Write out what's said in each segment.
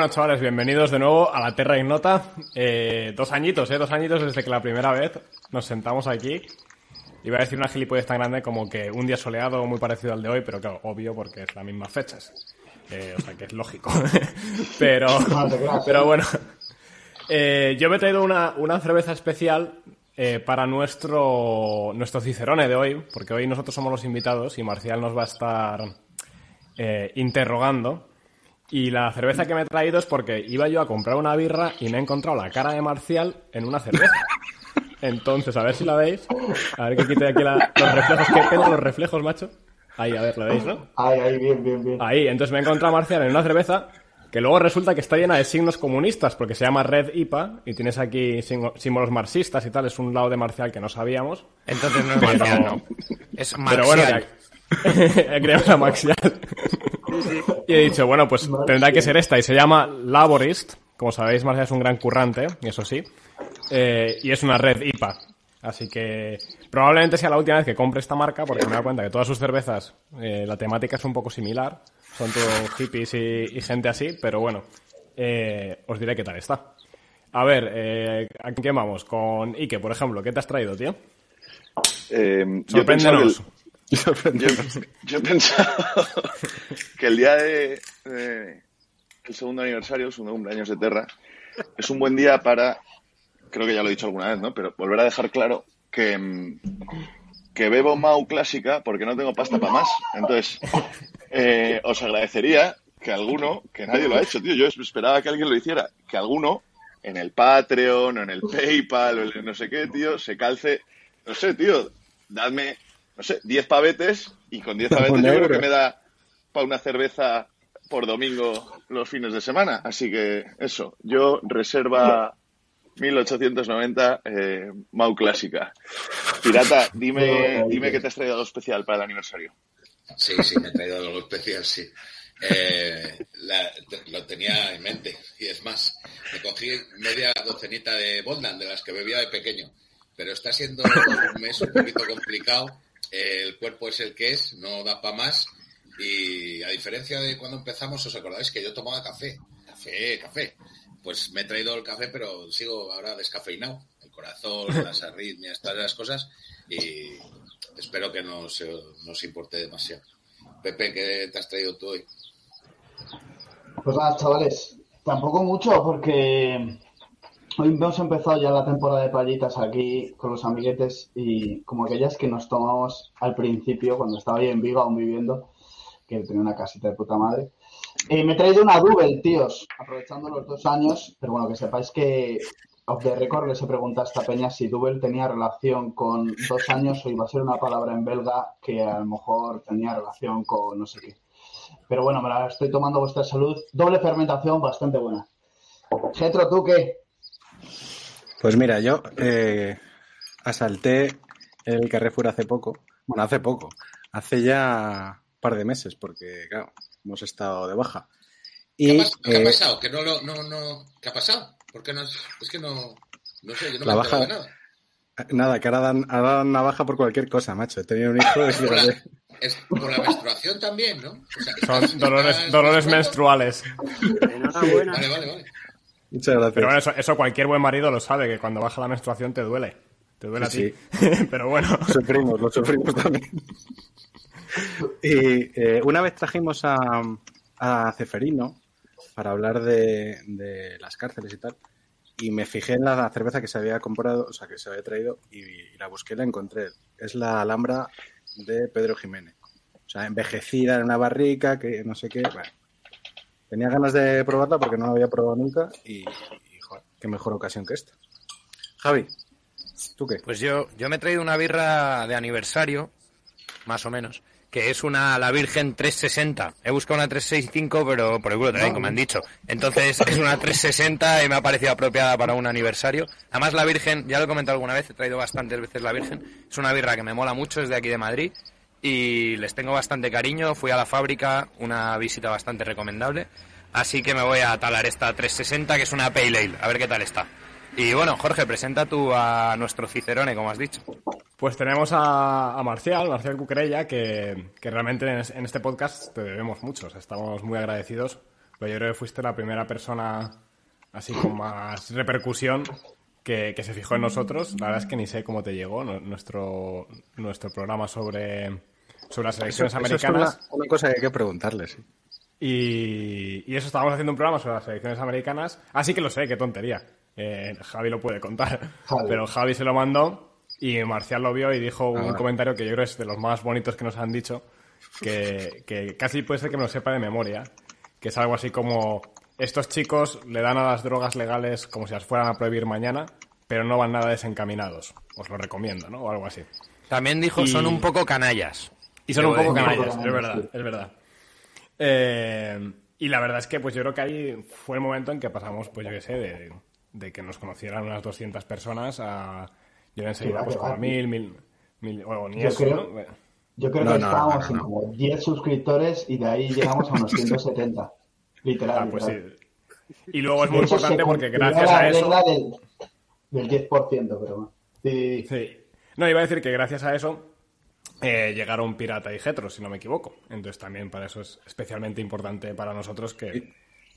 Bueno, chavales, bienvenidos de nuevo a la Terra Ignota. Eh, dos añitos, ¿eh? Dos añitos desde que la primera vez nos sentamos aquí. Iba a decir una gilipollez tan grande como que un día soleado muy parecido al de hoy, pero claro, obvio porque es las mismas fechas. Eh, o sea que es lógico. pero, pero bueno. Eh, yo me he traído una, una cerveza especial eh, para nuestro, nuestro Cicerone de hoy, porque hoy nosotros somos los invitados y Marcial nos va a estar eh, interrogando. Y la cerveza que me he traído es porque iba yo a comprar una birra y me he encontrado la cara de Marcial en una cerveza. Entonces, a ver si la veis. A ver que quite aquí la- los reflejos. ¿Qué pena los reflejos, macho? Ahí, a ver, ¿la veis, no? Ahí, ahí, bien, bien, bien. Ahí, entonces me he encontrado a Marcial en una cerveza que luego resulta que está llena de signos comunistas porque se llama Red IPA y tienes aquí símbolos marxistas y tal. Es un lado de Marcial que no sabíamos. Entonces no es marcial, no. Es Pero bueno, marcial. ya- he creado la Maxial. Y he dicho, bueno, pues tendrá que ser esta. Y se llama Laborist. Como sabéis, Marcial es un gran currante, eso sí. Eh, y es una red IPA. Así que probablemente sea la última vez que compre esta marca porque me he dado cuenta que todas sus cervezas, eh, la temática es un poco similar. Son todos hippies y, y gente así, pero bueno, eh, os diré qué tal está. A ver, eh, ¿a quién vamos? Con Ike, por ejemplo. ¿Qué te has traído, tío? Eh, yo pensaba Sorpréndenos. que el- yo, yo he pensado que el día de, de- el segundo aniversario, segundo cumpleaños de Terra, es un buen día para, creo que ya lo he dicho alguna vez, ¿no? Pero volver a dejar claro que, mm, que bebo Mau clásica porque no tengo pasta para más. Entonces, eh, os agradecería que alguno, que nadie lo ha hecho, tío, yo esperaba que alguien lo hiciera, que alguno en el Patreon o en el PayPal o en el no sé qué, tío, se calce, no sé, tío, dadme, no sé, 10 pavetes y con 10 pavetes yo creo que me da para una cerveza por domingo los fines de semana. Así que eso, yo reserva 1890 eh, Mau Clásica. Pirata, dime, dime que te has traído algo especial para el aniversario. Sí, sí, me he traído algo especial, sí. Eh, la- lo tenía en mente. Y es más, me cogí media docenita de Boldan, de las que bebía de pequeño. Pero está siendo un mes un poquito complicado. El cuerpo es el que es, no da para más. Y a diferencia de cuando empezamos, os acordáis que yo tomaba café. Café, café. Pues me he traído el café, pero sigo ahora descafeinado. El corazón, las arritmias, todas esas cosas. Y espero que no se, no os importe demasiado. Pepe, ¿qué te has traído tú hoy? Pues nada, chavales, tampoco mucho porque hoy hemos empezado ya la temporada de playitas aquí con los amiguetes y como aquellas que nos tomamos al principio cuando estaba yo en Vigo aún viviendo, que tenía una casita de puta madre. Eh, me he traído una Double, tíos, aprovechando los dos años, pero bueno, que sepáis que off the record les he preguntado a esta peña si Double tenía relación con dos años o iba a ser una palabra en belga que a lo mejor tenía relación con no sé qué. Pero bueno, me la estoy tomando vuestra salud. Doble fermentación bastante buena. Getro, ¿tú qué? Pues mira, yo eh, asalté el Carrefour hace poco. Bueno, hace poco. Hace ya un par de meses, porque, claro, hemos estado de baja. ¿Qué, Y ha, pas- qué ha eh, pasado? ¿Que no lo, no, no, ¿Qué ha pasado? ¿Por qué no? Es es que no, no sé, yo no La me baja- de nada. nada, que ahora dan, ahora dan una baja por cualquier cosa, macho. He tenido un hijo Por la, es por la menstruación también, ¿no? O sea, Son dolores, dolores menstruales. Enhorabuena. Vale, vale, vale. Muchas gracias. Pero bueno, eso, eso cualquier buen marido lo sabe, que cuando baja la menstruación te duele. Te duele Sí, a ti. Pero bueno. Lo sufrimos, lo sufrimos también. Y eh, una vez trajimos a, a Ceferino para hablar de, de las cárceles y tal, y me fijé en la cerveza que se había comprado, o sea, que se había traído, y, y la busqué y la encontré. Es la Alhambra de Pedro Jiménez. O sea, envejecida en una barrica, que no sé qué. Bueno, tenía ganas de probarla porque no la había probado nunca, y, y, joder, qué mejor ocasión que esta. Javi, ¿tú qué? Pues yo, yo me he traído una birra de aniversario, más o menos, que es una La Virgen 360. He buscado una 365, pero por el culo también, como me han dicho. Entonces es una 360 y me ha parecido apropiada para un aniversario. Además la Virgen, ya lo he comentado alguna vez, he traído bastantes veces la Virgen. Es una birra que me mola mucho, es de aquí de Madrid. Y les tengo bastante cariño. Fui a la fábrica, una visita bastante recomendable. Así que me voy a talar esta 360, que es una Pale Ale. A ver qué tal está. Y bueno, Jorge, presenta tú a nuestro Cicerone, como has dicho. Pues tenemos a, a Marcial, Marcial Cuquerella, que, que realmente en, es- en este podcast te debemos mucho. Estamos muy agradecidos pero yo creo que fuiste la primera persona así con más repercusión que, que se fijó en nosotros. La verdad es que ni sé cómo te llegó nu- nuestro, nuestro programa sobre, sobre las selecciones Eso es americanas. una, una cosa que hay que preguntarle, sí. Y, y eso, estábamos haciendo un programa sobre las selecciones americanas. Así que lo sé, qué tontería. Eh, Javi lo puede contar. Javi. Pero Javi se lo mandó y Marcial lo vio y dijo un vale. comentario que yo creo es de los más bonitos que nos han dicho. Que, que casi puede ser que me lo sepa de memoria. Que es algo así como: estos chicos le dan a las drogas legales como si las fueran a prohibir mañana, pero no van nada desencaminados. Os lo recomiendo, ¿no? O algo así. También dijo, Y- son un poco canallas. Y son un poco canallas, es verdad, es verdad. Eh, y la verdad es que pues yo creo que ahí fue el momento en que pasamos, pues yo qué sé, de, de que nos conocieran unas 200 personas a... Yo enseguida pues como mil, mil, mil, bueno, ni Yo eso, creo- ¿no? Yo creo No, que no, estábamos no, no, en como 10 suscriptores y de ahí llegamos a unos 170. Literal. Ah, pues literal. sí. Y luego es muy hecho, importante porque gracias a eso... del, del 10%, pero. Sí. No, iba a decir que gracias a eso eh, llegaron Pirata y Getro, si no me equivoco. Entonces también para eso es especialmente importante para nosotros que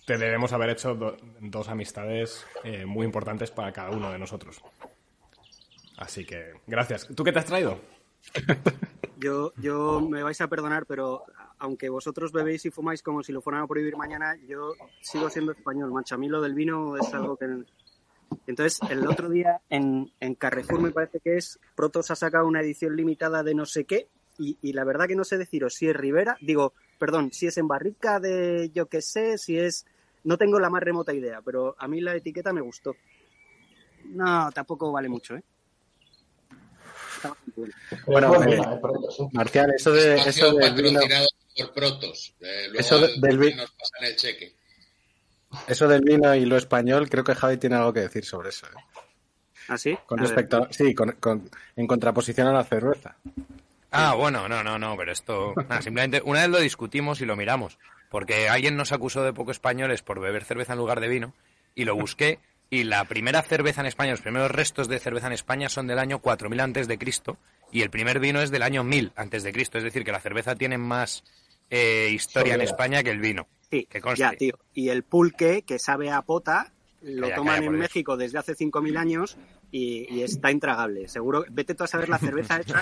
te debemos haber hecho do- dos amistades eh, muy importantes para cada uno de nosotros. Así que, gracias. ¿Tú qué te has traído? Yo, yo me vais a perdonar, pero aunque vosotros bebéis y fumáis como si lo fueran a prohibir mañana, yo sigo siendo español, macho. A mí lo del vino es algo que... Entonces, el otro día en, en Carrefour me parece que es, Protos ha sacado una edición limitada de no sé qué, y, y la verdad que no sé deciros si es Rivera, digo, perdón, si es en barrica de yo qué sé, si es... No tengo la más remota idea, pero a mí la etiqueta me gustó. No, tampoco vale mucho, ¿eh? Bueno. Bueno, eh, eh, sí. Marcial, eso, de, eso del vino, patrocinado por Protos. Eh, luego Eso de- del vi- nos pasan el cheque. Eso del vino y lo español, creo que Javi tiene algo que decir sobre eso. ¿eh? ¿Ah, sí? Con A respecto a- sí, con- con- en contraposición a la cerveza. Ah, bueno, no, no, no, pero esto... nada, simplemente una vez lo discutimos y lo miramos, porque alguien nos acusó de poco españoles por beber cerveza en lugar de vino, y lo busqué, y la primera cerveza en España, los primeros restos de cerveza en España son del año 4000 antes de Cristo, y el primer vino es del año 1000 antes de Cristo, es decir, que la cerveza tiene más eh, historia en. España que el vino. Sí, Que conste. ya, tío. Y el pulque, que sabe a pota, lo Calla, toman calla, en. México desde hace 5.000 años y, y está intragable. Seguro, vete tú a saber la cerveza esa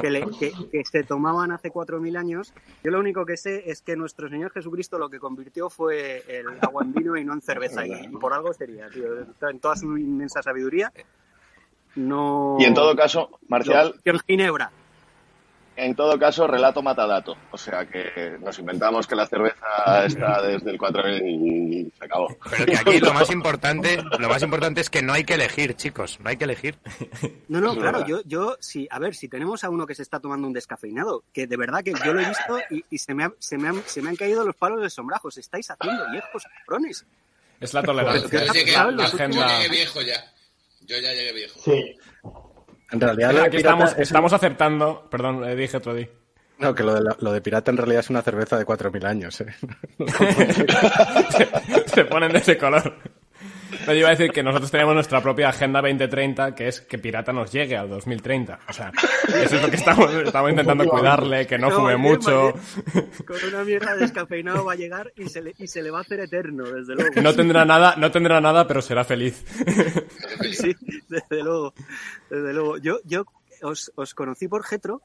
que, le- que- que se tomaban hace 4.000 años. Yo lo único que sé es que nuestro Señor Jesucristo lo que convirtió fue el agua en vino y no en cerveza. Y, y por algo sería, tío. En toda su inmensa sabiduría. No. Y en todo caso, Marcial, Opción Ginebra. En todo caso, relato matadato. O sea que nos inventamos que la cerveza está desde el 4000 y se acabó. Pero que aquí lo más importante, lo más importante es que no hay que elegir, chicos, no hay que elegir. No, no, claro, yo, yo, sí, a ver, si tenemos a uno que se está tomando un descafeinado, que de verdad que yo lo he visto y, y se, me ha- se, me han, se me han caído los palos del sombrajo, os estáis haciendo viejos cabrones. Es la tolerancia. yo llegué, llegué viejo ya. Yo ya llegué viejo. Sí. En realidad, de Aquí pirata estamos, es- estamos aceptando. Perdón, eh, dije otro día. No, que lo de, la- lo de pirata en realidad es una cerveza de 4.000 años. ¿eh? se, se ponen de ese color. Pero yo iba a decir que nosotros tenemos nuestra propia Agenda 2030, que es que Pirata nos llegue al 2030. O sea, eso es lo que estamos, estamos intentando cuidarle, que no fume vale, mucho. Con una mierda de descafeinado va a llegar y se le, y se le va a hacer eterno, desde luego. No tendrá nada, no tendrá nada, pero será feliz. Sí, desde luego. Desde luego. Yo, yo os, os conocí por Getro.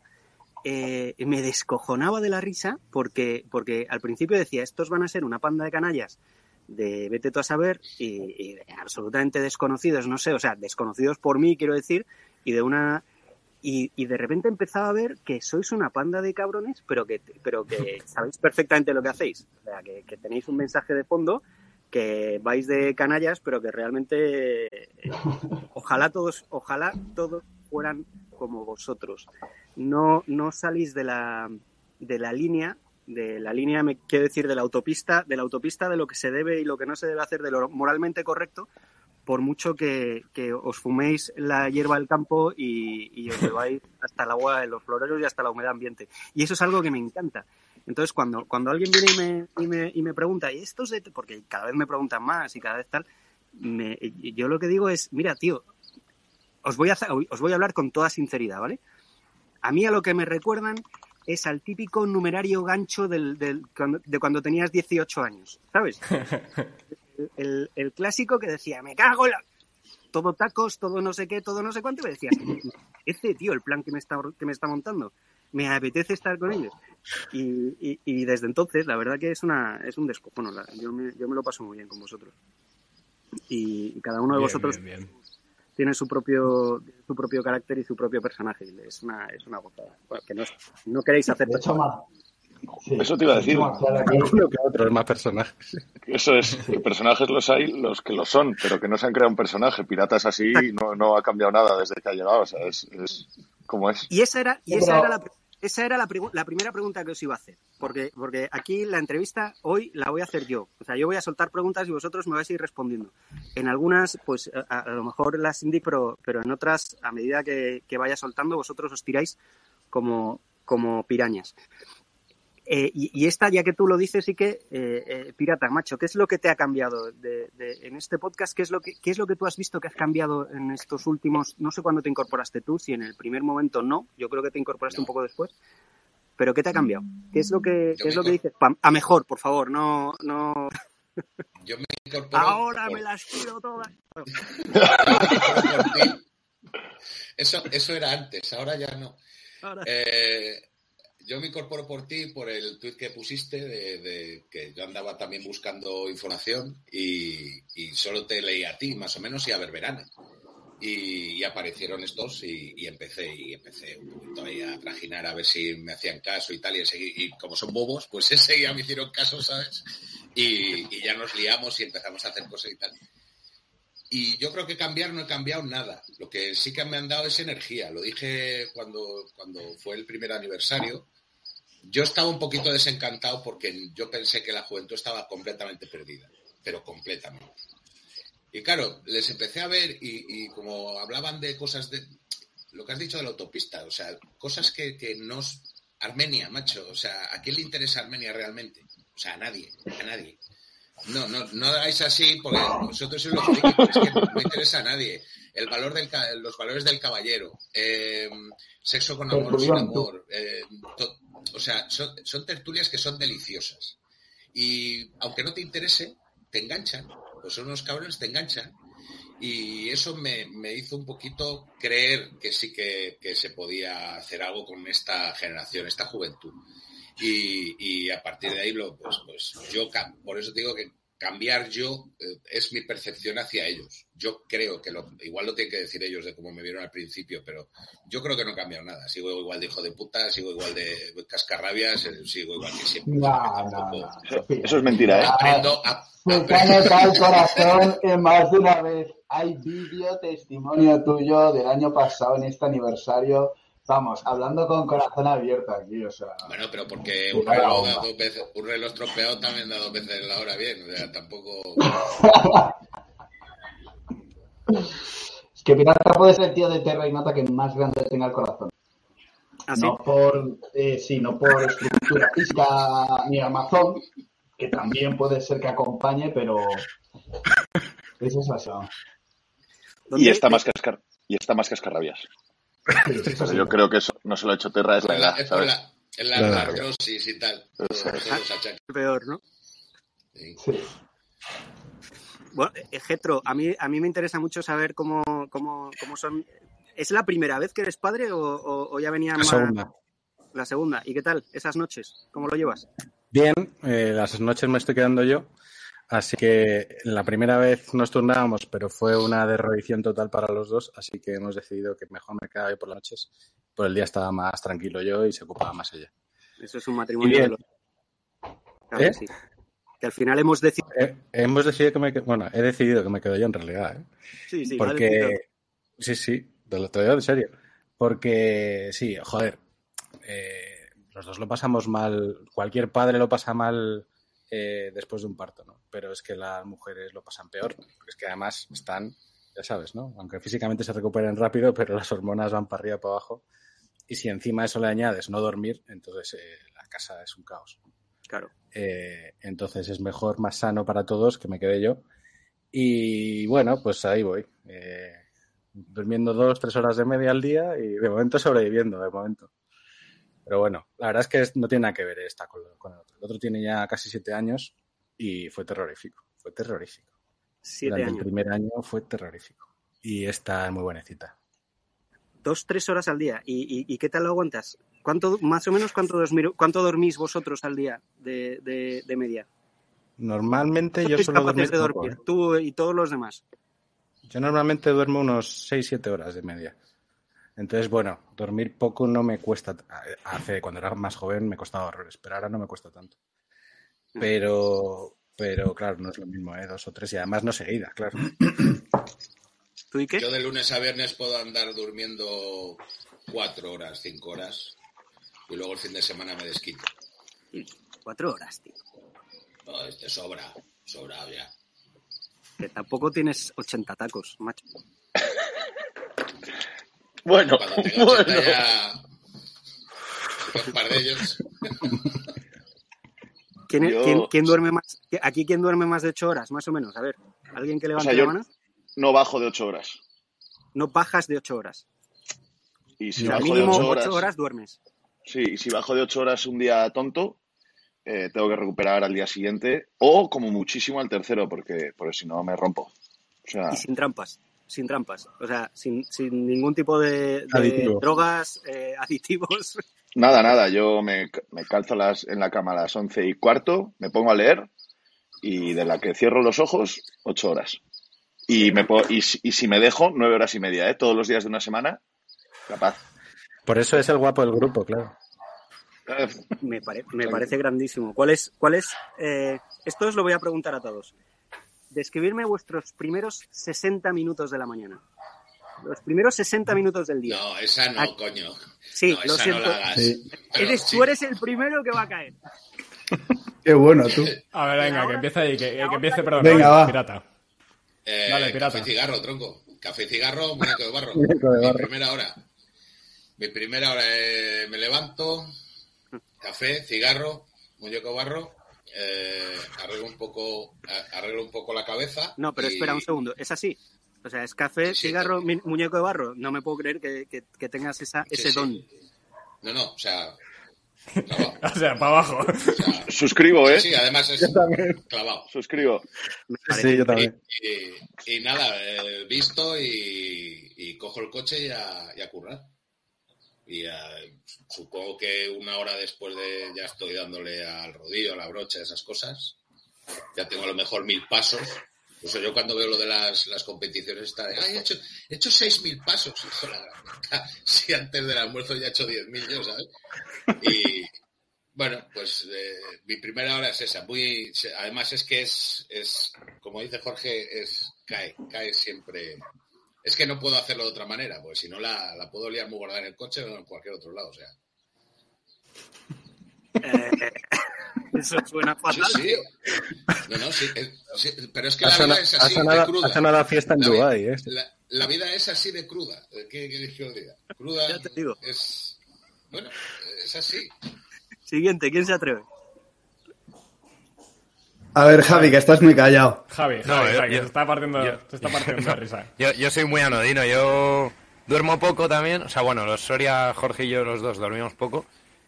eh, me descojonaba de la risa porque, porque al principio decía, estos van a ser una panda de canallas de vete tú a saber y, y de absolutamente desconocidos, no sé, o sea, desconocidos por mí, quiero decir, y de una y, y de repente empezaba a ver que sois una panda de cabrones, pero que, pero que sabéis perfectamente lo que hacéis. O sea, que, que tenéis un mensaje de fondo, que vais de canallas, pero que realmente eh, ojalá todos, ojalá todos fueran como vosotros. No, no salís de la, de la línea, de la línea, me quiero decir, de la autopista, de la autopista de lo que se debe y lo que no se debe hacer, de lo moralmente correcto, por mucho que, os fuméis la hierba del campo y, os lleváis hasta el agua de los floreros y hasta la humedad ambiente. Y eso es algo que me encanta. Entonces, cuando, cuando alguien viene y me, y me, y pregunta, ¿y estos de...? Porque cada vez me preguntan más y cada vez tal, yo lo que digo es, mira, tío, os voy, a, os voy a hablar con toda sinceridad, ¿vale? A mí a lo que me recuerdan es al típico numerario gancho del, del- cuando- de cuando tenías 18 años, ¿sabes? El, el- clásico que decía, me cago en la... Todo tacos, todo no sé qué, todo no sé cuánto, y me decías, este tío, el plan que me está, que me está montando, me apetece estar con ellos. Y, y- y desde entonces, la verdad que es una es un descojono. la- yo, me, yo me lo paso muy bien con vosotros. Y, y cada uno de Bien, vosotros bien, bien. Tiene su propio su propio carácter y su propio personaje. y Es una, es una gozada. Bueno, que no, no queréis hacer De hecho, más. sí. Eso te iba a decir. Aquí. Uno que otro, es más personajes. Eso es, que personajes los hay, los que lo son, pero que no se han creado un personaje. Piratas así no, no ha cambiado nada desde que ha llegado, o sea, es, es como es. Y esa era, y esa pero- era la, esa era la, primera pregunta que os iba a hacer. Porque, porque aquí la entrevista hoy la voy a hacer yo. O sea, yo voy a soltar preguntas y vosotros me vais a ir respondiendo. En algunas, pues a, lo mejor las pero, pero en otras, a medida que, que vaya soltando, vosotros os tiráis como, como pirañas. Eh, y, y esta, ya que tú lo dices, sí que, eh, eh, pirata, macho, ¿qué es lo que te ha cambiado de, de- en este podcast? ¿Qué es, lo que, ¿Qué es lo que tú has visto que has cambiado en estos últimos, no sé cuándo te incorporaste tú, si en el primer momento no, yo creo que te incorporaste No. un poco después, pero ¿qué te ha cambiado? ¿Qué es lo que, Yo qué es lo que dices? Pa- a mejor, por favor, no, no, Yo me ahora por- me las tiro todas. Eso, eso era antes, ahora ya no. Ahora- Eh, yo me incorporo por ti, por el tuit que pusiste, de, que yo andaba también buscando información y, y solo te leí a ti, más o menos, y a Verberana. Y, y aparecieron estos y, empecé y empecé un poquito ahí a trajinar a ver si me hacían caso y tal y, y como son bobos pues enseguida me hicieron caso sabes y ya nos liamos y empezamos a hacer cosas y tal y yo creo que cambiar no he cambiado nada. Lo que sí que me han dado es energía. Lo dije cuando, cuando fue el primer aniversario. Yo estaba un poquito desencantado porque yo pensé que la juventud estaba completamente perdida, pero completamente. Y claro, les empecé a ver y, y como hablaban de cosas de lo que has dicho de la autopista, o sea, cosas que, que nos... Armenia, macho, o sea, ¿a quién le interesa Armenia realmente? O sea, a nadie, a nadie. No, no, no hagáis así porque vosotros sois los frikis, pero es que no interesa a nadie. El valor del, los valores del caballero, eh, sexo con amor o sin amor, eh, to- o sea, son, tertulias que son deliciosas. Y aunque no te interese, te enganchan. Pues son unos cabrones, te enganchan. Y eso me, me hizo un poquito creer que sí que, que se podía hacer algo con esta generación, esta juventud. Y, y a partir de ahí, lo, pues, pues yo, por eso digo que cambiar yo eh, es mi percepción hacia ellos. Yo creo que lo, igual lo tienen que decir ellos de cómo me vieron al principio, pero yo creo que no he cambiado nada. Sigo igual de hijo de puta, sigo igual de cascarrabias, eh, sigo igual que siempre. No, no, no. Eso, es mentira, ¿eh? Aprendo a, aprendo- el corazón en más de una vez. Hay vídeo, testimonio tuyo del año pasado en este aniversario. Vamos, hablando con corazón abierto aquí, o sea. Bueno, pero porque un reloj, da bomba. dos veces, un reloj estropeado también da dos veces la hora bien. O sea, tampoco. Es que Pirata puede ser el tío de Terra y Nota que más grande tenga el corazón. ¿Ah, sí? No por, eh, sí, no por estructura física ni Amazon, que también puede ser que acompañe, pero eso es pues Y está más cascar y está más cascarrabias. Pero sí. yo creo que eso no se lo ha hecho Terra, es la edad, es la, es la, y tal. Achaques. Peor, ¿no? Sí. Bueno, eh, Getro, a mí, a mí me interesa mucho saber cómo, cómo, cómo son. ¿Es la primera vez que eres padre o, o- o ya venían La más? segunda. La segunda. ¿Y qué tal esas noches? ¿Cómo lo llevas? Bien, eh, las noches me estoy quedando yo. Así que la primera vez nos turnábamos, pero fue una derrodición total para los dos. Así que hemos decidido que mejor me quedaba yo por las noches. Por el día estaba más tranquilo yo y se ocupaba más ella. Eso es un matrimonio de los. Claro ¿Eh? que sí. Que al final hemos decidido. Eh, hemos decidido que me bueno, he decidido que me quedo yo en realidad, ¿eh? Sí, sí. Porque, sí, sí, te lo te digo en serio. Porque, sí, joder, eh, los dos lo pasamos mal, cualquier padre lo pasa mal eh, después de un parto, ¿no? Pero es que las mujeres lo pasan peor, porque es que además están, ya sabes, ¿no? Aunque físicamente se recuperen rápido, pero las hormonas van para arriba, para abajo. Y si encima eso le añades no dormir, entonces eh, la casa es un caos. Claro. Eh, entonces es mejor, más sano para todos que me quede yo. Y bueno, pues ahí voy. Durmiendo dos, tres horas de media al día y de momento sobreviviendo, de momento. Pero bueno, la verdad es que no tiene nada que ver esta con, con el otro. El otro tiene ya casi siete años y fue terrorífico. Fue terrorífico. Siete Durante años. el primer año fue terrorífico. Y esta es muy buenecita. Dos, tres horas al día. ¿Y, y, y qué tal lo aguantas? ¿Cuánto, más o menos, cuánto, dormir- cuánto dormís vosotros al día de, de, de media? Normalmente yo ¿Sois suelo capaces dormir, de poco, dormir? ¿eh? Tú y todos los demás. Yo normalmente duermo unos 6-7 horas de media. Entonces, bueno, dormir poco no me cuesta. Hace, cuando era más joven me costaba horrores, pero ahora no me cuesta tanto. Pero, pero claro, no es lo mismo, ¿eh? Dos o tres y además no seguidas, claro. ¿Tú y qué? Yo de lunes a viernes puedo andar durmiendo cuatro horas, cinco horas, y luego el fin de semana me desquito. Cuatro horas, tío. No, este sobra, sobra ya. Que tampoco tienes 80 tacos, macho. Bueno, Cuando bueno. 80 ya... Un par de ellos. ¿Quién, Yo- quién- quién duerme más? ¿Aquí quién duerme más de ocho horas, más o menos? A ver, ¿alguien que levante sea, yo- la mano? No bajo de ocho horas. No bajas de ocho horas. Y si O sea, bajo de mínimo ocho ocho horas, horas duermes. sí, y si bajo de ocho horas un día tonto, eh, tengo que recuperar al día siguiente o como muchísimo al tercero, porque, porque si no me rompo. O sea, Y sin trampas. Sin trampas. O sea, sin, sin ningún tipo de, de Aditivo. drogas, eh, aditivos. nada, nada. Yo me, me calzo las, en la cama a las once y cuarto, me pongo a leer y de la que cierro los ojos, ocho horas. Y, me po- y, si- y si me dejo, nueve horas y media, ¿eh? Todos los días de una semana, capaz. Por eso es el guapo del grupo, claro. Eh, Me, pare- me parece grandísimo. ¿Cuál es? Cuál es eh, esto os lo voy a preguntar a todos. Describirme vuestros primeros 60 minutos de la mañana. Los primeros 60 minutos del día. No, esa no, coño. Sí, no, lo siento. no la hagas. Sí. Pero Eres, sí. Tú eres el primero que va a caer. Qué bueno, tú. A ver, venga, que empiece ahí, que, que empiece, perdón, Venga, va. pirata. Eh, Dale, pirata. Café y cigarro, tronco. Café y cigarro, muñeco de barro. Muñeco de Mi barro. primera hora. Mi primera hora eh, me levanto, café, cigarro, muñeco de barro, eh, arreglo un poco, arreglo un poco la cabeza. No, pero y- espera un segundo. ¿Es así? O sea, es café, Sí, sí, cigarro, muñeco de barro. No me puedo creer que, que- que tengas esa, Sí, ese sí. don. No, no, o sea, clavado. O sea, para abajo. O sea, suscribo, ¿eh? sí, además es clavado. Suscribo. Sí, yo Y, también. y- y nada, eh, visto y, y cojo el coche y a, y a currar. Y eh, supongo que una hora después de ya estoy dándole al rodillo, a la brocha, esas cosas. Ya tengo a lo mejor mil pasos. Incluso yo cuando veo lo de las, las competiciones está de, "Ay, he hecho, he hecho seis mil pasos. Si antes del almuerzo ya he hecho diez mil yo, ¿sabes? Y bueno, pues eh, mi primera hora es esa. Muy, además es que es, es, como dice Jorge, es cae, cae siempre. Es que no puedo hacerlo de otra manera, porque si no la, la puedo liar muy gorda en el coche o en cualquier otro lado. O sea, Eh, eso suena sí, fatal. sí. tío. No, no, sí, es- sí, pero es que la vida sonado, es así de cruda. ha sonado a fiesta en La vida- Dubái, ¿eh? La, la vida es así de cruda. ¿Qué que os diga? Cruda Ya te digo. es. Bueno, es así. Siguiente, ¿quién se atreve? A ver, Javi, que estás muy callado. Javi, No, Javi, yo- Javi, que yo- se está partiendo, yo- se está partiendo de risa. Yo, yo soy muy anodino, yo duermo poco también. O sea, bueno, los Soria, Jorge y yo, los dos, dormimos poco.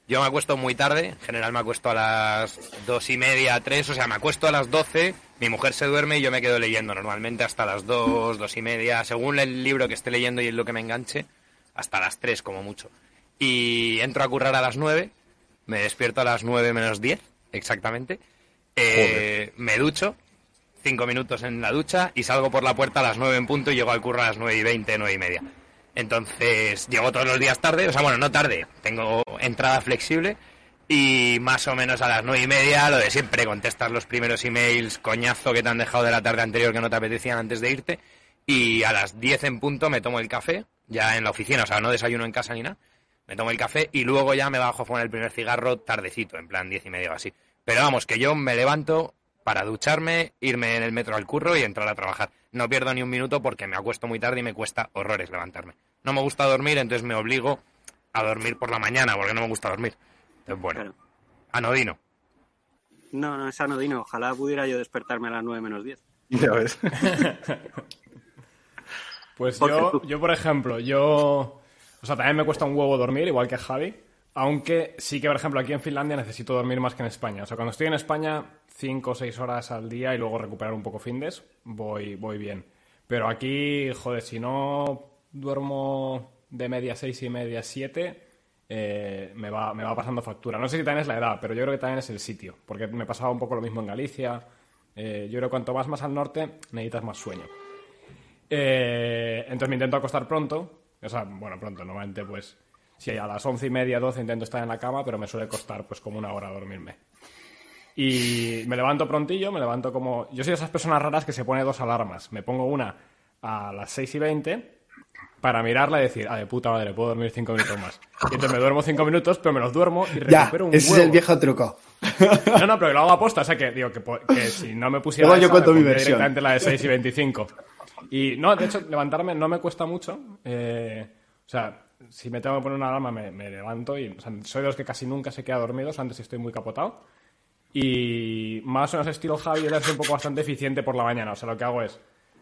Yo me acuesto muy tarde, en general me acuesto a las dos y media, tres, o sea, me acuesto a las doce, mi mujer se duerme y yo me quedo leyendo normalmente hasta las dos, dos y media, según el libro que esté leyendo y es lo que me enganche, hasta las tres como mucho. Y entro a currar a las nueve, me despierto a las nueve menos diez, exactamente, eh, me ducho, cinco minutos en la ducha y salgo por la puerta a las nueve en punto y llego al curro a las nueve y veinte, nueve y media. Entonces, llego todos los días tarde, o sea, bueno, no tarde, tengo entrada flexible y más o menos a las nueve y media, lo de siempre, contestas los primeros emails, coñazo que te han dejado de la tarde anterior que no te apetecían antes de irte y a las diez en punto me tomo el café, ya en la oficina, o sea, no desayuno en casa ni nada, me tomo el café y luego ya me bajo a fumar el primer cigarro tardecito, en plan diez y media o así. Pero vamos, que yo me levanto para ducharme, irme en el metro al curro y entrar a trabajar. No pierdo ni un minuto porque me acuesto muy tarde y me cuesta horrores levantarme. No me gusta dormir, entonces me obligo a dormir por la mañana porque no me gusta dormir. Entonces, bueno, Claro. anodino. No, no es anodino. Ojalá pudiera yo despertarme a las nueve menos diez. Ya ves. Pues yo, yo, por ejemplo, yo... O sea, también me cuesta un huevo dormir, igual que Javi. Aunque sí que, por ejemplo, aquí en Finlandia necesito dormir más que en España. O sea, cuando estoy en España, 5 o 6 horas al día y luego recuperar un poco findes, voy, voy bien. Pero aquí, joder, si no duermo de media 6 y media 7, eh, me, va, me va pasando factura. No sé si también es la edad, pero yo creo que también es el sitio. Porque me pasaba un poco lo mismo en Galicia. Eh, yo creo que cuanto vas más al norte, necesitas más sueño. Eh, entonces me intento acostar pronto. O sea, bueno, pronto, normalmente pues... Si a las once y media, 12 intento estar en la cama, pero me suele costar pues como una hora dormirme. Y me levanto prontillo, me levanto como... Yo soy de esas personas raras que se pone dos alarmas. Me pongo una a las 6 y 20 para mirarla y decir, ah, de puta madre, puedo dormir cinco minutos más. Y entonces me duermo cinco minutos, pero me los duermo y Ya, recupero un ese es el viejo truco. No, no, pero lo hago aposta, o sea que digo que, si no me pusiera yo cuento me mi versión. directamente la de 6 y 25. Y no, de hecho, levantarme no me cuesta mucho. eh, o sea, si me tengo que poner una alarma, me, me levanto y soy de los que casi nunca se queda dormido, o sea, antes estoy muy capotado. Y más o menos estilo Javi, yo soy un poco bastante eficiente por la mañana. O sea, lo que hago es,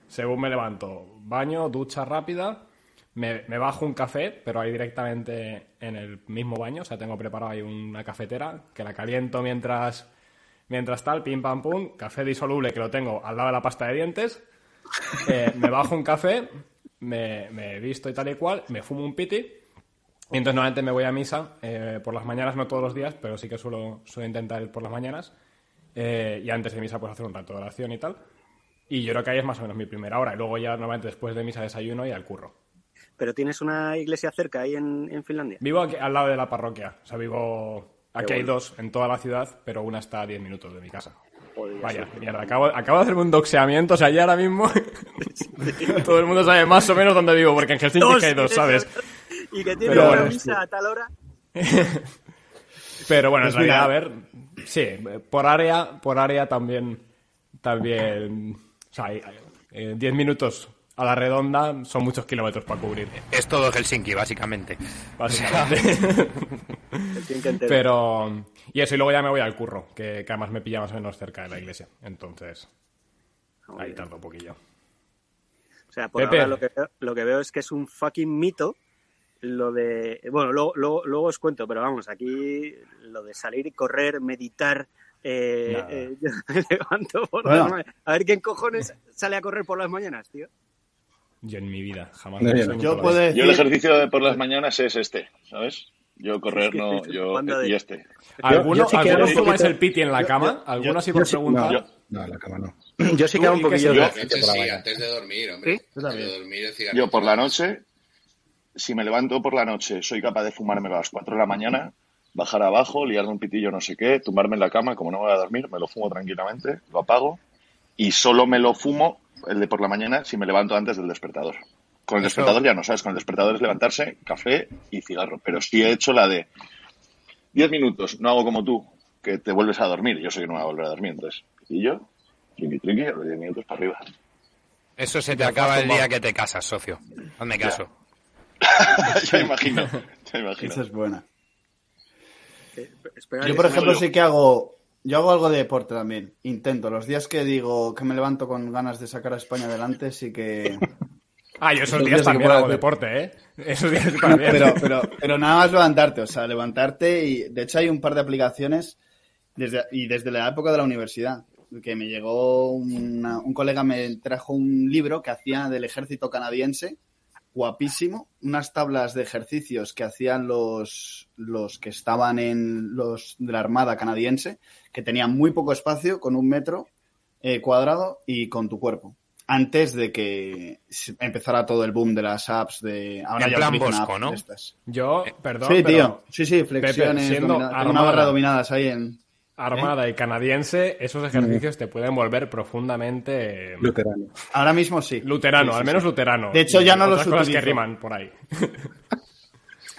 según me levanto, baño, ducha rápida, me, me bajo un café, pero ahí directamente en el mismo baño. O sea, tengo preparado ahí una cafetera que la caliento mientras, mientras tal, pim pam pum, café disoluble que lo tengo al lado de la pasta de dientes. Eh, me bajo un café, me, me visto y tal y cual, me fumo un piti. Y entonces normalmente me voy a misa eh, por las mañanas, no todos los días, pero sí que suelo, suelo intentar ir por las mañanas. Eh, y antes de misa pues hacer un rato de oración y tal. Y yo creo que ahí es más o menos mi primera hora. Y luego ya normalmente después de misa desayuno y al curro. Pero tienes una iglesia cerca ahí en, en Finlandia. Vivo aquí, al lado de la parroquia. O sea, vivo... Aquí hay dos en toda la ciudad, pero una está a 10 minutos de mi casa. Vaya, mierda, acabo, acabo de hacerme un doxeamiento, o sea, ya ahora mismo todo el mundo sabe más o menos dónde vivo, porque en Helsinki hay dos. ¿sabes? Y que tiene Pero una bueno, misa a tal hora. Pero bueno, en mira. realidad, a ver, sí, por área, por área también, también, o sea, hay- hay- eh, 10 minutos a la redonda son muchos kilómetros para cubrir, Es todo Helsinki, básicamente. básicamente. Pero, y eso, y luego ya me voy al curro, que, que además me pilla más o menos cerca de la iglesia, entonces ahí tardo un poquillo. O sea, por Pepe. ahora lo que, veo, lo que veo es que es un fucking mito lo de... Bueno, luego, luego, luego os cuento, pero vamos, aquí lo de salir y correr, meditar... Eh, eh, yo me levanto por Bueno. las ma- A ver quién cojones sale a correr por las mañanas, tío. Yo en mi vida, jamás. No, yo Yo puedo decir... El ejercicio de por las mañanas es este, ¿sabes? Yo correr no, yo y este. ¿Alguno, yo sí ¿alguno fumáis poquito- el piti en la cama? ¿Alguno así por preguntar? no. No, en la cama no. Yo sí que hago un ¿y qué poquillo de yo? ejercicio Noche por la sí, mañana. antes de dormir, hombre. ¿Sí? Antes de dormir, el cigarro. Yo por la noche, si me levanto por la noche, soy capaz de fumármelo a las 4 de la mañana, bajar abajo, liarme un pitillo no sé qué, tumbarme en la cama, como no voy a dormir, me lo fumo tranquilamente, lo apago y solo me lo fumo el de por la mañana si me levanto antes del despertador. Con el Eso- despertador ya no, ¿sabes? Con el despertador es levantarse, café y cigarro. Pero sí he hecho la de 10 minutos, no hago como tú, que te vuelves a dormir. Yo sé que no me voy a volver a dormir, entonces. Y yo, triqui triqui, a los 10 minutos para arriba. Eso se te acaba el día que te casas, socio. Hazme caso. ya imagino, ya imagino. Esa es buena. Eh, espera, Yo, por ejemplo, yo. sí que hago... Yo hago algo de deporte también. Intento. Los días que digo que me levanto con ganas de sacar a España adelante, sí que... Ah, yo esos Los días días también hago hacer. deporte, ¿eh? Esos días también. pero, pero, pero nada más levantarte, o sea, levantarte y de hecho hay un par de aplicaciones desde, y desde la época de la universidad que me llegó una- un colega me trajo un libro que hacía del ejército canadiense guapísimo, unas tablas de ejercicios que hacían los, los que estaban en los de la armada canadiense que tenían muy poco espacio con un metro eh, cuadrado y con tu cuerpo antes de que empezara todo el boom de las apps de ahora En ya plan Bosco, ¿no? Yo, perdón, Sí, pero tío. Sí, sí, flexiones, Pepe, siendo una barra dominadas ahí en... armada y canadiense, esos ejercicios te pueden volver profundamente eh, Luterano. Ahora mismo sí. luterano, Sí, sí, al menos sí. luterano. De hecho, Y ya no otras los cosas que utilizo. riman por ahí.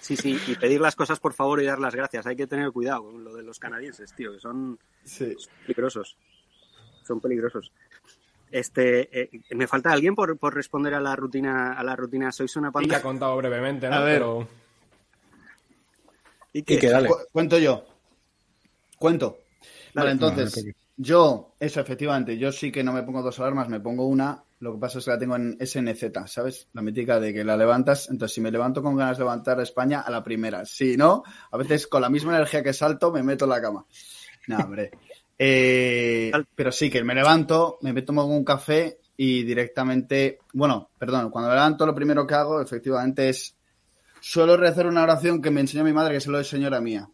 Sí, sí, y pedir las cosas por favor y dar las gracias. Hay que tener cuidado con lo de los canadienses, tío, que son Sí. peligrosos. Son peligrosos. Este, eh, me falta alguien por, por responder a la rutina, a la rutina. Sois una Y que ha panda. contado brevemente, ¿no? A ver. Pero ¿Y Y que qué? dale. Cu- cuento yo. Cuento. Vale, entonces, no, yo, eso efectivamente, yo sí que no me pongo dos alarmas, me pongo una Lo que pasa es que la tengo en SNZ, ¿sabes? La mítica de que la levantas. Entonces, si me levanto con ganas de levantar a España, a la primera. Si no, a veces con la misma energía que salto, me meto en la cama. No, hombre. Eh, pero sí, que me levanto, me tomo un café y directamente, bueno, perdón, cuando me levanto lo primero que hago efectivamente es, suelo rezar una oración que me enseñó mi madre, que se lo es señora mía,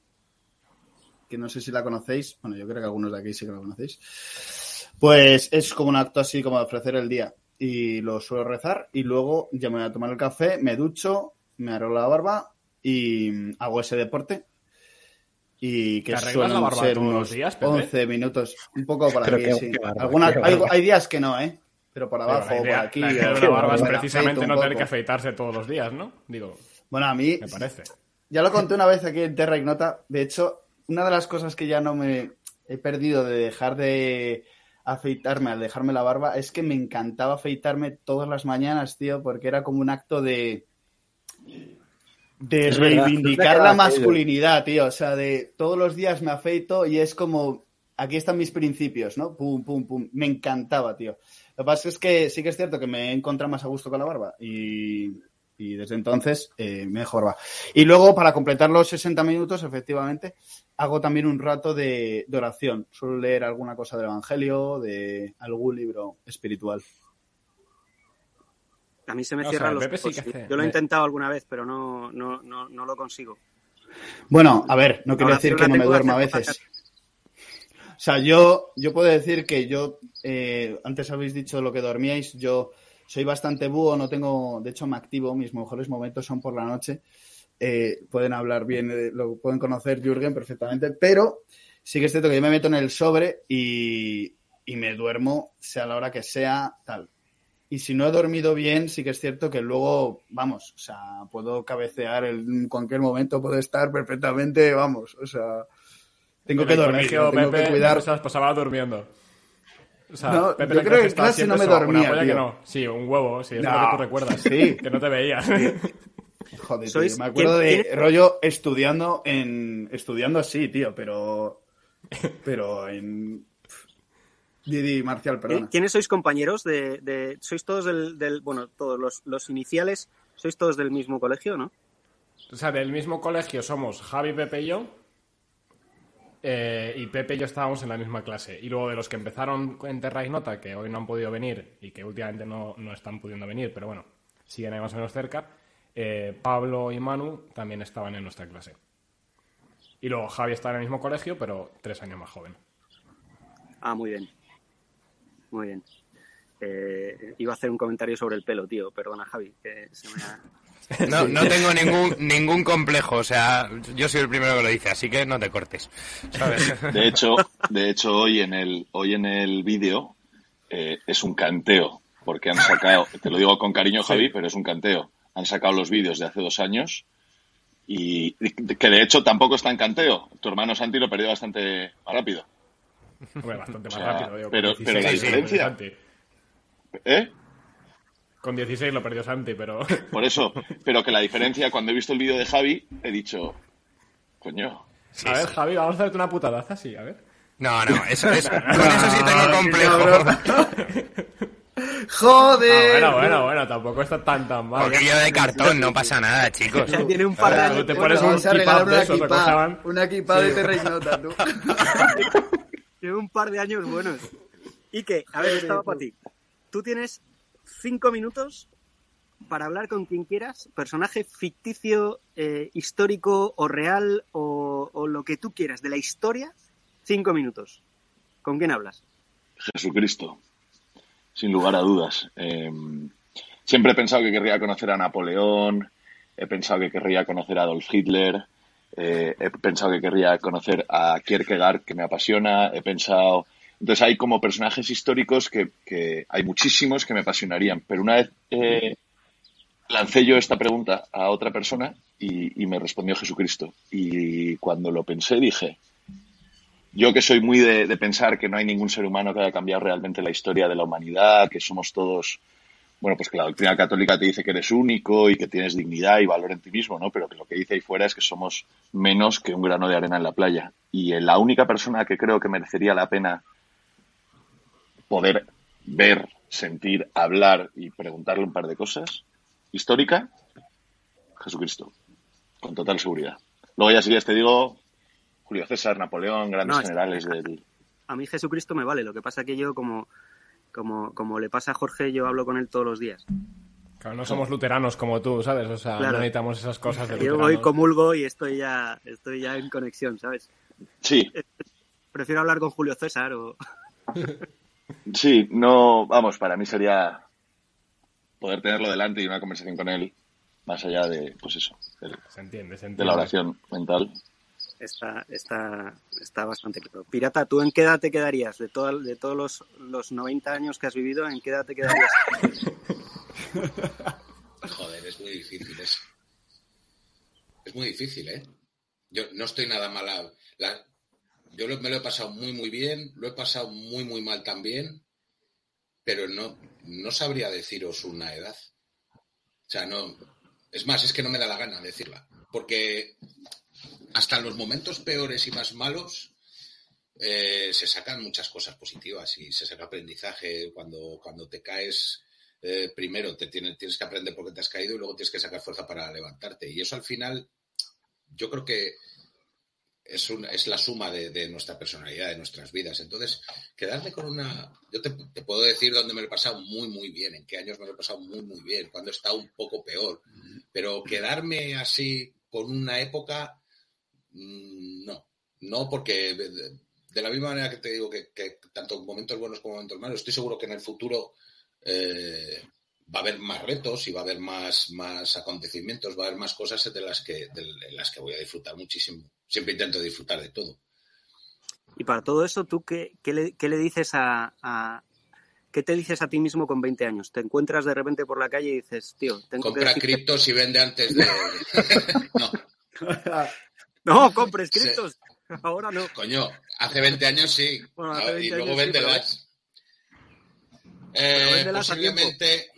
que no sé si la conocéis, bueno, yo creo que algunos de aquí sí que la conocéis, pues es como un acto así como de ofrecer el día y lo suelo rezar y luego ya me voy a tomar el café, me ducho, me arreglo la barba y hago ese deporte y que suelen la barba ser todos los unos días, Pepe? 11 minutos, un poco para Pero aquí, sí. Algunas, hay, días que no, ¿eh? Pero por Pero abajo, la por aquí. la idea de o- la barba es precisamente no tener que afeitarse todos los días, ¿no? Digo, Bueno, a mí, me parece. ya lo conté una vez aquí en Terra Ignota. De hecho, una de las cosas que ya no me he perdido de dejar de afeitarme al dejarme la barba es que me encantaba afeitarme todas las mañanas, tío, porque era como un acto de de Es reivindicar verdad, la masculinidad, tío. O sea, de todos los días me afeito y es como aquí están mis principios, ¿no? Pum, pum, pum. Me encantaba, tío. Lo que pasa es que sí que es cierto que me he encontrado más a gusto con la barba y, y desde entonces eh, mejor va. Y luego, para completar los 60 minutos, efectivamente, hago también un rato de, de oración. Suelo leer alguna cosa del Evangelio, de algún libro espiritual. A mí se me O sea, cierran los sí ojos. Yo lo he me- intentado alguna vez, pero no, no, no, no lo consigo. Bueno, a ver, no quiero decir que no me duerma a veces. O sea, yo, yo puedo decir que yo, eh, antes habéis dicho lo que dormíais, yo soy bastante búho, no tengo, de hecho me activo, mis mejores momentos son por la noche. Eh, pueden hablar bien, eh, lo pueden conocer Jürgen perfectamente, pero sí que es cierto que yo me meto en el sobre y, y me duermo, sea la hora que sea, tal. Y si no he dormido bien, sí que es cierto que luego, vamos, o sea, puedo cabecear en cualquier momento, puedo estar perfectamente, vamos, o sea, tengo En que dormir, tengo Pepe, que cuidar. Pasaba durmiendo. O sea, No, Pepe yo creo que en clase no me eso, dormía, polla que tío. no. Sí, un huevo, sí, es No, lo que tú recuerdas. sí. Que no te veías. Joder, tío, me acuerdo ¿quién- de rollo estudiando en, estudiando así, tío, pero, pero en, Didi Marcial, perdona. ¿Quiénes sois compañeros de, de- sois todos del, del- bueno, todos los, los iniciales, sois todos del mismo colegio, ¿no? O sea, del mismo colegio somos Javi, Pepe y yo. Eh, y Pepe y yo estábamos en la misma clase. Y luego de los que empezaron en Terra Ignota, que hoy no han podido venir y que últimamente no, no están pudiendo venir, pero bueno, siguen ahí más o menos cerca, eh, Pablo y Manu también estaban en nuestra clase. Y luego Javi está en el mismo colegio, pero tres años más joven. Ah, muy bien. Muy bien. Eh, iba a hacer un comentario sobre el pelo, tío. Perdona, Javi, que se me ha... No, no tengo ningún, ningún complejo, o sea, yo soy el primero que lo dice, así que no te cortes. ¿sabes? De hecho, de hecho hoy en el hoy en el vídeo eh, es un canteo, porque han sacado, te lo digo con cariño Javi, pero es un canteo. Han sacado los vídeos de hace dos años y que de hecho tampoco está en canteo. Tu hermano Santi lo perdió bastante más rápido. Hombre, bastante más O sea, rápido. digo, pero- con pero la 16 diferencia- Santi. ¿Eh? Con 16 lo perdió Santi, pero... Por eso, pero que la diferencia cuando he visto el vídeo de Javi he dicho, coño, a ver, Javi, vamos a hacerte una putadaza, sí, a ver. No, no, eso, eso, con eso sí tengo complejo. ¡Joder! Ah, bueno, bueno, bueno, tampoco está tan tan mal. Poquillo de cartón, no pasa nada, chicos. Ya tiene un par de años. tú te pones un up de esos, una de Ignota, tú. Tiene un par de años buenos. Y que, a ver, estaba para ti. Tú tienes cinco minutos para hablar con quien quieras, personaje ficticio, eh, histórico o real o, lo que tú quieras de la historia, cinco minutos. ¿Con quién hablas? Jesucristo, sin lugar a dudas. Eh, siempre he pensado que querría conocer a Napoleón, he pensado que querría conocer a Adolf Hitler, eh, he pensado que querría conocer a Kierkegaard, que me apasiona, he pensado... Entonces hay como personajes históricos que, hay muchísimos que me apasionarían, pero una vez eh, lancé yo esta pregunta a otra persona y, me respondió Jesucristo. Y cuando lo pensé dije, yo que soy muy de, de pensar que no hay ningún ser humano que haya cambiado realmente la historia de la humanidad, que somos todos, bueno, pues que la doctrina católica te dice que eres único y que tienes dignidad y valor en ti mismo, ¿no? Pero que lo que dice ahí fuera es que somos menos que un grano de arena en la playa. Y la única persona que creo que merecería la pena poder ver, sentir, hablar y preguntarle un par de cosas, histórica, Jesucristo, con total seguridad. Luego ya si quieres te digo Julio César, Napoleón, grandes No, es- generales del... A mí Jesucristo me vale, lo que pasa que yo como, como, como le pasa a Jorge, yo hablo con él todos los días. Claro, no somos luteranos como tú, ¿sabes? O sea, Claro. no necesitamos esas cosas de Yo voy, comulgo y estoy ya, estoy ya en conexión, ¿sabes? Sí, Prefiero hablar con Julio César o... sí, no, vamos, para mí sería poder tenerlo delante y una conversación con él, más allá de, pues eso, del- Se entiende, se de la oración mental. Está, está, está bastante claro. Pirata, ¿tú en qué edad te quedarías? De, todo- de todos los, los 90 años que has vivido, ¿en qué edad te quedarías? Joder, es muy difícil eso. Es muy difícil, ¿eh? Yo no estoy nada mal. a- la- yo me lo he pasado muy, muy bien, lo he pasado muy, muy mal también, pero no, no sabría deciros una edad. O sea, no. Es más, es que no me da la gana decirla. Porque hasta en los momentos peores y más malos eh, se sacan muchas cosas positivas y se saca aprendizaje cuando, cuando te caes. eh, primero te tienes, tienes que aprender por qué te has caído y luego tienes que sacar fuerza para levantarte. Y eso al final, yo creo que es, una, es la suma de, de nuestra personalidad, de nuestras vidas. Entonces, quedarme con una... Yo te, puedo decir dónde me lo he pasado muy, muy bien, en qué años me lo he pasado muy, muy bien, cuando he estado un poco peor. Pero quedarme así con una época, mm, no. No, porque de la misma manera que te digo que, que tanto momentos buenos como momentos malos, estoy seguro que en el futuro eh, va a haber más retos y va a haber más, más acontecimientos, va a haber más cosas de las que, de las que voy a disfrutar muchísimo. Siempre intento disfrutar de todo. Y para todo eso, ¿tú qué, qué le, qué le dices a, a- ¿Qué te dices a ti mismo con 20 años? Te encuentras de repente por la calle y dices, tío, tengo Compra que... criptos y vende antes de... no, No, compres criptos. Ahora no. coño, hace 20 años sí. Bueno, hace Ah, 20 y luego años sí, véndelas. Eh, véndelas a posiblemente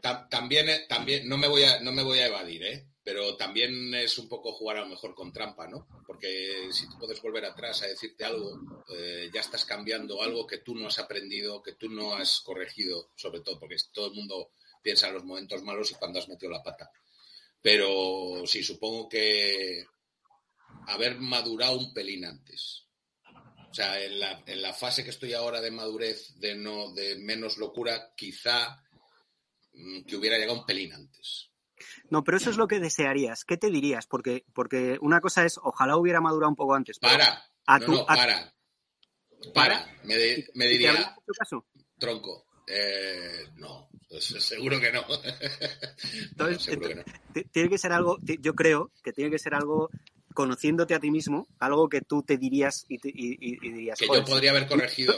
ta- también, eh, también no me voy a no me voy a evadir, ¿eh? Pero también es un poco jugar a lo mejor con trampa, ¿no? Porque si tú puedes volver atrás a decirte algo, eh, ya estás cambiando algo que tú no has aprendido, que tú no has corregido, sobre todo porque todo el mundo piensa en los momentos malos y cuando has metido la pata. Pero sí, supongo que haber madurado un pelín antes. O sea, en la, en la fase que estoy ahora de madurez, de no, de menos locura, quizá que hubiera llegado un pelín antes. No, pero eso es lo que desearías. ¿Qué te dirías? Porque, porque una cosa es, ojalá hubiera madurado un poco antes. Para, a no, tu- no, a- para, para. Me, de- me ¿y te diría, caso? tronco, eh, no, pues seguro que no. No, Entonces, que Tiene que ser algo, yo creo que tiene que ser algo conociéndote a ti mismo, algo que tú te dirías y, te- y- y- y dirías, Que "Joder, yo podría haber corregido.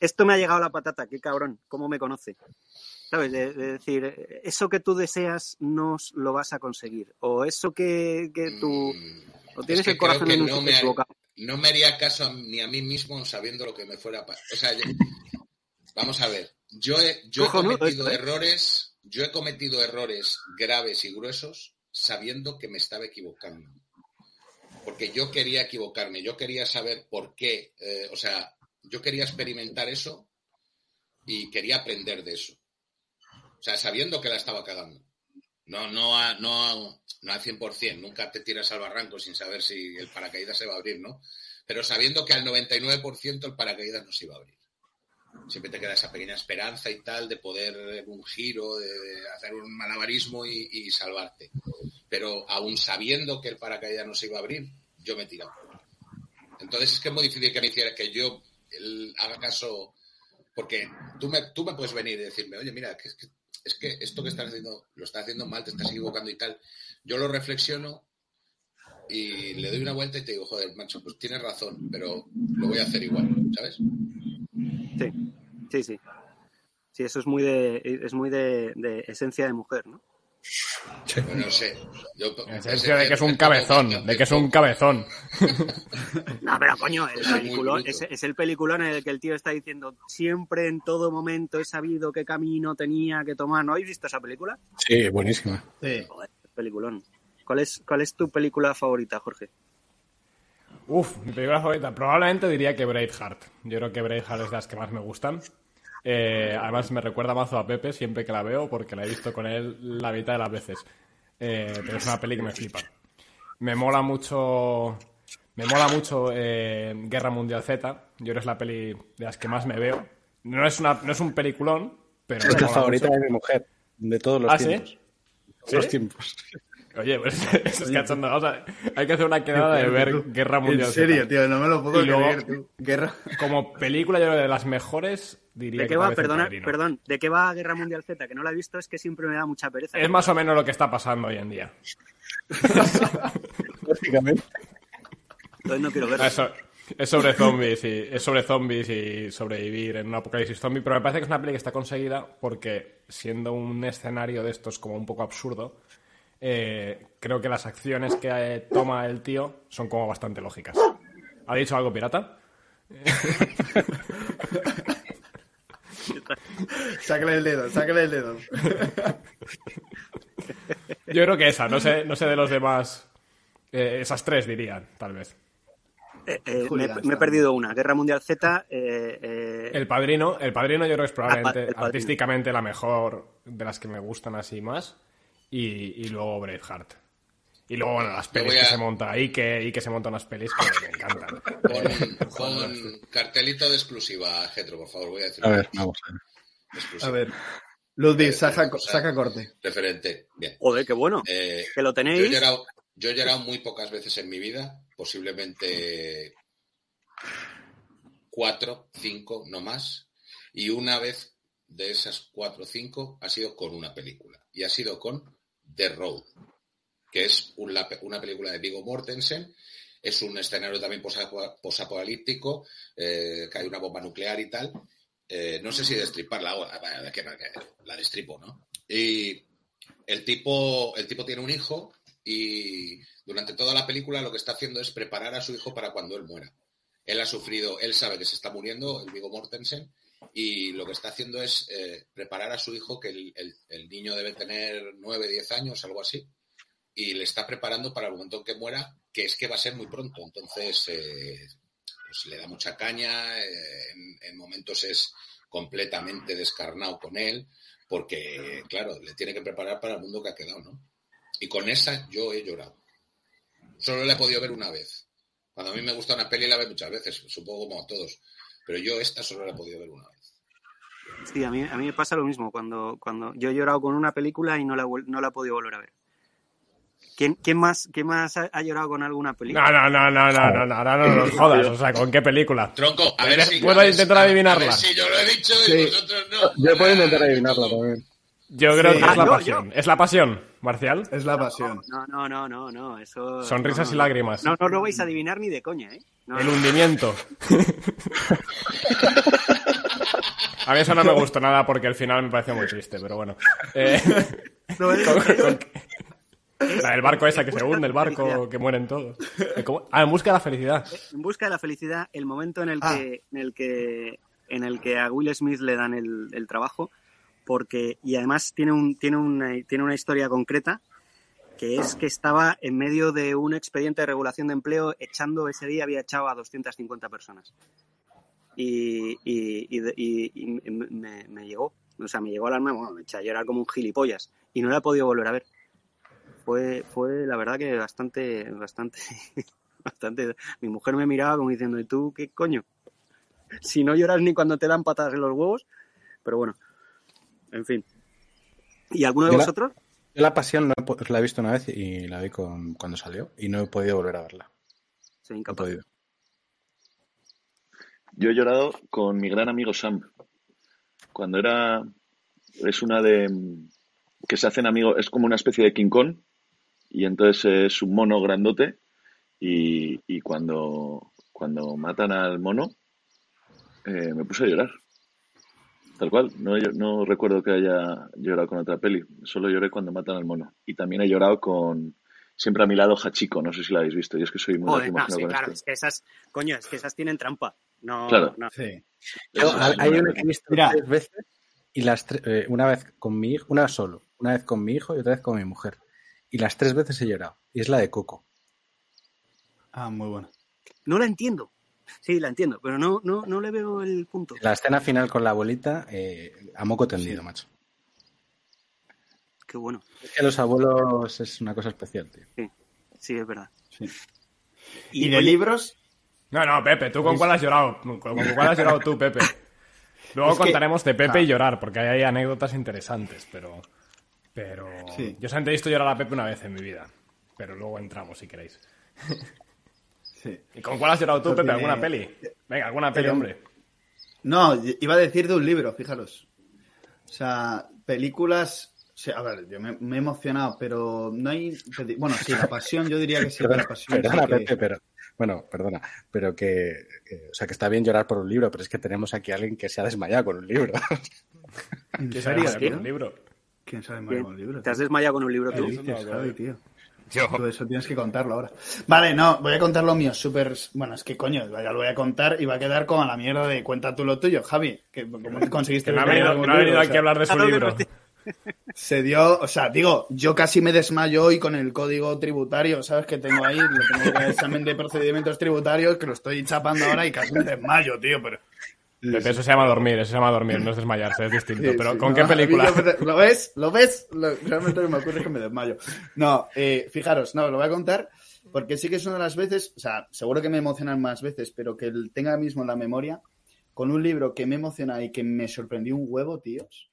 esto me ha llegado a la patata, qué cabrón, cómo me conoce. ¿Sabes? De, de decir, eso que tú deseas no lo vas a conseguir. O eso que, que tú... Mm, O tienes es que el corazón en un no me, equivocado. no me haría caso a- ni a mí mismo sabiendo lo que me fuera a pasar. O sea, yo- vamos a ver. Yo he, yo he cometido esto, ¿eh? errores, yo he cometido errores graves y gruesos sabiendo que me estaba equivocando. Porque yo quería equivocarme, yo quería saber por qué. eh, o sea, yo quería experimentar eso y quería aprender de eso. O sea, sabiendo que la estaba cagando. No, no, a- no, a- no al 100%, nunca te tiras al barranco sin saber si el paracaídas se va a abrir, ¿no? Pero sabiendo que al 99% el paracaídas no se iba a abrir. Siempre te queda esa pequeña esperanza y tal de poder un giro, de, hacer un malabarismo y, salvarte. Pero aún sabiendo que el paracaídas no se iba a abrir, yo me he tirado. Entonces es que es muy difícil que me hiciera que yo haga caso, porque tú me, tú me puedes venir y decirme, oye, mira, que que es que esto que estás haciendo lo estás haciendo mal, te estás equivocando y tal. Yo lo reflexiono y le doy una vuelta y te digo, joder, macho, pues tienes razón, pero lo voy a hacer igual, ¿sabes? Sí, sí, sí. Sí, eso es muy de, es muy de, de esencia de mujer, ¿no? Pues no sé. Yo, En esencia de que es un cabezón, de que es un cabezón. No, pero coño, el Es peliculón, es el peliculón en el que el tío está diciendo siempre en todo momento he sabido qué camino tenía que tomar. ¿No habéis visto esa película? Sí, buenísima. Sí. Joder, peliculón. ¿Cuál es, ¿Cuál es tu película favorita, Jorge? Uf, mi película favorita. Probablemente diría que Braveheart. Yo creo que Braveheart es de las que más me gustan. Eh, además me recuerda mazo a Pepe siempre que la veo porque la he visto con él la mitad de las veces. Eh, pero es una peli que me flipa. Me mola mucho. Me mola mucho eh, Guerra Mundial Z. Yo es la peli de las que más me veo. No es, una, no es un peliculón, pero. Es la favorita mucho. de mi mujer, de todos los ¿Ah, tiempos. ¿Sí? Los tiempos. Oye, pues eso es hay que hacer una quedada de ver Guerra Mundial En serio, Z. tío, no me lo puedo Y luego- creer, tú. Guerra. Como película, yo creo que de las mejores, diría ¿De qué va? Perdona, perdón, ¿de qué va Guerra Mundial Z? Que no la he visto, es que siempre me da mucha pereza. Es más o menos lo que está pasando hoy en día. Básicamente. Entonces no quiero. Es, so- es sobre zombies y es sobre zombies y sobrevivir en un apocalipsis zombie, pero me parece que es una peli que está conseguida porque siendo un escenario de estos como un poco absurdo, eh, creo que las acciones que eh, toma el tío son como bastante lógicas. ¿Ha dicho algo pirata? Sácale el dedo, sácale el dedo. Yo creo que esa, no sé, no sé de los demás. eh, esas tres dirían, tal vez. Eh, eh, me, he perdido una. Guerra Mundial Z. eh, eh, El Padrino, el Padrino yo creo que es probablemente Ah, artísticamente la mejor de las que me gustan así más. Y, y luego Braveheart. Y luego, bueno, las pelis a- que se monta ahí, que, y que se montan las pelis que me encantan. Con, con cartelito de exclusiva, Getro, por favor, voy a decir. A ver, vamos a ver. Exclusiva. A ver. Ludwig, Eh, saca, sea, saca corte. Referente. Bien. Joder, qué bueno. Eh, Que lo yo, he tenéis. llorado, yo he llorado muy pocas veces en mi vida, posiblemente cuatro, cinco, no más. Y una vez de esas cuatro o cinco ha sido con una película. Y ha sido con The Road, que es una película de Viggo Mortensen. Es un escenario también posapo- posapocalíptico, eh, que hay una bomba nuclear y tal. Eh, no sé si destriparla ahora, la destripo, ¿no? Y el tipo, el tipo tiene un hijo y durante toda la película lo que está haciendo es preparar a su hijo para cuando él muera. Él ha sufrido, él sabe que se está muriendo, el Viggo Mortensen, y lo que está haciendo es eh, preparar a su hijo, que el niño debe tener 9, 10 años, algo así, y le está preparando para el momento en que muera, que es que va a ser muy pronto. Entonces, eh, pues le da mucha caña, eh, en, en momentos es completamente descarnado con él, porque, claro, le tiene que preparar para el mundo que ha quedado, ¿no? Y con esa yo he llorado. Solo la he podido ver una vez. Cuando a mí me gusta una peli la veo muchas veces, supongo como a todos. Pero yo esta solo la he podido ver una vez. Sí, a mí, a mí me pasa lo mismo. Cuando, cuando yo he llorado con una película y no la, no la he podido volver a ver. ¿Quién, quién más, quién más ha, llorado con alguna película? No, no, no, no, no, no, no, ahora no nos jodas. O sea, ¿con qué película? Tronco, a ver si... ¿Puedo intentar adivinarla? Si yo lo he dicho y Sí. vosotros no. Yo puedo intentar Ah, adivinarla también. Yo creo Sí. que es la Ah, yo, pasión. ¿Es la pasión, Marcial? Es la pasión. No, no, no, no, no, eso... Sonrisas no, y no. lágrimas. No, no lo vais a adivinar ni de coña, ¿eh? No, El no. hundimiento. A mí eso no me gustó nada porque al final me pareció muy triste, pero bueno. Eh, No, con- con- la del barco esa que se hunde, el barco, Felicidad. que mueren todos. Ah, en busca de la felicidad. En busca de la felicidad, el momento en el Ah. que, en el que, en el que a Will Smith le dan el, el trabajo, porque y además tiene un, tiene una, tiene una historia concreta que es que estaba en medio de un expediente de regulación de empleo echando ese día había echado a 250 personas y, y, y, y- y me, me llegó o sea me llegó al alma bueno, me eché a llorar como un gilipollas y no la he podido volver a ver fue fue la verdad que bastante bastante bastante. Mi mujer me miraba como diciendo, ¿y tú qué coño? Si no lloras ni cuando te dan patadas en los huevos, pero bueno, en fin. ¿Y alguno de Yo la- vosotros? Yo la pasión no la he visto una vez y la vi con, cuando salió y no he podido volver a verla. Soy No he incapaz. podido. Yo he llorado con mi gran amigo Sam. Cuando era. Es una de. que se hacen amigos. Es como una especie de King Kong. Y entonces es un mono grandote. Y, y cuando, cuando matan al mono, eh, me puse a llorar. Tal cual. No, no recuerdo que haya llorado con otra peli. Solo lloré cuando matan al mono. Y también he llorado con. Siempre a mi lado Hachiko. No sé si la habéis visto. Yo es que soy muy Joder, no, sí, con claro, esto. es que esas, coño, es que esas tienen trampa. No, Claro. no. Sí. Yo, Es hay una- una que he visto Mira. tres veces y las tre- eh, una vez con mi hijo, una solo, una vez con mi hijo y otra vez con mi mujer. Y las tres veces he llorado. Y es la de Coco. Ah, muy bueno. No la entiendo. Sí, la entiendo, pero no, no, no le veo el punto. La escena final con la abuelita, eh, a moco tendido, macho. Qué bueno. Es que los abuelos es una cosa especial, tío. Sí, sí es verdad. Sí. ¿Y, de oye, libros? No, no, Pepe, ¿tú con cuál has llorado? ¿Con cuál has llorado tú, Pepe? Luego Es que- contaremos de Pepe Ah. y llorar, porque hay anécdotas interesantes, pero... Pero... Sí. Yo solamente he visto llorar a Pepe una vez en mi vida. Pero luego entramos, si queréis. Sí. ¿Y con cuál has llorado tú, Pepe? ¿Alguna peli? Venga, alguna peli, Pero- hombre. No, iba a decir de un libro, fijaros. O sea, películas. o sea, a ver, yo me, me he emocionado, pero no hay. Bueno, sí, la pasión, yo diría que sí, la pasión. perdona, que- Pepe, pero. Bueno, perdona, pero que, que- O sea, que está bien llorar por un libro, pero es que tenemos aquí a alguien que se ha desmayado con un libro. ¿En ¿Qué sabes, tío? un libro? ¿Quién sabe más con un libro? ¿Te has desmayado con un libro ¿Qué tú? Sí. dices, Javi, tío? Yo, Tú eso tienes que contarlo ahora. Vale, no, voy a contar lo mío. Súper. Bueno, es que coño, ya lo voy a contar y va a quedar como a la mierda de cuenta tú lo tuyo, Javi. Que, ¿Cómo conseguiste Que no ha venido, no ha venido aquí sea, a hablar de su libro. Se dio, o sea, digo, yo casi me desmayo hoy con el código tributario, ¿sabes? Que tengo ahí, lo tengo en el examen de procedimientos tributarios, que lo estoy chapando ahora y casi me desmayo, tío, pero... Pepe, eso se llama dormir, eso se llama dormir, no es desmayarse, es distinto. Sí, pero sí, ¿con no, qué película? yo ¿Lo ves? ¿Lo ves? Lo- realmente no me ocurre que me desmayo. No, eh, fijaros, no, lo voy a contar porque sí que es una de las veces, o sea, seguro que me emocionan más veces, pero que tenga mismo en la memoria, con un libro que me emociona y que me sorprendió un huevo, tíos,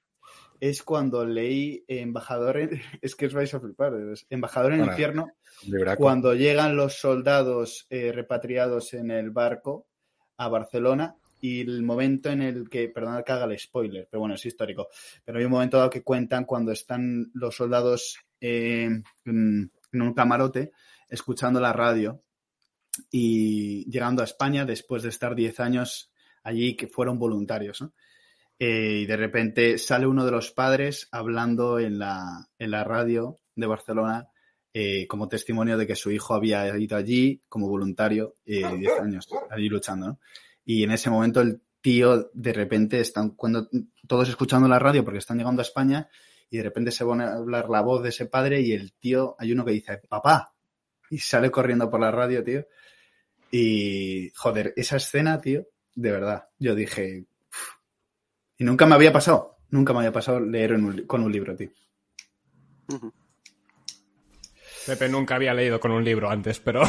es cuando leí Embajador en... Es que os vais a flipar, Embajador en el Bueno, infierno, cuando llegan los soldados eh, repatriados en el barco a Barcelona y el momento en el que, perdonad que haga el spoiler, pero bueno, es histórico, pero hay un momento dado que cuentan cuando están los soldados eh, en, un camarote escuchando la radio y llegando a España después de estar 10 años allí que fueron voluntarios, ¿no? Eh, y de repente sale uno de los padres hablando en la, en la radio de Barcelona eh, como testimonio de que su hijo había ido allí como voluntario eh, 10 años, allí luchando. ¿no? Y en ese momento el tío, de repente, están cuando todos escuchando la radio porque están llegando a España y de repente se pone a hablar la voz de ese padre y el tío, hay uno que dice, papá, y sale corriendo por la radio, tío. Y, joder, esa escena, tío, de verdad, yo dije, "Uf". y nunca me había pasado, nunca me había pasado leer en un con un libro, tío. Pepe nunca había leído con un libro antes, pero...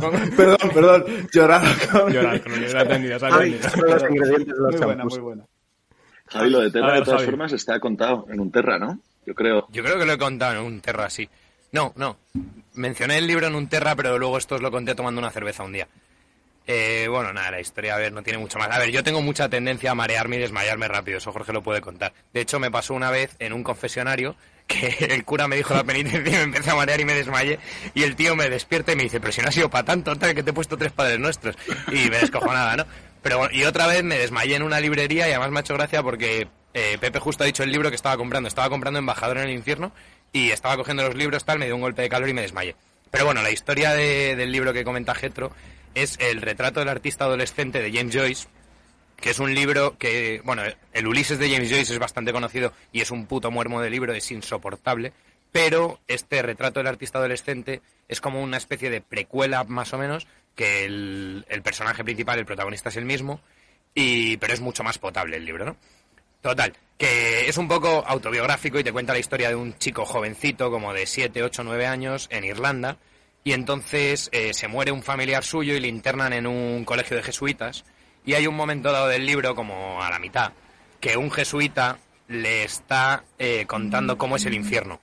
Con- Perdón, perdón, llorar con Llorar con. Son los ingredientes de los Muy buena, muy buena. Javi, lo de Terra, ver, de todas Javi. formas, está contado en un Terra, ¿no? Yo creo. yo creo que lo he contado en un terra así. No, no. Mencioné el libro en un terra, pero luego esto os lo conté tomando una cerveza un día. Eh, bueno, nada, la historia, a ver, no tiene mucho más. A ver, yo tengo mucha tendencia a marearme y desmayarme rápido, eso Jorge lo puede contar. De hecho, me pasó una vez en un confesionario que el cura me dijo la penitencia y me empecé a marear y me desmayé. Y el tío me despierta y me dice, pero si no ha sido para tanto, tal, que te he puesto tres padres nuestros. Y me descojonaba, ¿no? Pero y otra vez me desmayé en una librería y además me ha hecho gracia porque eh, Pepe justo ha dicho el libro que estaba comprando. Estaba comprando Embajador en el Infierno y estaba cogiendo los libros, tal, me dio un golpe de calor y me desmayé. Pero bueno, la historia de- del libro que comenta Getro es el retrato del artista adolescente de James Joyce, que es un libro que, bueno, el Ulises de James Joyce es bastante conocido y es un puto muermo de libro, es insoportable, pero este retrato del artista adolescente es como una especie de precuela más o menos, que el, personaje principal, el protagonista es el mismo, y, pero es mucho más potable el libro, ¿no? Total, que es un poco autobiográfico y te cuenta la historia de un chico jovencito, como de 7, 8, 9 años, en Irlanda, y entonces eh, se muere un familiar suyo y le internan en un colegio de jesuitas, y hay un momento dado del libro, como a la mitad, que un jesuita le está eh, contando cómo es el infierno.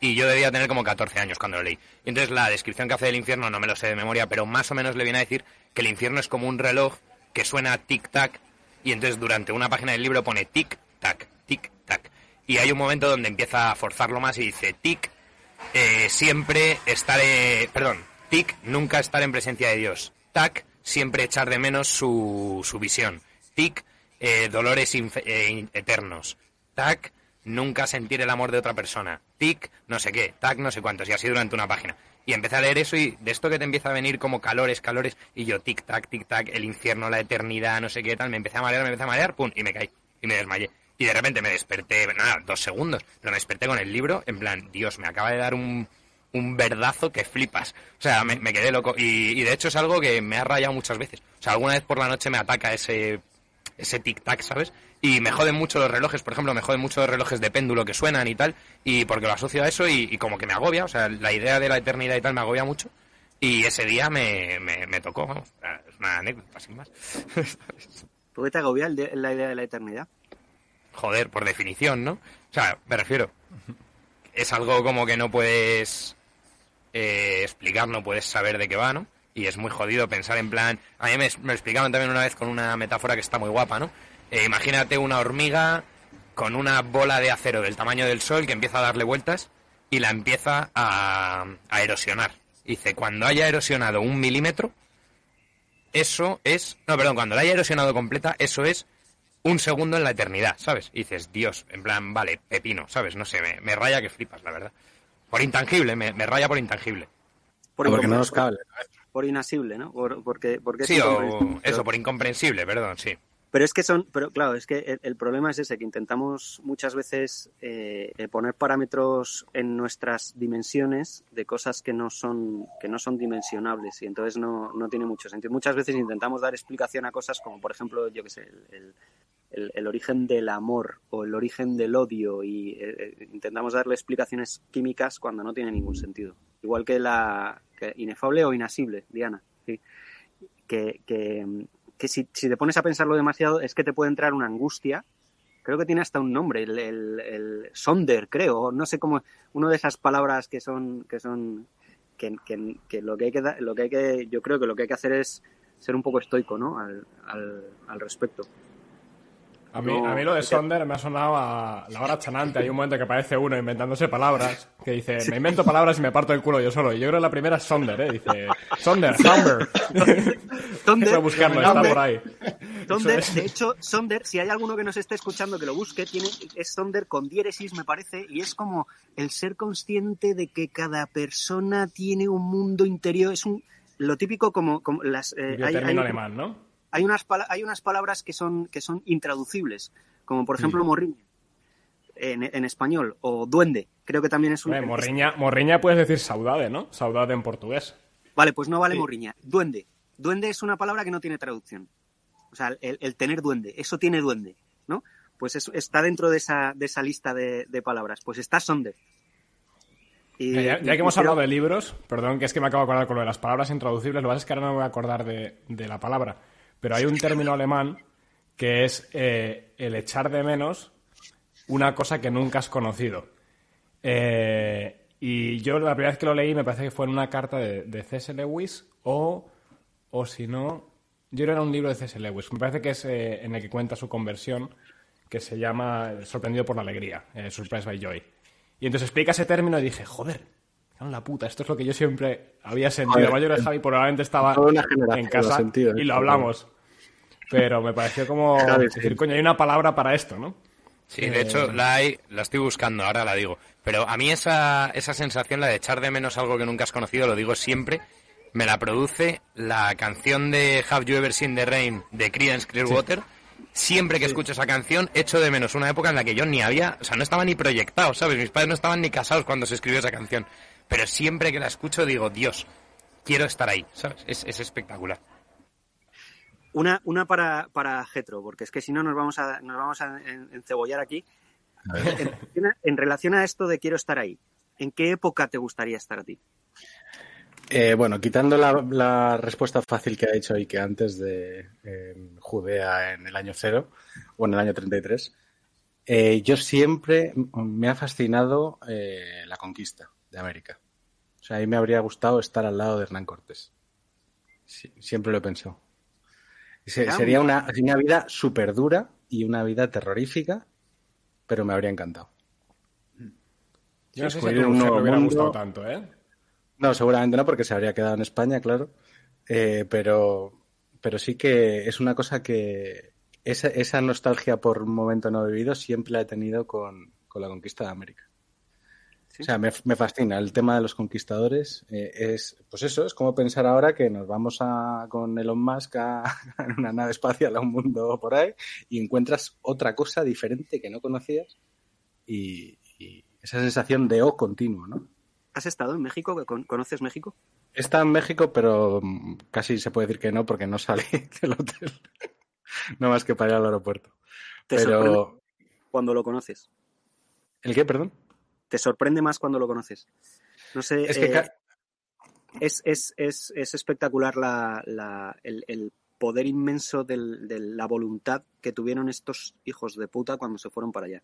Y yo debía tener como 14 años cuando lo leí. Y entonces la descripción que hace del infierno no me lo sé de memoria, pero más o menos le viene a decir que el infierno es como un reloj que suena tic-tac y entonces durante una página del libro pone tic-tac, tic-tac. Y hay un momento donde empieza a forzarlo más y dice tic, eh, siempre estaré, perdón, tic, nunca estar en presencia de Dios. Tac, siempre echar de menos su, su visión. Tic, eh, dolores eh, eternos. Tac, nunca sentir el amor de otra persona. Tic, no sé qué. Tac, no sé cuántos. Y así durante una página. Y empecé a leer eso y de esto que te empieza a venir como calores, calores, y yo tic, tac, tic, tac, el infierno, la eternidad, no sé qué tal, me empecé a marear, me empecé a marear, pum, y me caí. Y me desmayé. Y de repente me desperté, nada, dos segundos, pero me desperté con el libro, en plan, Dios, me acaba de dar un, un verdazo que flipas. O sea, me, me quedé loco. Y, y de hecho es algo que me ha rayado muchas veces. O sea, alguna vez por la noche me ataca ese, ese tic-tac, ¿sabes? Y me joden mucho los relojes, por ejemplo, me joden mucho los relojes de péndulo que suenan y tal, y porque lo asocio a eso y, y como que me agobia, o sea, la idea de la eternidad y tal me agobia mucho. Y ese día me, me, me tocó, vamos, es una anécdota sin más. ¿Por qué te agobia de- la idea de la eternidad? Joder, por definición, ¿no? O sea, me refiero. Es algo como que no puedes eh, explicar, no puedes saber de qué va, ¿no? Y es muy jodido pensar en plan. A mí me, me explicaban también una vez con una metáfora que está muy guapa, ¿no? Eh, imagínate una hormiga con una bola de acero del tamaño del sol que empieza a darle vueltas y la empieza a, a erosionar. Dice, cuando haya erosionado un milímetro, eso es. No, perdón, cuando la haya erosionado completa, eso es un segundo en la eternidad, ¿sabes? Y dices, Dios, en plan, vale, pepino, ¿sabes? No sé, me raya que flipas, la verdad. Por intangible, me, me raya por intangible. Por, Porque no nos cabe. por inasible, ¿no? Por- porque, porque es Sí, o eso, por incomprensible, perdón, sí. Pero es que son, pero claro, es que el, problema es ese, que intentamos muchas veces eh, eh, poner parámetros en nuestras dimensiones de cosas que no son, que no son dimensionables y entonces no, no tiene mucho sentido. Muchas veces intentamos dar explicación a cosas como, por ejemplo, yo que sé, el- el origen del amor o el origen del odio y eh, eh, intentamos darle explicaciones químicas cuando no tiene ningún sentido. Igual que la que inefable o inasible, Diana. sí. Que, que, que si, si te pones a pensarlo demasiado es que te puede entrar una angustia. Creo que tiene hasta un nombre, el, el, el sonder, creo, no sé cómo, una de esas palabras que son, que son, que, que- que lo que hay que, lo que hay que, yo creo que lo que hay que hacer es ser un poco estoico, ¿no? Al, al, al respecto. A mí, No, a mí lo de Sonder me ha sonado a la hora chanante. Hay un momento que aparece uno inventándose palabras, que dice, me invento palabras y me parto el culo yo solo. Y yo creo que la primera es Sonder, ¿eh? Dice, Sonder, Sonder. Sonder, Voy a buscarlo, está por ahí. Sonder, es. de hecho, Sonder, si hay alguno que nos esté escuchando que lo busque, tiene, es Sonder con diéresis, me parece, y es como el ser consciente de que cada persona tiene un mundo interior. Es un, lo típico como, como las... eh, hay- término hay- alemán, ¿no? Hay unas, hay unas palabras que son, que son intraducibles, como por ejemplo morriña en, en español, o duende, creo que también es un... Morriña, morriña puedes decir saudade, ¿no? Saudade en portugués. Vale, pues no vale Sí. morriña. Duende. Duende es una palabra que no tiene traducción. O sea, el, el tener duende, eso tiene duende, ¿no? Pues eso está dentro de esa, de esa lista de, de palabras. Pues está Sonder. Y- Ya, que hemos creo- hablado de libros, perdón, que es que me acabo de acordar con lo de las palabras intraducibles, lo que pasa es que ahora no me voy a acordar de, de la palabra, pero hay un término alemán que es eh, el echar de menos una cosa que nunca has conocido. Eh, y yo la primera vez que lo leí me parece que fue en una carta de, de C.S. Lewis o, o si no, yo era un libro de C.S. Lewis. Me parece que es eh, en el que cuenta su conversión, que se llama Sorprendido por la alegría, Surprised by Joy. Y entonces explica ese término y dije, joder, en la puta, esto es lo que yo siempre había sentido. Joder, creo que Javi probablemente estaba en casa sentido, y ¿eh? lo hablamos. Pero me pareció como Javi, sí. decir, coño, hay una palabra para esto, ¿no? Sí, de hecho, la hay, la estoy buscando, ahora la digo. Pero a mí esa, esa sensación, la de echar de menos algo que nunca has conocido, lo digo siempre, me la produce la canción de Have You Ever Seen the Rain de Creedence Clearwater. Siempre que escucho esa canción, echo de menos una época en la que yo ni había, o sea, no estaba ni proyectado, ¿sabes? Mis padres no estaban ni casados cuando se escribió esa canción. Pero siempre que la escucho digo, Dios, quiero estar ahí, ¿sabes? Es, es espectacular. Una, una para, para Getro, porque es que si no nos vamos a, nos vamos a en- encebollar aquí. En, relación a- en relación a esto de quiero estar ahí, ¿en qué época te gustaría estar a ti? Eh, bueno, quitando la, la respuesta fácil que ha hecho y que antes de eh, Judea en el año cero o en el año 33, eh, yo siempre me ha fascinado eh, la conquista de América. O sea, a mí me habría gustado estar al lado de Hernán Cortés. Sí, siempre lo he pensado. Se- sería una, una vida súper dura y una vida terrorífica, pero me habría encantado. Yo no sé si a Descubrir tu un mujer le nuevo hubiera mundo. gustado tanto, ¿eh? No, seguramente no, porque se habría quedado en España, claro. Eh, pero, pero sí que es una cosa que esa, esa nostalgia por un momento no vivido siempre la he tenido con, con la conquista de América. O sea, me, me fascina el tema de los conquistadores. eh, es, pues eso, es como pensar ahora que nos vamos a, con Elon Musk a, en una nave espacial a un mundo por ahí y encuentras otra cosa diferente que no conocías y, y esa sensación de O continuo, ¿no? ¿Has estado en México? ¿Con- ¿Conoces México? He estado en México, pero mm, casi se puede decir que no, porque no salí del hotel. no más que para ir al aeropuerto. ¿Te sorprende Pero. cuando lo conoces? ¿El qué, perdón? ¿Te sorprende más cuando lo conoces? No sé, Es que eh, es, es, es, es espectacular la, la- el, el poder inmenso del- de la voluntad que tuvieron estos hijos de puta cuando se fueron para allá.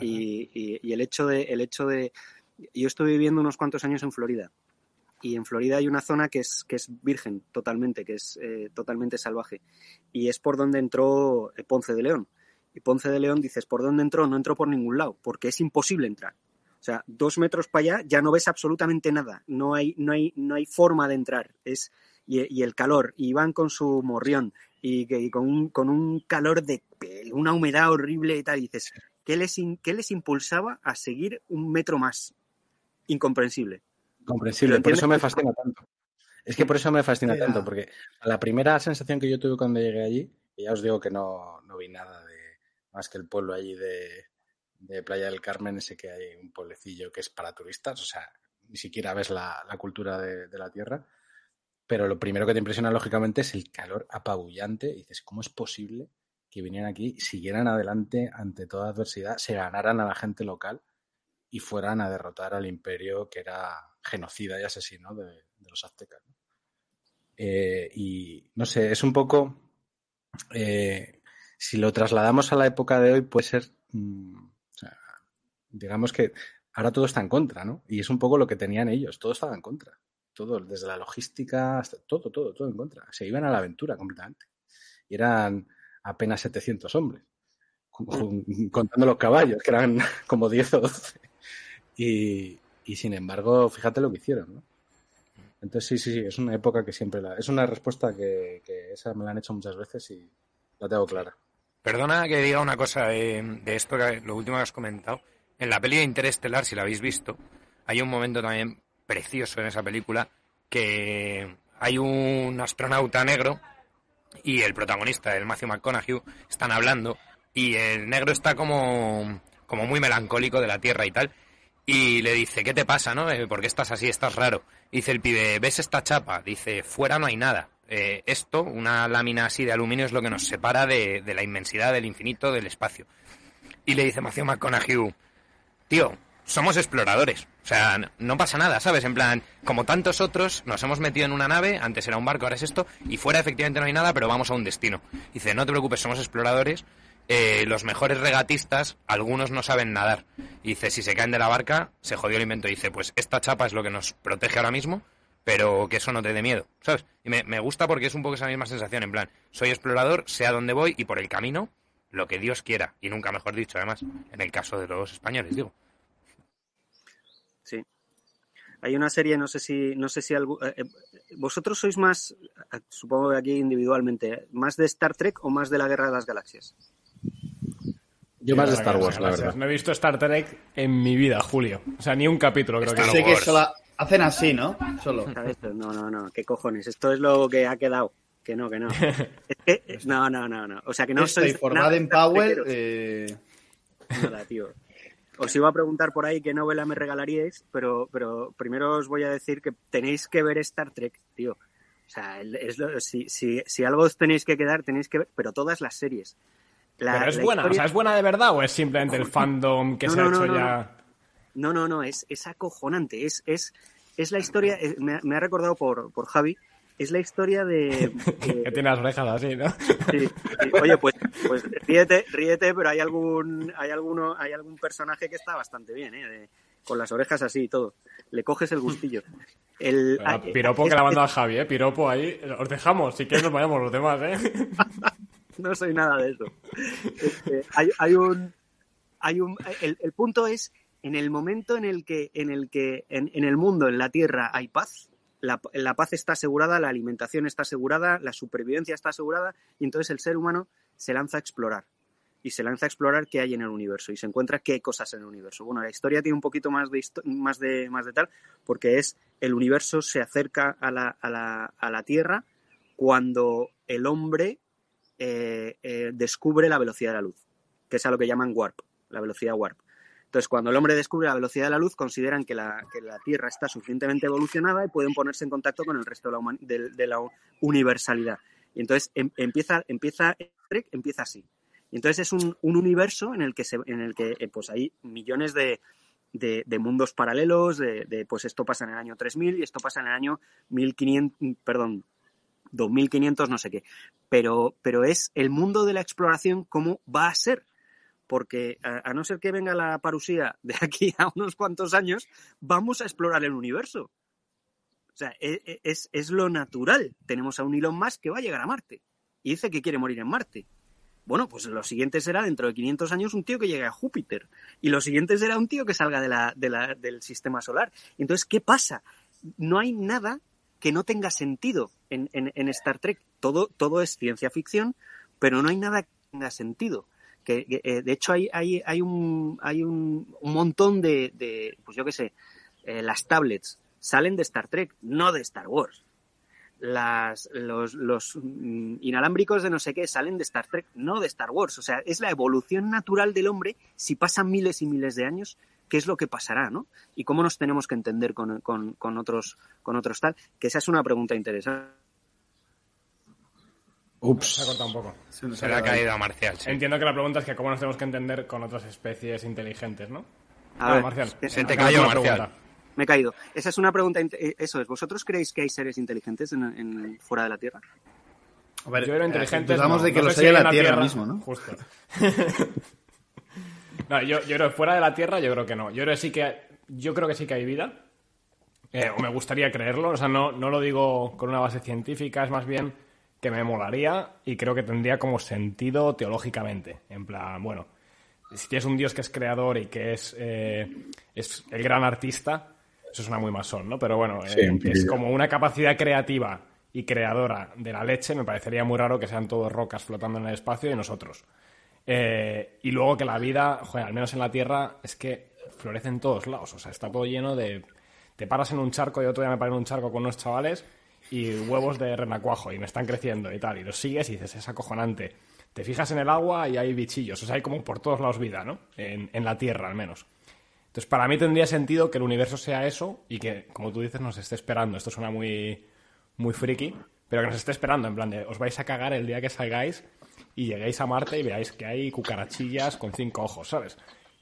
Y, y- y el hecho de, el hecho de, yo estuve viviendo unos cuantos años en Florida y en Florida hay una zona que es, que es virgen totalmente, que es eh, totalmente salvaje y es por donde entró eh, Ponce de León. Y Ponce de León dices, ¿por dónde entró? No entró por ningún lado, porque es imposible entrar. O sea, dos metros para allá ya no ves absolutamente nada. No hay, no hay, no hay forma de entrar. Es, y, y el calor. Y van con su morrión. Y, que- y con, un, con un calor de una humedad horrible y tal. Y dices, ¿qué les, in- ¿qué les impulsaba a seguir un metro más? Incomprensible. Comprensible, por eso me fascina tanto. Es que por eso me fascina tanto, porque la primera sensación que yo tuve cuando llegué allí, y ya os digo que no, no vi nada de más que el pueblo allí de, de Playa del Carmen, ese que hay un pueblecillo que es para turistas, o sea, ni siquiera ves la, cultura de, la tierra, pero lo primero que te impresiona lógicamente es el calor apabullante, dices, ¿cómo es posible que vinieran aquí, siguieran adelante ante toda adversidad, se ganaran a la gente local y fueran a derrotar al imperio que era genocida y asesino de, los aztecas. Eh, y no sé, es un poco, eh, si lo trasladamos a la época de hoy, puede ser, mm, digamos que ahora todo está en contra, ¿no? Y es un poco lo que tenían ellos, todo estaba en contra. Todo, desde la logística hasta todo, todo, todo en contra. Se iban a la aventura completamente. Y eran apenas 700 hombres, con- con- contando los caballos, que eran como 10 o 12. Y, y sin embargo, fíjate lo que hicieron, ¿no? Entonces, sí, sí, sí, es una época que siempre la. Es una respuesta que, que esa me la han hecho muchas veces y la tengo clara. Perdona que diga una cosa de, de esto, que, lo último que has comentado. En la peli de Interestelar, si la habéis visto, hay un momento también precioso en esa película que hay un astronauta negro y el protagonista, el Matthew McConaughey, están hablando y el negro está como, como muy melancólico de la Tierra y tal. Y le dice, ¿qué te pasa, no? Eh, ¿Por qué estás así? Estás raro. Dice el pibe, ¿ves esta chapa? Dice, fuera no hay nada. Eh, esto, una lámina así de aluminio, es lo que nos separa de, de la inmensidad, del infinito, del espacio. Y le dice Matthew McConaughey, tío, somos exploradores. O sea, no, pasa nada, ¿sabes? En plan, como tantos otros, nos hemos metido en una nave, antes era un barco, ahora es esto, y fuera efectivamente no hay nada, pero vamos a un destino. Dice, no te preocupes, somos exploradores. eh, los mejores regatistas, algunos no saben nadar. Dice, si se caen de la barca, se jodió el invento. Dice, pues esta chapa es lo que nos protege ahora mismo, pero que eso no te dé miedo, ¿sabes? Y me, me gusta porque es un poco esa misma sensación, en plan, soy explorador, sé a dónde voy y por el camino lo que Dios quiera. Y nunca mejor dicho, además, en el caso de los españoles, digo. Sí. Hay una serie, no sé si, no sé si algu- eh, eh, vosotros sois más, eh, supongo que aquí individualmente, más de Star Trek o más de la Guerra de las Galaxias. Yo más de Star Wars, la verdad. No he visto Star Trek en mi vida, Julio. O sea, ni un capítulo creo que Star no. Sé que solo hacen así, ¿no? Solo. No, no, no, qué cojones. Esto es lo que ha quedado. Que no, que no. Es que, no, no, no, no. O sea, que no Estoy Baden Star Powell. Eh, Nada, tío. Os iba a preguntar por ahí qué novela me regalaríais, pero, pero primero os voy a decir que tenéis que ver Star Trek, tío. O sea, el- es lo- si, si, si algo os tenéis que quedar, tenéis que ver, pero todas las series. La- Pero es buena, o sea, ¿es buena de verdad o es simplemente el fandom que No, se ha hecho no, ya? No, no, no, es, es acojonante. Es, es, es la historia, eh, me, ha- me ha recordado por, por Javi, es la historia de... Que tiene las orejas así, ¿no? Sí, sí. Oye, pues, pues ríete, ríete, pero hay algún, hay alguno, hay algún personaje que está bastante bien, ¿eh? De- con las orejas así y todo. Le coges el gustillo. El, Ah, ah, Piropo que la manda a Javi, ¿eh? Piropo ahí. Os dejamos, si quieres nos vayamos los demás, ¿eh? no soy nada de eso. Este, hay, hay un, hay un, el, el punto es en el momento en el que, en el que, en, en el mundo, en la Tierra, hay paz. La, paz está asegurada, la alimentación está asegurada, la supervivencia está asegurada, y entonces el ser humano se lanza a explorar. Y se lanza a explorar qué hay en el universo y se encuentra qué cosas en el universo. Bueno, la historia tiene un poquito más de, más de, más de tal, porque es el universo se acerca a la, a la, a la Tierra cuando el hombre eh, eh, descubre la velocidad de la luz, que es a lo que llaman warp, la velocidad warp. Entonces, cuando el hombre descubre la velocidad de la luz, consideran que la, que la Tierra está suficientemente evolucionada y pueden ponerse en contacto con el resto de la, de- de la universalidad. Y entonces em- empieza, empieza, Trek empieza así. Y entonces es un, un universo en el que, se, en el que eh, pues hay millones de, de, mundos paralelos, de, pues esto pasa en el año 3000 y esto pasa en el año 1500, perdón, 2500 no sé qué. Pero, pero es el mundo de la exploración cómo va a ser. Porque a, no ser que venga la parusía de aquí a unos cuantos años, vamos a explorar el universo. O sea, e- e- es, es lo natural. Tenemos a un Elon Musk que va a llegar a Marte y dice que quiere morir en Marte. Bueno, pues lo siguiente será dentro de 500 años un tío que llegue a Júpiter. Y lo siguiente será un tío que salga del sistema solar. Entonces, ¿qué pasa? No hay nada que no tenga sentido en, en- en Star Trek. Todo, todo es ciencia ficción, pero no hay nada que tenga sentido. Que, eh, de hecho, hay, hay, hay, un, hay un, un montón de, de, pues yo qué sé, eh, las tablets salen de Star Trek, no de Star Wars las, los, los mm, inalámbricos de no sé qué salen de Star Trek, no de Star Wars. O sea, es la evolución natural del hombre si pasan miles y miles de años, qué es lo que pasará, ¿no? Y cómo nos tenemos que entender con, con, con otros, con otros tal. Que esa es una pregunta interesante. Se ha Ups. cortado un poco. Se nos Se ha caído a Marcial, sí. Entiendo que la pregunta es que cómo nos tenemos que entender con otras especies inteligentes, ¿no? A Ah, ver, Marcial. se- se te cayó, una Marcial. pregunta. Me he caído. Esa es una pregunta. eh, Eso es. ¿Vosotros creéis que hay seres inteligentes en, en- fuera de la Tierra? A ver, Yo era eh, inteligente. dudamos no. de que No los haya en la una Tierra, mismo, ¿no? Justo. no, yo, yo creo que fuera de la Tierra, yo creo que no. Yo creo que sí que, yo creo que sí que hay vida. Eh, o me gustaría creerlo. O sea, no, no lo digo con una base científica, es más bien que me molaría y creo que tendría como sentido teológicamente. En plan, bueno, si tienes un dios que es creador y que es, eh, es el gran artista, eso suena muy masón, ¿no? Pero bueno, Sí, eh, es como una capacidad creativa y creadora de la leche, me parecería muy raro que sean todos rocas flotando en el espacio y nosotros. Eh, y luego que la vida, joder, al menos en la Tierra, es que florece en todos lados. O sea, está todo lleno de. Te paras en un charco, yo otro día me paré en un charco con unos chavales y huevos de renacuajo y me están creciendo y tal. Y los sigues y dices, es acojonante. Te fijas en el agua y hay bichillos. O sea, hay como por todos lados vida, ¿no? En, en la Tierra, al menos. Entonces, para mí tendría sentido que el universo sea eso y que, como tú dices, nos esté esperando. Esto suena muy, muy friki, pero que nos esté esperando, en plan de, os vais a cagar el día que salgáis y lleguéis a Marte y veáis que hay cucarachillas con cinco ojos, ¿sabes?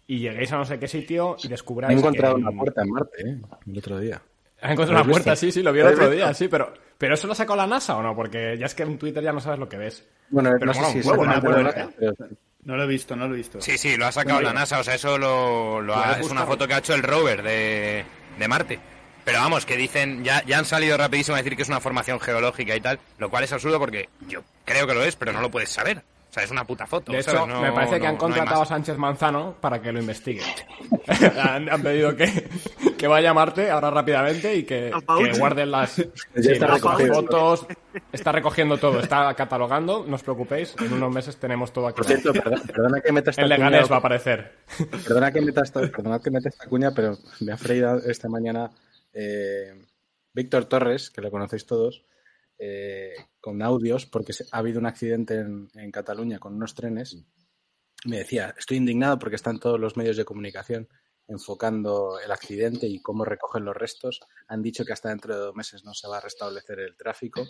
Y lleguéis a no sé qué sitio y He descubráis encontrado que... una puerta en Marte, ¿eh? El otro día. Ha encontrado ¿Lo una has puerta, sí, sí, lo vi el ¿Lo has otro día, sí, pero... ¿Pero eso lo ha sacado la NASA o no? Porque ya es que en Twitter ya no sabes lo que ves. Bueno, Pero no sé mola si un es huevo, una ¿no? puerta, pero- No lo he visto, no lo he visto. Sí, sí, lo ha sacado la NASA, o sea, eso lo, lo ha- es una foto que ha hecho el rover de, de Marte. Pero vamos, que dicen, ya, ya han salido rapidísimo a decir que es una formación geológica y tal, lo cual es absurdo porque yo creo que lo es, pero no lo puedes saber. Sea, es una puta foto. De ¿sabes? hecho, No- me parece que han no contratado a. Sánchez Manzano para que lo investigue. han, han pedido que, que vaya a Marte ahora rápidamente y que, guarden las, sí, está las fotos. Está recogiendo todo, está catalogando, no os preocupéis. En unos meses tenemos todo aquí. Por cierto, perdona, perdona que meta esta En Leganés cuña- va a aparecer. Perdona que meta esta, perdona que meta esta cuña, pero me ha freído esta mañana eh, Víctor Torres, que lo conocéis todos, eh, con audios, porque se- ha habido un accidente en, en Cataluña con unos trenes. Me decía, estoy indignado porque están todos los medios de comunicación enfocando el accidente y cómo recogen los restos. Han dicho que hasta dentro de dos meses no se va a restablecer el tráfico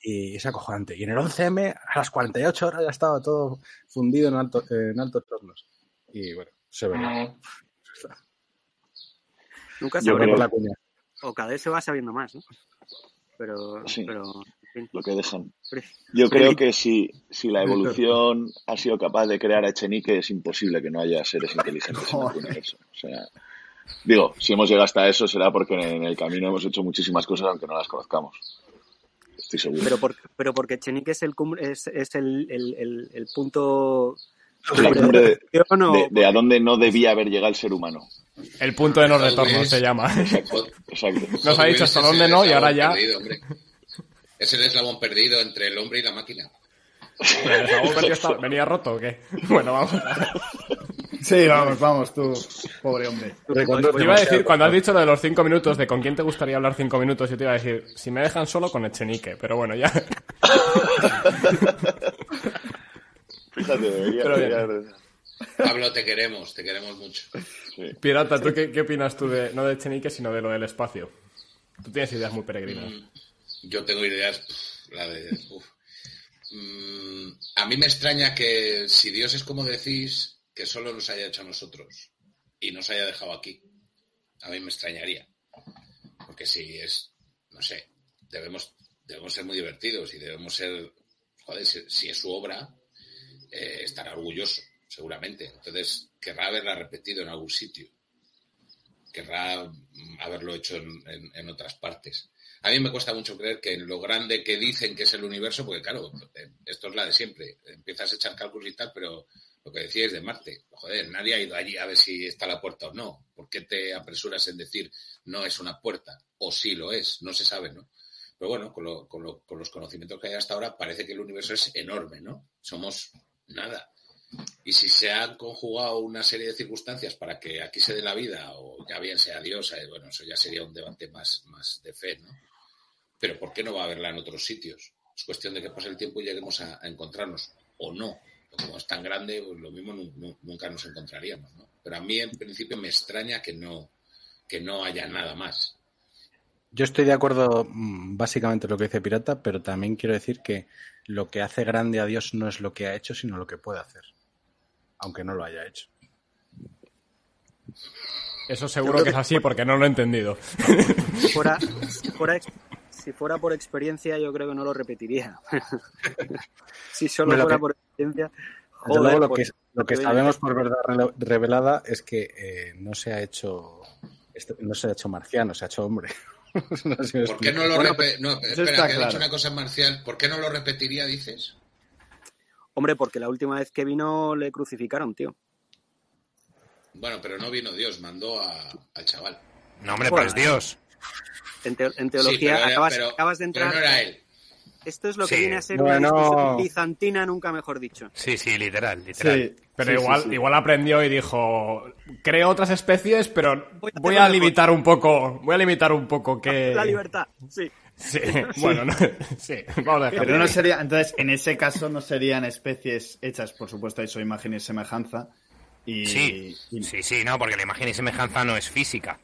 y es acojonante. Y en el 11M, a las 48 horas ya estaba todo fundido en, alto- en altos tornos. Y bueno, se ve. Nunca la cuña. O cada vez se va sabiendo más, ¿no? Pero, Sí. pero en fin. lo que dejan. Yo creo que si, si la evolución ha sido capaz de crear a Echenique, es imposible que no haya seres inteligentes en el universo. O sea, digo, si hemos llegado hasta eso será porque en el camino hemos hecho muchísimas cosas aunque no las conozcamos. Estoy seguro. Pero, por- pero porque Chenique es el, es, es el, el, el, el punto la cumbre de, evolución o- de- de a dónde no debía haber llegado el ser humano. El punto de no retorno se llama. Exacto. exacto. Nos ha dicho hasta dónde no y ahora eslabón ya. perdido, hombre. Es el eslabón perdido entre el hombre y la máquina. ¿Pero el sabor perdido está- ¿Venía roto o qué? Bueno, vamos. Sí, vamos, vamos, tú, pobre hombre. Te iba a decir, cuando has dicho lo de los cinco minutos, de con quién te gustaría hablar cinco minutos, yo te iba a decir, si me dejan solo con Echenique, pero bueno, ya. Fíjate, debería, Pero bien. debería- Pablo, te queremos, te queremos mucho. Pirata, ¿tú qué, qué opinas tú de, no de Chenique, sino de lo del espacio? Tú tienes ideas muy peregrinas. Mm, Yo tengo ideas, la de... uf. Mm, a mí me extraña que si Dios es como decís, que solo nos haya hecho a nosotros y nos haya dejado aquí. A mí me extrañaría. Porque si es, no sé, debemos, debemos ser muy divertidos y debemos ser, joder, si, si es su obra, eh, estará orgulloso, seguramente. Entonces, querrá haberla repetido en algún sitio. Querrá haberlo hecho en, en- en otras partes. A mí me cuesta mucho creer que en lo grande que dicen que es el universo, porque claro, eh, esto es la de siempre. Empiezas a echar cálculos y tal, pero lo que decíais de Marte, joder, nadie ha ido allí a ver si está la puerta o no. ¿Por qué te apresuras en decir no es una puerta? O sí lo es, no se sabe, ¿no? Pero bueno, con, lo- con lo- con los conocimientos que hay hasta ahora, parece que el universo es enorme, ¿no? Somos nada. Y si se han conjugado una serie de circunstancias para que aquí se dé la vida, o ya bien sea Dios, eh, bueno, eso ya sería un debate más, de fe, ¿no? Pero ¿por qué no va a haberla en otros sitios? Es cuestión de que pase el tiempo y lleguemos a, encontrarnos, o no. Como es tan grande, pues lo mismo nu- nu- nunca nos encontraríamos, ¿no? Pero a mí, en principio, me extraña que no, que no haya nada más. Yo estoy de acuerdo mm, básicamente en lo que dice Pirata, pero también quiero decir que lo que hace grande a Dios no es lo que ha hecho, sino lo que puede hacer. Aunque no lo haya hecho. Eso seguro que es así porque no lo he entendido. Si fuera, si fuera, ex- si fuera por experiencia, yo creo que no lo repetiría. si solo lo fuera que- por experiencia. Luego, lo que, pues, lo que sabemos por verdad revelada es que eh, no se ha hecho este- no se ha hecho marciano, se ha hecho hombre. No sé si me ¿Por qué explico. no lo Bueno, no, eso espera, está que he claro. dicho una cosa marcial. ¿Por qué no lo repetiría, dices? Hombre, porque la última vez que vino le crucificaron, tío. Bueno, pero no vino Dios, mandó a- al chaval. No, hombre, Bueno, pues Dios. En, teo- en Sí, teología pero acabas, pero- acabas de pero entrar. no era él. Esto es lo que viene a ser Bueno. una discusión bizantina, nunca mejor dicho. Sí, sí, literal, literal. Sí, Pero sí, igual, sí, sí. igual aprendió y dijo, creo otras especies, pero Voy a voy hacerlo a mejor". limitar un poco, voy a limitar un poco que... La libertad, sí. Sí, bueno, no, sí, vamos a dejarlo Pero no sería, entonces, en ese caso no serían especies hechas, por supuesto, a su imagen y semejanza. Y, Sí, y- sí, sí, no, porque la imagen y semejanza no es física.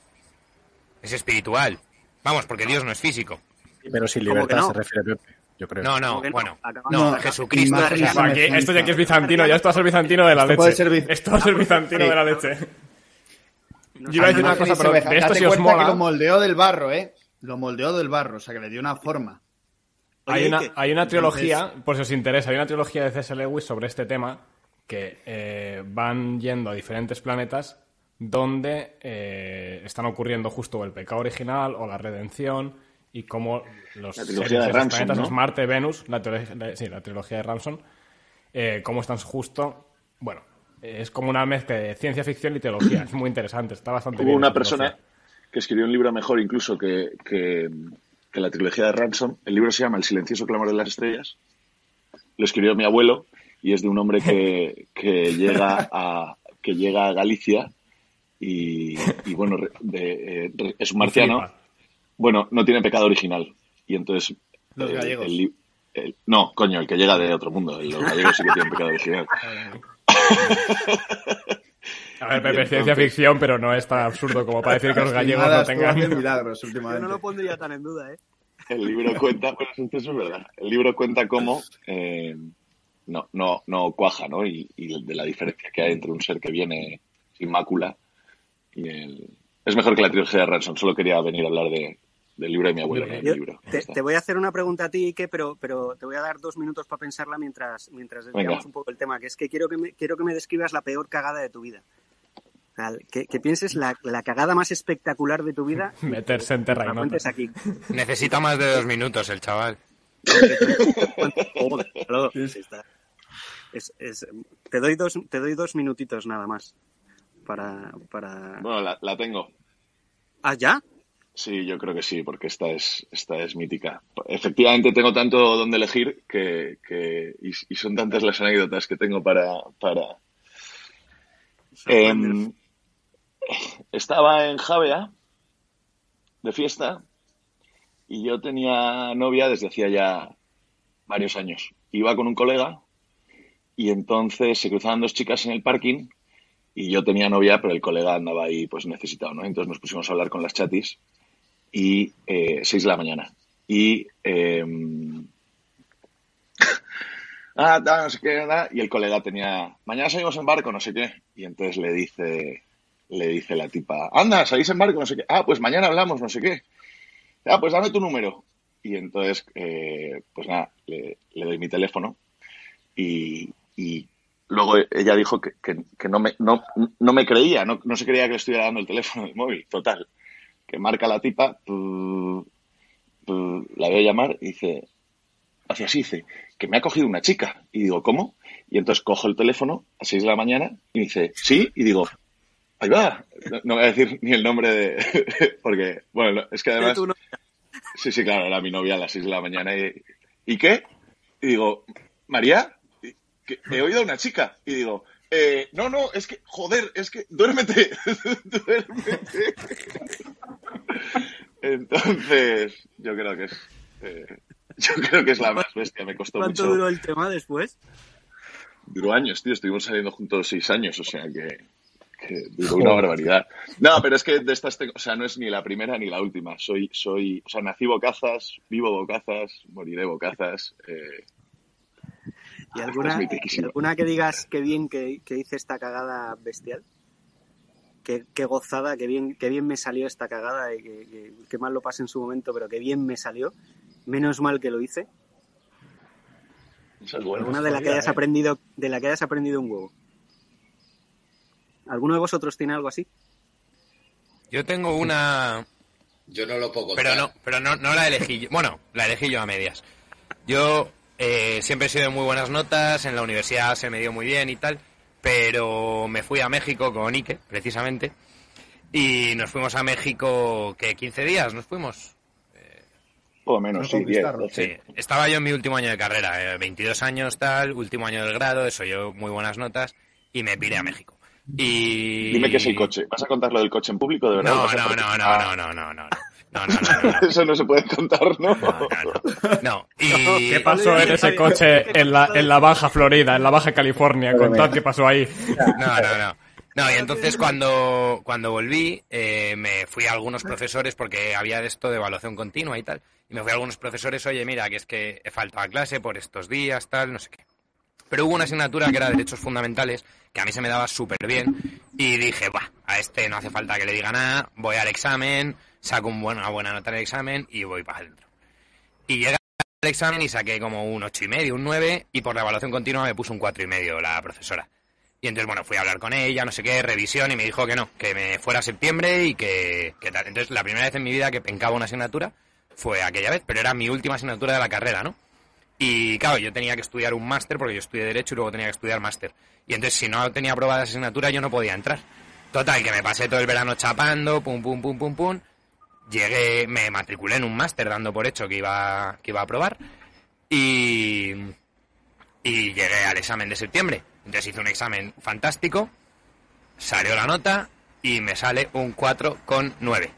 Es espiritual. Vamos, porque Dios no es físico. Pero sin ¿Cómo libertad no? se refiere Pepe, yo creo. No, no, ¿Cómo que no? bueno. No, No, Jesucristo. aquí- esto ya que es bizantino, ya esto va a ser bizantino de la Esto puede leche. ser Esto va a ser bizantino Sí. de la leche. No Yo iba a decir una cosa, pero de esto si os cuenta que mola, lo moldeó del barro, ¿eh? Lo moldeó del barro, o sea, que le dio una forma. hay una, que- hay una Entonces- trilogía, por si os interesa, hay una trilogía de C.S. Lewis sobre este tema que eh, van yendo a diferentes planetas donde eh, están ocurriendo justo el pecado original o la redención y cómo los La trilogía seres de esos Ransom, planetas, ¿no? los Marte, Venus, la, sí, la trilogía de Ramson, eh, cómo están justo, bueno, es como una mezcla de ciencia ficción y teología, es muy interesante, está bastante Hubo bien. una persona trilogía. Que escribió un libro mejor incluso que, que, que la trilogía de Ransom. El libro se llama El silencioso clamor de las estrellas. Lo escribió mi abuelo y es de un hombre que, que llega a que llega a Galicia y, y, bueno de- eh, es un marciano. Bueno, no tiene pecado original y entonces Los eh, gallegos. el li- el- no, coño, el que llega de otro mundo. Los gallegos sí que tienen pecado original. A ver, Pepe, es ciencia ficción, pero no es tan absurdo como para decir que los gallegos no tengan... milagros Yo últimamente. no lo pondría tan en duda, ¿eh? El libro cuenta, bueno, eso es verdad. El libro cuenta cómo eh, no, no, no cuaja, ¿no? Y, y de la diferencia que hay entre un ser que viene sin mácula y el... Es mejor que la trilogía de Ransom. Solo quería venir a hablar de, del libro de mi abuelo, no libro. Te, voy a hacer una pregunta a ti, Ike, pero, pero te voy a dar dos minutos para pensarla mientras, mientras desviamos Venga. un poco el tema, que es que quiero que me, quiero que me describas la peor cagada de tu vida. Sea, que, que pienses la, la cagada más espectacular de tu vida. Meterse en terra La y no. cuentes aquí. Necesita más de dos minutos el chaval. Es- es- te, doy dos, te doy dos minutitos nada más para... para... Bueno, la, la tengo. ¿Ah, ya? Sí, yo creo que sí, porque esta es, esta es mítica. Efectivamente, tengo tanto donde elegir que, que y, y son tantas las anécdotas que tengo para, para, estaba en Javea de fiesta y yo tenía novia desde hacía ya varios años. Iba con un colega y entonces se cruzaban dos chicas en el parking y yo tenía novia, pero el colega andaba ahí pues necesitado, ¿no? Entonces nos pusimos a hablar con las chatis y eh, seis de la mañana. Y nada, y el colega tenía, mañana salimos en barco, no sé qué, y entonces le dice, le dice la tipa, anda, salís en barco, no sé qué, ah, pues mañana hablamos, no sé qué, ah, pues dame tu número, y entonces, eh, pues nada, le, doy mi teléfono, y, y luego ella dijo que, que, no, me, no, no me creía, no, no se creía que le estuviera dando el teléfono del móvil, total, que marca la tipa, la veo llamar y dice, hacia así, dice, que me ha cogido una chica. Y digo, ¿cómo? Y entonces cojo el teléfono a 6 de la mañana y dice, sí, y digo, ahí va. No, no voy a decir ni el nombre de... porque, bueno, es que además... Sí, sí, claro, era mi novia a las 6 de la mañana. Y, ¿Y qué? Y digo, María, que he oído a una chica. Y digo, eh, no, no, es que, joder, es que, duérmete, duérmete. Entonces, yo creo que es... Eh, yo creo que es la más bestia, me costó ¿Cuánto mucho. duró el tema después? Duró años, tío, estuvimos saliendo juntos seis años, o sea que, que una barbaridad. No, pero es que de estas, tengo- o sea, no es ni la primera ni la última. Soy, soy, o sea, nací bocazas, vivo bocazas, moriré bocazas. Eh, ¿Y alguna, es alguna que digas qué bien que, que hice esta cagada bestial? Qué, qué gozada, qué bien, qué bien me salió esta cagada y que, mal lo pasé en su momento, pero qué bien me salió. Menos mal que lo hice. esa es. Alguna de la que hayas ¿eh? aprendido, de la que hayas aprendido un huevo. ¿Alguno de vosotros tiene algo así? Yo tengo una, Yo no lo puedo contar. pero no, pero no, no la elegí yo. Bueno, la elegí yo a medias. Yo eh, siempre he sido de muy buenas notas, en la universidad se me dio muy bien y tal, pero me fui a México con Ike, precisamente, y nos fuimos a México, ¿qué? ¿15 días nos fuimos? Por lo menos, No sí, 10, conquistarlo. 12. Sí, estaba yo en mi último año de carrera, eh, 22 años tal, último año del grado, eso yo muy buenas notas, y me piré a México. Y... Dime qué es el coche. ¿Vas a contar lo del coche en público, de verdad? No, ah. no, no, no, no, no, no, no. No, Eso no se puede contar, ¿no? No, no, ¿Qué pasó en ese coche en la, en la Baja Florida, en la Baja California? Contad qué pasó ahí. No, no, no. No, y entonces cuando, cuando volví, eh, me fui a algunos profesores, porque había esto de evaluación continua y tal, y me fui a algunos profesores, oye, mira, que es que he faltado a clase por estos días, tal, no sé qué. Pero hubo una asignatura que era Derechos Fundamentales, que a mí se me daba súper bien, y dije, va, a este no hace falta que le diga nada, voy al examen, saco un buen- una buena nota en el examen y voy para adentro. Y llegué al examen y saqué como un ocho y medio, un 9, y por la evaluación continua me puso un cuatro y medio la profesora. Y entonces, bueno, fui a hablar con ella, no sé qué, revisión, y me dijo que no, que me fuera a septiembre y que, que tal. Entonces, la primera vez en mi vida que pencaba una asignatura fue aquella vez, pero era mi última asignatura de la carrera, ¿no? Y claro, yo tenía que estudiar un máster porque yo estudié Derecho y luego tenía que estudiar máster. Y entonces, si no tenía aprobada asignatura, yo no podía entrar. Total, que me pasé todo el verano chapando, pum, pum, pum, pum, pum. Llegué, me matriculé en un máster dando por hecho que iba, que iba a aprobar. Y, y llegué al examen de septiembre. Entonces hice un examen fantástico, salió la nota y me sale un 4,9.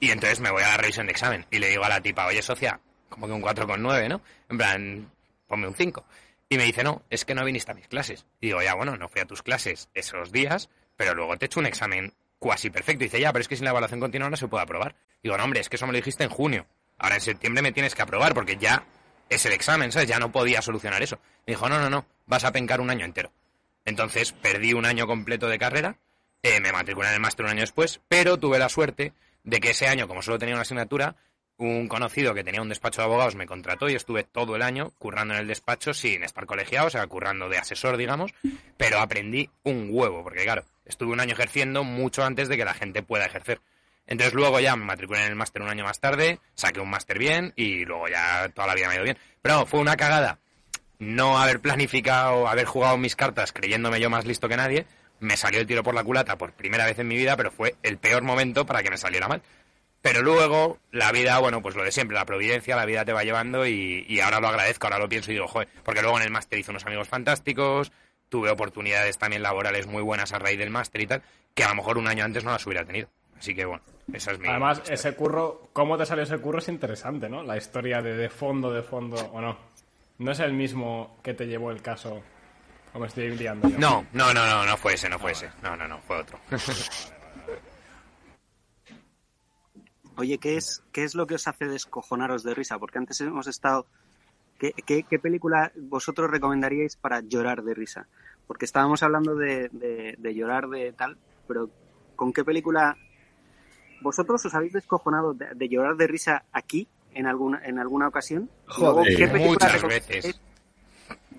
Y entonces me voy a la revisión de examen y le digo a la tipa, oye, socia, como que un 4,9, ¿no? En plan, ponme un 5. Y me dice, no, es que no viniste a mis clases. Y digo, ya, bueno, no fui a tus clases esos días, pero luego te he hecho un examen cuasi perfecto. Y dice, ya, pero es que sin la evaluación continua no se puede aprobar. Digo, no, hombre, es que eso me lo dijiste en junio. Ahora en septiembre me tienes que aprobar porque ya es el examen, ¿sabes? Ya no podía solucionar eso. Me dijo, no, no, no, vas a pencar un año entero. Entonces perdí un año completo de carrera, eh, me matriculé en el máster un año después, pero tuve la suerte de que ese año, como solo tenía una asignatura, un conocido que tenía un despacho de abogados me contrató y estuve todo el año currando en el despacho sin estar colegiado, o sea, currando de asesor, digamos, pero aprendí un huevo, porque claro, estuve un año ejerciendo mucho antes de que la gente pueda ejercer. Entonces luego ya me matriculé en el máster un año más tarde, saqué un máster bien y luego ya toda la vida me ha ido bien. Pero no, fue una cagada no haber planificado, haber jugado mis cartas creyéndome yo más listo que nadie, me salió el tiro por la culata por primera vez en mi vida, pero fue el peor momento para que me saliera mal. Pero luego, la vida, bueno, pues lo de siempre, la providencia, la vida te va llevando y, y ahora lo agradezco, ahora lo pienso y digo, joder, porque luego en el máster hice unos amigos fantásticos, tuve oportunidades también laborales muy buenas a raíz del máster y tal, que a lo mejor un año antes no las hubiera tenido. Así que bueno, esa es mi... Además, ese curro, cómo te salió ese curro es interesante, ¿no? La historia de, de fondo, de fondo, o no. No es el mismo que te llevó el caso ¿O me estoy liando yo? No, no, no, no, no fue ese, no fue ese. No, no, no, fue otro. Oye, ¿qué es, ¿qué es lo que os hace descojonaros de risa? Porque antes hemos estado... ¿Qué, qué, qué película vosotros recomendaríais para llorar de risa? Porque estábamos hablando de, de- de llorar de tal, pero ¿con qué película vosotros os habéis descojonado de, de llorar de risa aquí en alguna, en alguna ocasión? Joder, ¿qué película muchas veces.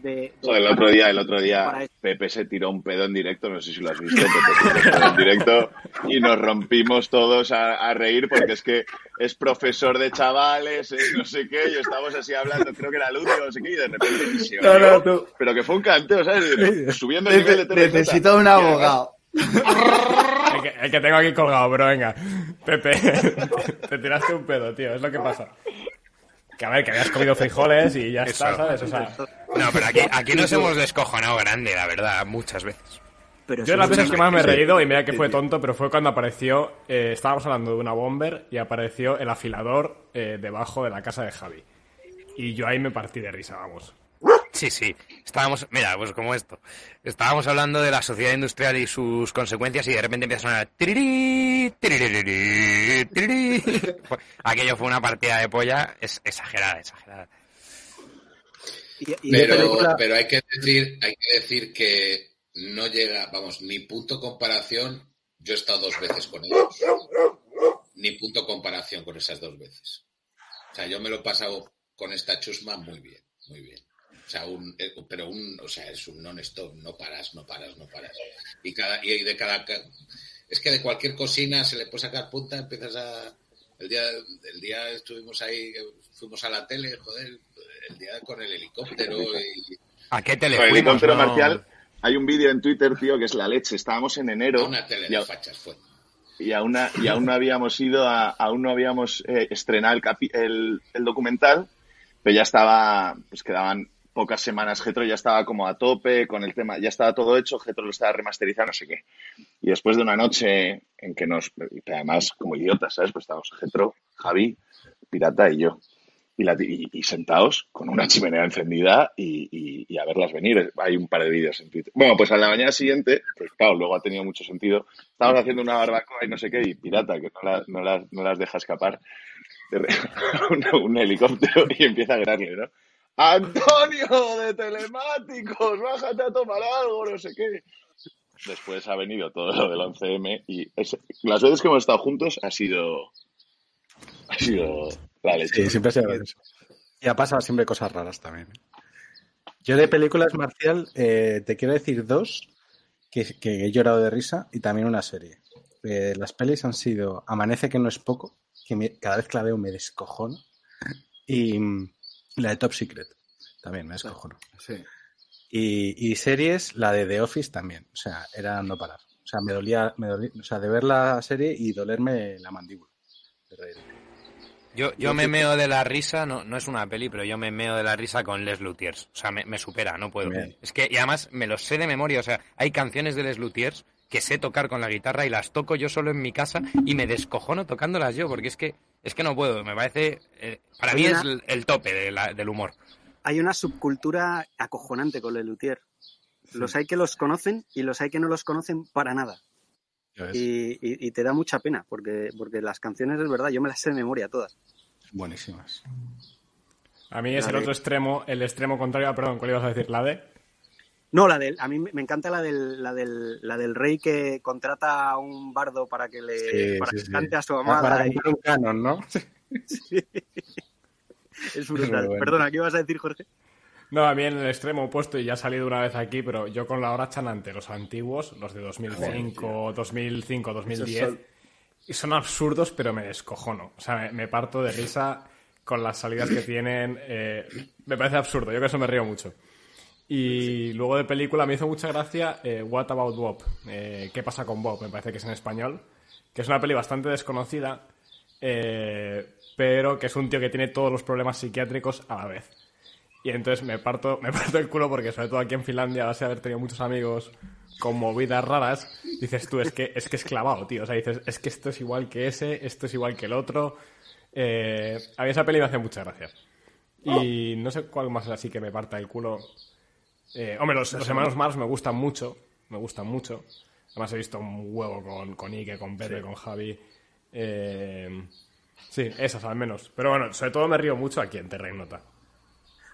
De, de- Joder, el otro día, el otro día? Pepe se tiró un pedo en directo, no sé si lo has visto, Pepe se tiró un pedo en directo y nos rompimos todos a, a reír porque es que es profesor de chavales, es no sé qué, y estamos así hablando, creo que era el último, no sé qué, y de repente No, no, pero que fue un canteo, ¿sabes? Subiendo el nivel de. Necesito un abogado. El que, el que tengo aquí colgado, pero venga. Pepe, te tiraste un pedo, tío, es lo que pasa. Que a ver, que habías comido frijoles y ya está. ¿sabes? O sea, No, pero aquí, aquí nos hemos descojonado grande, la verdad, muchas veces. pero yo las veces que más me he reído, y mira que fue tonto, pero fue cuando apareció, eh, estábamos hablando de una bomber y apareció el afilador eh, debajo de la casa de Javi. Y yo ahí me partí de risa, vamos. Sí, sí. Estábamos, mira, pues como esto. Estábamos hablando de la sociedad industrial y sus consecuencias y de repente empieza a sonar tirirí, tirirí. Aquello fue una partida de polla es, exagerada, exagerada. Y- y de Pero, película- pero hay que decir, hay que decir que no llega, vamos, ni punto comparación. Yo he estado dos veces con ellos. Ni punto comparación con esas dos veces. O sea, yo me lo he pasado con esta chusma muy bien, muy bien. O sea, un, eh, pero un, o sea, es un non-stop, no paras, no paras, no paras. Y cada, y de cada, ca- es que de cualquier cocina se le puede sacar punta, empiezas a, el día, el día estuvimos ahí, fuimos a la tele, joder, el día con el helicóptero y ¿A qué Con el helicóptero no? marcial, hay un vídeo en Twitter, tío, que es la leche. Estábamos en enero una tele y, de a- fachas fue. y aún, na- y aún no habíamos ido a, aún no habíamos eh, estrenado el, capi- el, el documental, pero ya estaba, pues quedaban pocas semanas, Getro ya estaba como a tope con el tema, ya estaba todo hecho, Getro lo estaba remasterizando, no sé qué. Y después de una noche en que nos, y además como idiotas, ¿sabes? Pues estábamos Getro, Javi, Pirata y yo. Y, sentados con una chimenea encendida y, a verlas venir. Hay un par de vídeos en Twitter. Bueno, pues a la mañana siguiente, pues claro, luego ha tenido mucho sentido. Estábamos haciendo una barbacoa y no sé qué, y pirata, que no, la- no las, no las deja escapar. Un, helicóptero y empieza a gritarle, ¿no? ¡Antonio de telemáticos! ¡Bájate a tomar algo! No sé qué. Después ha venido todo lo del 11M y las veces que hemos estado juntos ha sido. Ha sido la leche. Sí, siempre ha sido eso. Y ha pasado siempre cosas raras también. ¿eh? Yo de películas marcial eh, te quiero decir dos que, que he llorado de risa y también una serie. Eh, las pelis han sido Amanece que no es poco, que me- cada vez que la veo me descojono, y mm, la de Top Secret, también me descojono. Sí. Y, y series, la de The Office también, o sea, era no parar. O sea, me dolía, me dolía, o sea, de ver la serie y dolerme la mandíbula. de reír. Yo, yo me meo de la risa, no, no es una peli, pero yo me meo de la risa con Les Luthiers. O sea, me, me supera, no puedo. Bien. Es que, y además, me los sé de memoria. O sea, hay canciones de Les Luthiers que sé tocar con la guitarra y las toco yo solo en mi casa y me descojono tocándolas yo, porque es que, es que no puedo. Me parece, eh, para mí es el, el tope de la- del humor. hay una subcultura acojonante con el luthier. Los hay que los conocen y los hay que no los conocen para nada. Y, y- y te da mucha pena, porque, porque las canciones es verdad, yo me las sé de memoria todas. Buenísimas. A mí es La el de- otro extremo, el extremo contrario. ah, Perdón, ¿cuál ibas a decir? ¿La de? No, la del, a mí me encanta la del, la del, la del rey que contrata a un bardo para que le Sí, para sí, que sí. cante a su Para amada. y- cantar un canon, ¿no? es brutal. bueno. Perdona, ¿qué ibas a decir, Jorge? No, a mí en el extremo opuesto, y ya ha salido una vez aquí, pero yo con la hora chanante, los antiguos, los de 2005, 2005, 2010, Esos son- y son absurdos, pero me descojono. O sea, me, me parto de risa con las salidas que tienen. eh, me parece absurdo, yo que eso me río mucho. Y luego de película me hizo mucha gracia eh, What About Bob? Eh, ¿Qué pasa con Bob? Me parece que es en español. Que es una peli bastante desconocida, pero que es un tío que tiene todos los problemas psiquiátricos a la vez. Y entonces me parto, me parto el culo porque sobre todo aquí en Finlandia, a base de haber tenido muchos amigos con movidas raras, dices tú, es que es que es clavado, tío. O sea, dices, es que esto es igual que ese, esto es igual que el otro. Eh, a mí esa peli me hace mucha gracia. Y no sé cuál más así que me parta el culo. Eh, hombre, los, los hermanos Mars me gustan mucho, me gustan mucho. Además he visto un huevo con, con Ike, con Pepe, con Javi. Eh, sí, esas al menos. Pero bueno, sobre todo me río mucho aquí en Terra Ignota.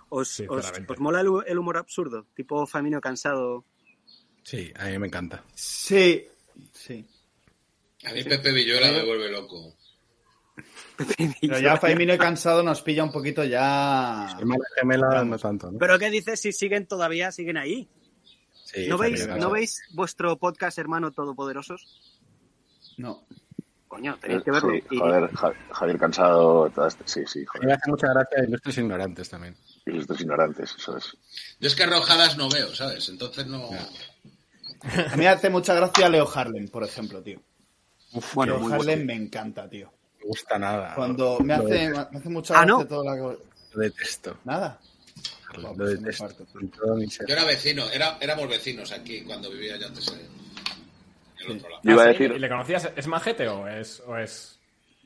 ¿Os, os, os mola el, hu- el humor absurdo? Tipo Famino cansado. Sí, a mí me encanta. Sí, sí. A mí Pepe Villuela me vuelve loco. Pero ya Faimino y Cansado nos pilla un poquito ya... Gemela no tanto, ¿no? ¿Pero qué dices si siguen todavía, siguen ahí? Sí, ¿No, veis, ¿No veis vuestro podcast hermano Todopoderosos? No. Coño, tenéis que verlo. Sí, Y- joder, Ja- Javier Cansado, todas- sí, sí, joder. me hace mucha gracia Ilustres Ignorantes también. Y los dos ignorantes, eso es. Yo es que arrojadas no veo, ¿sabes? Entonces no. A mí me hace mucha gracia Leo Harlem, por ejemplo, tío. Uf, Bueno, Leo Harlem me encanta, tío. me gusta nada. Cuando me hace, me hace mucha Ah, gracia ¿no? todo la... Lo detesto. Nada. Lo detesto. me parto. Con todo mi ser. Yo era vecino, era, éramos vecinos aquí cuando vivía yo antes en el otro lado. Yo iba a Ah, sí, decir, ¿Y le conocías? ¿Es majete o es...? O es...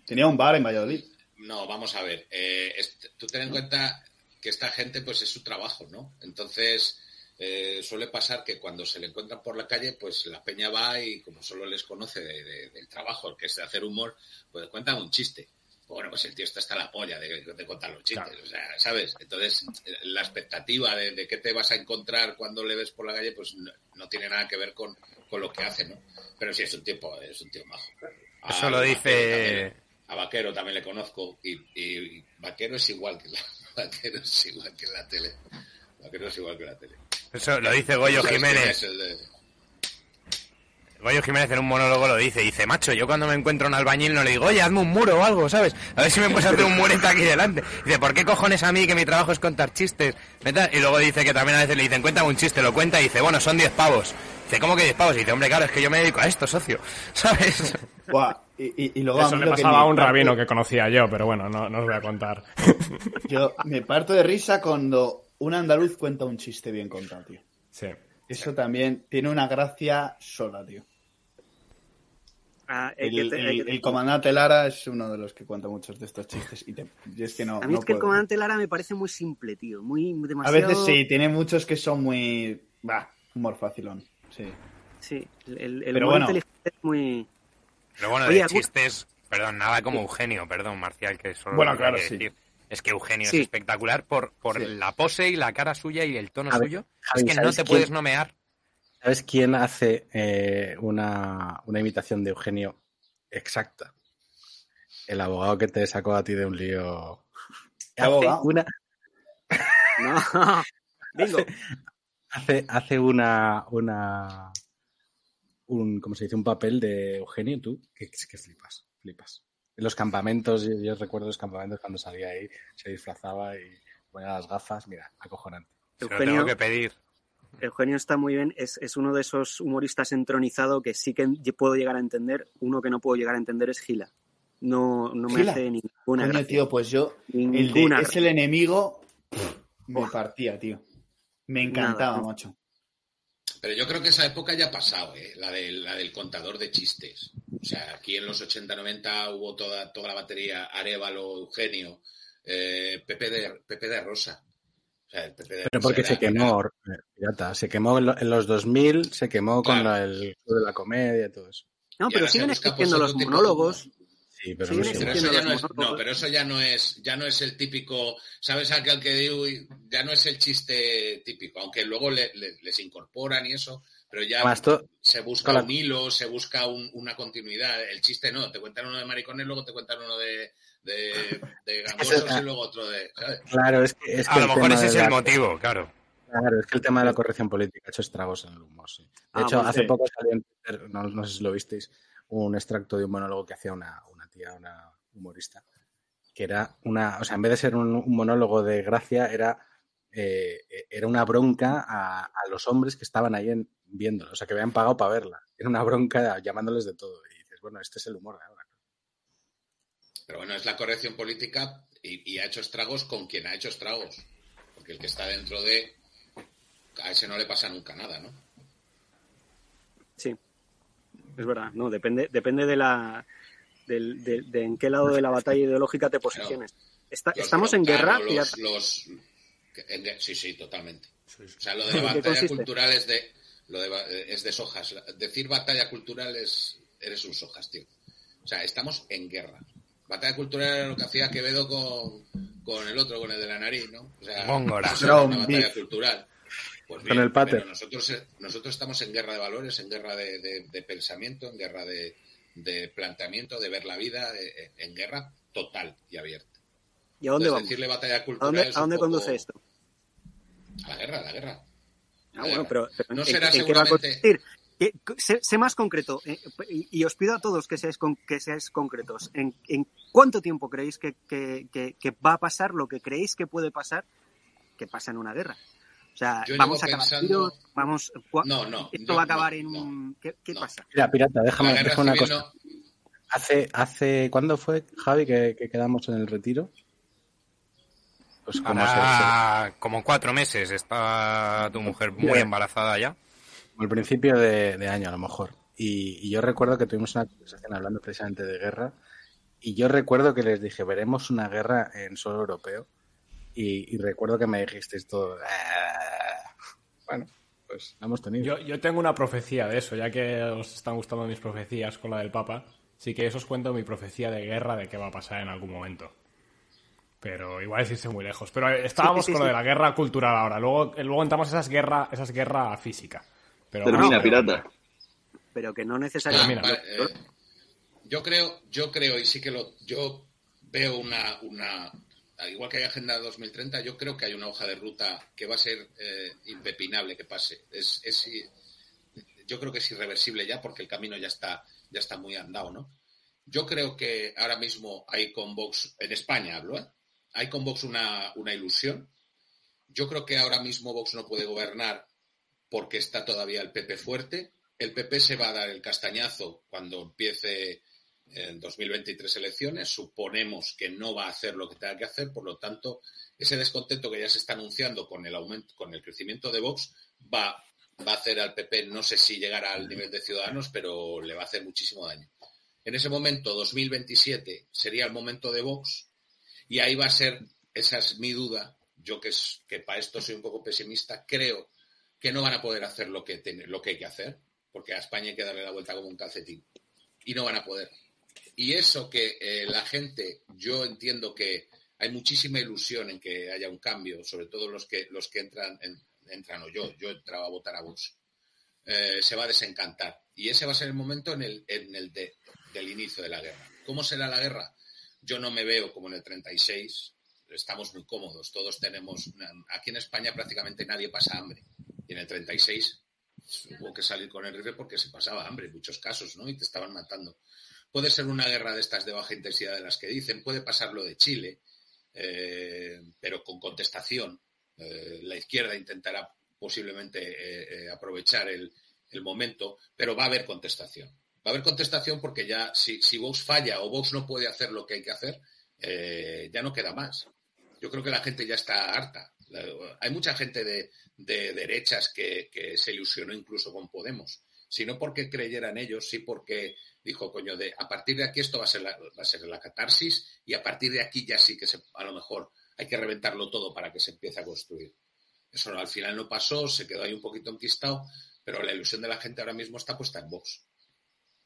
Tenía un bar en Valladolid. No, vamos a ver. eh, tú ten en cuenta que esta gente, pues es su trabajo, ¿no? Entonces, eh, suele pasar que cuando se le encuentran por la calle, pues la peña va y como solo les conoce de- de- del trabajo, que es de hacer humor, pues cuentan un chiste. Bueno, pues el tío está hasta la polla de, de contar los chistes, Claro. o sea, ¿sabes? Entonces, la expectativa de, qué te vas a encontrar cuando le ves por la calle, pues no, no tiene nada que ver con, con lo que hace, ¿no? Pero sí, es un tipo, es un tío majo. Eso A lo Vaquero dice... también. A Vaquero también le conozco y, y Vaquero es igual que la Vaquero es igual que la tele. Vaquero es igual que la tele. Eso lo dice Goyo ¿Sabes quién Jiménez. de- Goyo Jiménez en un monólogo lo dice, dice, macho, yo cuando me encuentro un albañil no le digo, oye, hazme un muro o algo, ¿sabes? A ver si me puedes hacer un murete aquí delante. Dice, ¿por qué cojones a mí que mi trabajo es contar chistes? Y luego dice que también a veces le dicen, cuéntame un chiste, lo cuenta y dice, bueno, son 10 pavos. Dice, ¿cómo que 10 pavos? Y dice, hombre, claro, es que yo me dedico a esto, socio, ¿sabes? Buah, Y, y- y luego a Eso mí le lo que pasaba a un parte- rabino que conocía yo, pero bueno, no, no os voy a contar. Yo me parto de risa cuando un andaluz cuenta un chiste bien contado, tío. Sí. Eso también tiene una gracia sola, tío. Ah, El, te- comandante Lara es uno de los que cuenta muchos de estos chistes. Y, te- y es que no. a mí no es que el comandante Lara me parece muy simple, tío. Muy A demasiado... veces sí, tiene muchos que son muy. Bah, humor facilón. Sí. Sí, el, Pero humor bueno. inteligente es muy... Pero bueno, Oye, de algún- chistes, perdón, nada como Eugenio, perdón, Marcial, que solo Bueno, claro, que sí. decir. Es que Eugenio Sí. es espectacular por, por Sí. la pose y la cara suya y el tono suyo. Javi, es que no ¿sabes te quién- puedes nomear. ¿Sabes quién hace eh, una, una imitación de Eugenio exacta? El abogado que te sacó a ti de un lío. ¿Qué Hace abogado? una, No, bingo. hace, hace una, una un, ¿cómo se dice? Un papel de Eugenio, tú, que, que flipas, flipas. En los campamentos, yo, yo recuerdo los campamentos cuando salía ahí, se disfrazaba y ponía las gafas, mira, acojonante. Eugenio, tengo que pedir. Eugenio está muy bien, es, es uno de esos humoristas entronizado que sí que puedo llegar a entender. Uno que no puedo llegar a entender es Gila. No, no me ¿Gila? hace ninguna Coño, gracia. tío, pues yo. El de es el enemigo. Me partía, tío. Me encantaba, Nada. macho. Pero yo creo que esa época ya ha pasado, ¿eh? la, del, la del contador de chistes. O sea, aquí en los 80-90 hubo toda, toda la batería, Arevalo, Eugenio, eh, Pepe, de, Pepe de Rosa. O sea, el Pepe de Pero Rosa porque era- se quemó, eh, pirata, se quemó en, lo- en los 2000, se quemó con la- el de la comedia y todo eso. No, y pero siguen existiendo los de monólogos. Sí, pero Sí, no Pero eso, ya no es, monólogos. no, pero eso ya no es, ya no es el típico, ¿sabes aquel que digo? Ya no es el chiste típico, aunque luego le- le- les incorporan y eso, pero ya se busca un hilo, se busca un- una continuidad. El chiste no, te cuentan uno de maricones, luego te cuentan uno de, de, y luego otro de... ¿sabes? Claro, es que, es que A lo mejor ese es el la- motivo, claro. Claro, es que el tema de la corrección política ha hecho estragos en el humor, sí. De Ah, hecho, bueno, hace sí. poco salió en Twitter, no, no sé si lo visteis, un extracto de un monólogo que hacía una, una tía, una humorista, que era una, o sea, en vez de ser un, un monólogo de gracia, era, eh, era una bronca a, a los hombres que estaban ahí en, viéndolo, o sea, que habían pagado para verla. Era una bronca llamándoles de todo. Y dices, bueno, este es el humor de ahora. Pero bueno, es la corrección política y, y ha hecho estragos con quien ha hecho estragos. Porque el que está dentro de... A ese no le pasa nunca nada, ¿no? Sí, es verdad. No, depende, depende de la del- de, de en qué lado de la batalla ideológica te posiciones. Está- Los estamos en guerra. Los, en sí, sí, totalmente. O sea, lo de la ¿En qué batalla cultural es de, lo de, es de sojas. Decir batalla cultural es, eres un sojas, tío. O sea, estamos en guerra. Batalla cultural era lo que hacía Quevedo con, con el otro, con el de la nariz, ¿no? O sea, Góngora. una batalla cultural. Pues Con el pater. nosotros, eh, nosotros estamos en guerra de valores, en guerra de, de- de pensamiento, en guerra de, de planteamiento, de ver la vida, eh, en guerra total y abierta. ¿Y a dónde Entonces, vamos? decirle batalla ¿A cultural dónde, a dónde poco- conduce esto? A la guerra, a la guerra. Ah, bueno, pero, pero No ¿en, será en qué va a sé, sé más concreto, eh, y, os pido a todos que seáis, con- que seáis concretos. ¿En, en cuánto tiempo creéis que- que- que va a pasar lo que creéis que puede pasar que pasa en una guerra? O sea, Yo vamos a acabar pensando- tiros, vamos... No, no, Esto no, va a acabar no, en no. ¿Qué, qué No. pasa? Mira, pirata, déjame, déjame una cosa. no- Hace, hace, ¿cuándo fue, Javi, que, que quedamos en el retiro? Pues como se- Hará como cuatro meses está tu mujer muy embarazada ya. al principio de, de año a lo mejor. Y, y yo recuerdo que tuvimos una conversación hablando precisamente de guerra. Y yo recuerdo que les dije, veremos una guerra en suelo europeo. Y, y recuerdo que me dijisteis todo. "Ah". Bueno, pues la hemos tenido. Yo, yo tengo una profecía de eso, ya que os están gustando mis profecías con la del Papa. Sí que eso os cuento mi profecía de guerra de qué va a pasar en algún momento. Pero igual es irse muy lejos. Pero estábamos Sí, sí, con lo de la guerra cultural ahora. Luego, luego entramos a esas guerras esas guerra física. Pero, Termina, pirata. Pero que no necesariamente... Termina. eh, yo creo, yo creo, y sí que lo, yo veo una, una, igual que hay Agenda 2030, yo creo que hay una hoja de ruta que va a ser eh, impepinable que pase. Es, yo creo que es irreversible ya porque el camino ya está, ya está muy andado, ¿no? Yo creo que ahora mismo hay con Vox, en España hablo, ¿eh? hay con Vox una, una ilusión. Yo creo que ahora mismo Vox no puede gobernar porque está todavía el PP fuerte. El PP se va a dar el castañazo cuando empiece en 2023 elecciones. Suponemos que no va a hacer lo que tenga que hacer, por lo tanto, ese descontento que ya se está anunciando con el aumento, con el crecimiento de Vox, va, va a hacer al PP, no sé si llegará al nivel de Ciudadanos, pero le va a hacer muchísimo daño. En ese momento, 2027, sería el momento de Vox, y ahí va a ser, esa es mi duda, yo que, es, que para esto soy un poco pesimista, creo que no van a poder hacer lo que, ten- lo que hay que hacer, porque a España hay que darle la vuelta como un calcetín, y no van a poder. Y eso que eh, la gente, yo entiendo que hay muchísima ilusión en que haya un cambio, sobre todo los que, los que entran, en- entran o yo, yo entraba a votar a Vox, eh, se va a desencantar. Y ese va a ser el momento en el, en el de- del inicio de la guerra. ¿Cómo será la guerra? Yo no me veo como en el 36, estamos muy cómodos, todos tenemos, aquí en España prácticamente nadie pasa hambre. Y en el 36 hubo que salir con el rifle porque se pasaba hambre en muchos casos, ¿no? Y te estaban matando. Puede ser una guerra de estas de baja intensidad de las que dicen, puede pasar lo de Chile, eh, pero con contestación. Eh, la izquierda intentará posiblemente eh, aprovechar el, momento, pero va a haber contestación. Va a haber contestación porque ya si, Vox falla o Vox no puede hacer lo que hay que hacer, ya no queda más. Yo creo que la gente ya está harta. Hay mucha gente de, de derechas que, que se ilusionó incluso con Podemos. Si no porque creyeran ellos, sí porque dijo, coño, de a partir de aquí esto va a ser la, va a ser la catarsis y a partir de aquí ya sí que se, a lo mejor hay que reventarlo todo para que se empiece a construir. Eso al final no pasó, se quedó ahí un poquito enquistado, pero la ilusión de la gente ahora mismo está puesta en Vox.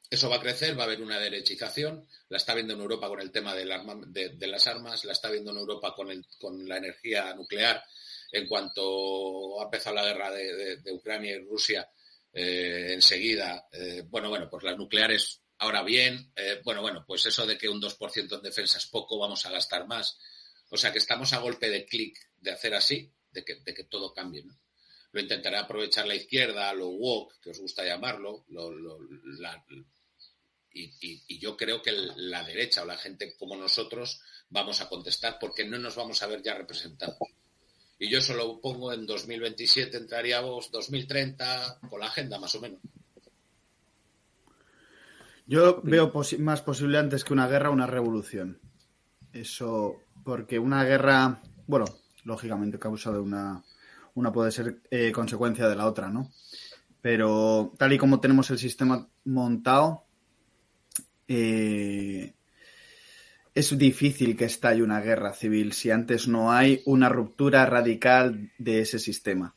Eso va a crecer, va a haber una derechización, la está viendo en Europa con el tema de, las armas, la está viendo en Europa con, el, con la energía nuclear. En cuanto ha empezado la guerra de Ucrania y Rusia, eh, enseguida, eh, bueno, bueno, pues las nucleares ahora bien, eh, bueno, bueno, pues eso de que un 2% en defensa es poco, vamos a gastar más. O sea que estamos a golpe de clic de hacer así, de que, de que todo cambie, ¿no? Lo intentará aprovechar la izquierda, lo woke, que os gusta llamarlo, lo- lo- y, y- yo creo que la derecha o la gente como nosotros vamos a contestar porque no nos vamos a ver ya representados. Y yo solo pongo en 2027, entraríamos 2030 con la agenda más o menos. Yo veo posi- más posible antes que una guerra una revolución. Eso, porque una guerra, bueno, lógicamente causa de una, una puede ser eh, consecuencia de la otra, ¿no? Pero tal y como tenemos el sistema montado, eh, es difícil que estalle una guerra civil si antes no hay una ruptura radical de ese sistema.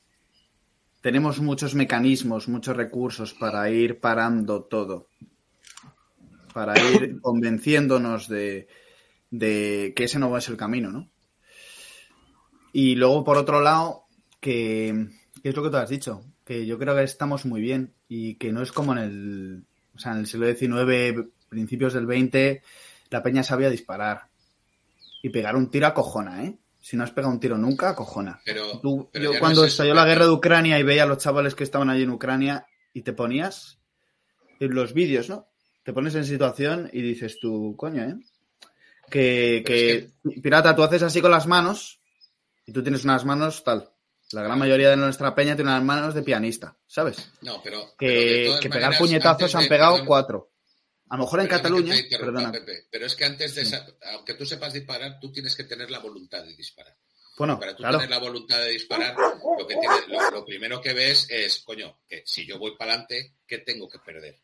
Tenemos muchos mecanismos, muchos recursos para ir parando todo, para ir convenciéndonos de, de que ese no es el camino, ¿no? Y luego, por otro lado, que, que es lo que tú has dicho, que yo creo que estamos muy bien y que no es como en el, o sea, en el siglo XIX, principios del XX, la peña sabía disparar. Y pegar un tiro a cojona, ¿eh? Si no has pegado un tiro nunca, a cojona. Pero, Tú- pero yo no cuando es estalló la guerra de Ucrania y veía a los chavales que estaban allí en Ucrania y te ponías en los vídeos, ¿no? Te pones en situación y dices tú, coño, ¿eh? Que, pirata, tú haces así con las manos y tú tienes unas manos tal. La gran mayoría de nuestra peña tiene unas manos de pianista, ¿sabes? No, pero. Que, pegar maneras, puñetazos han pegado perdón, cuatro. A lo mejor en Cataluña, perdona. Pepe, pero es que antes de. sa- Aunque tú sepas disparar, tú tienes que tener la voluntad de disparar. Bueno, Para tú claro. tener la voluntad de disparar, lo, que tiene- lo, lo primero que ves es, coño, que si yo voy para adelante, ¿qué tengo que perder?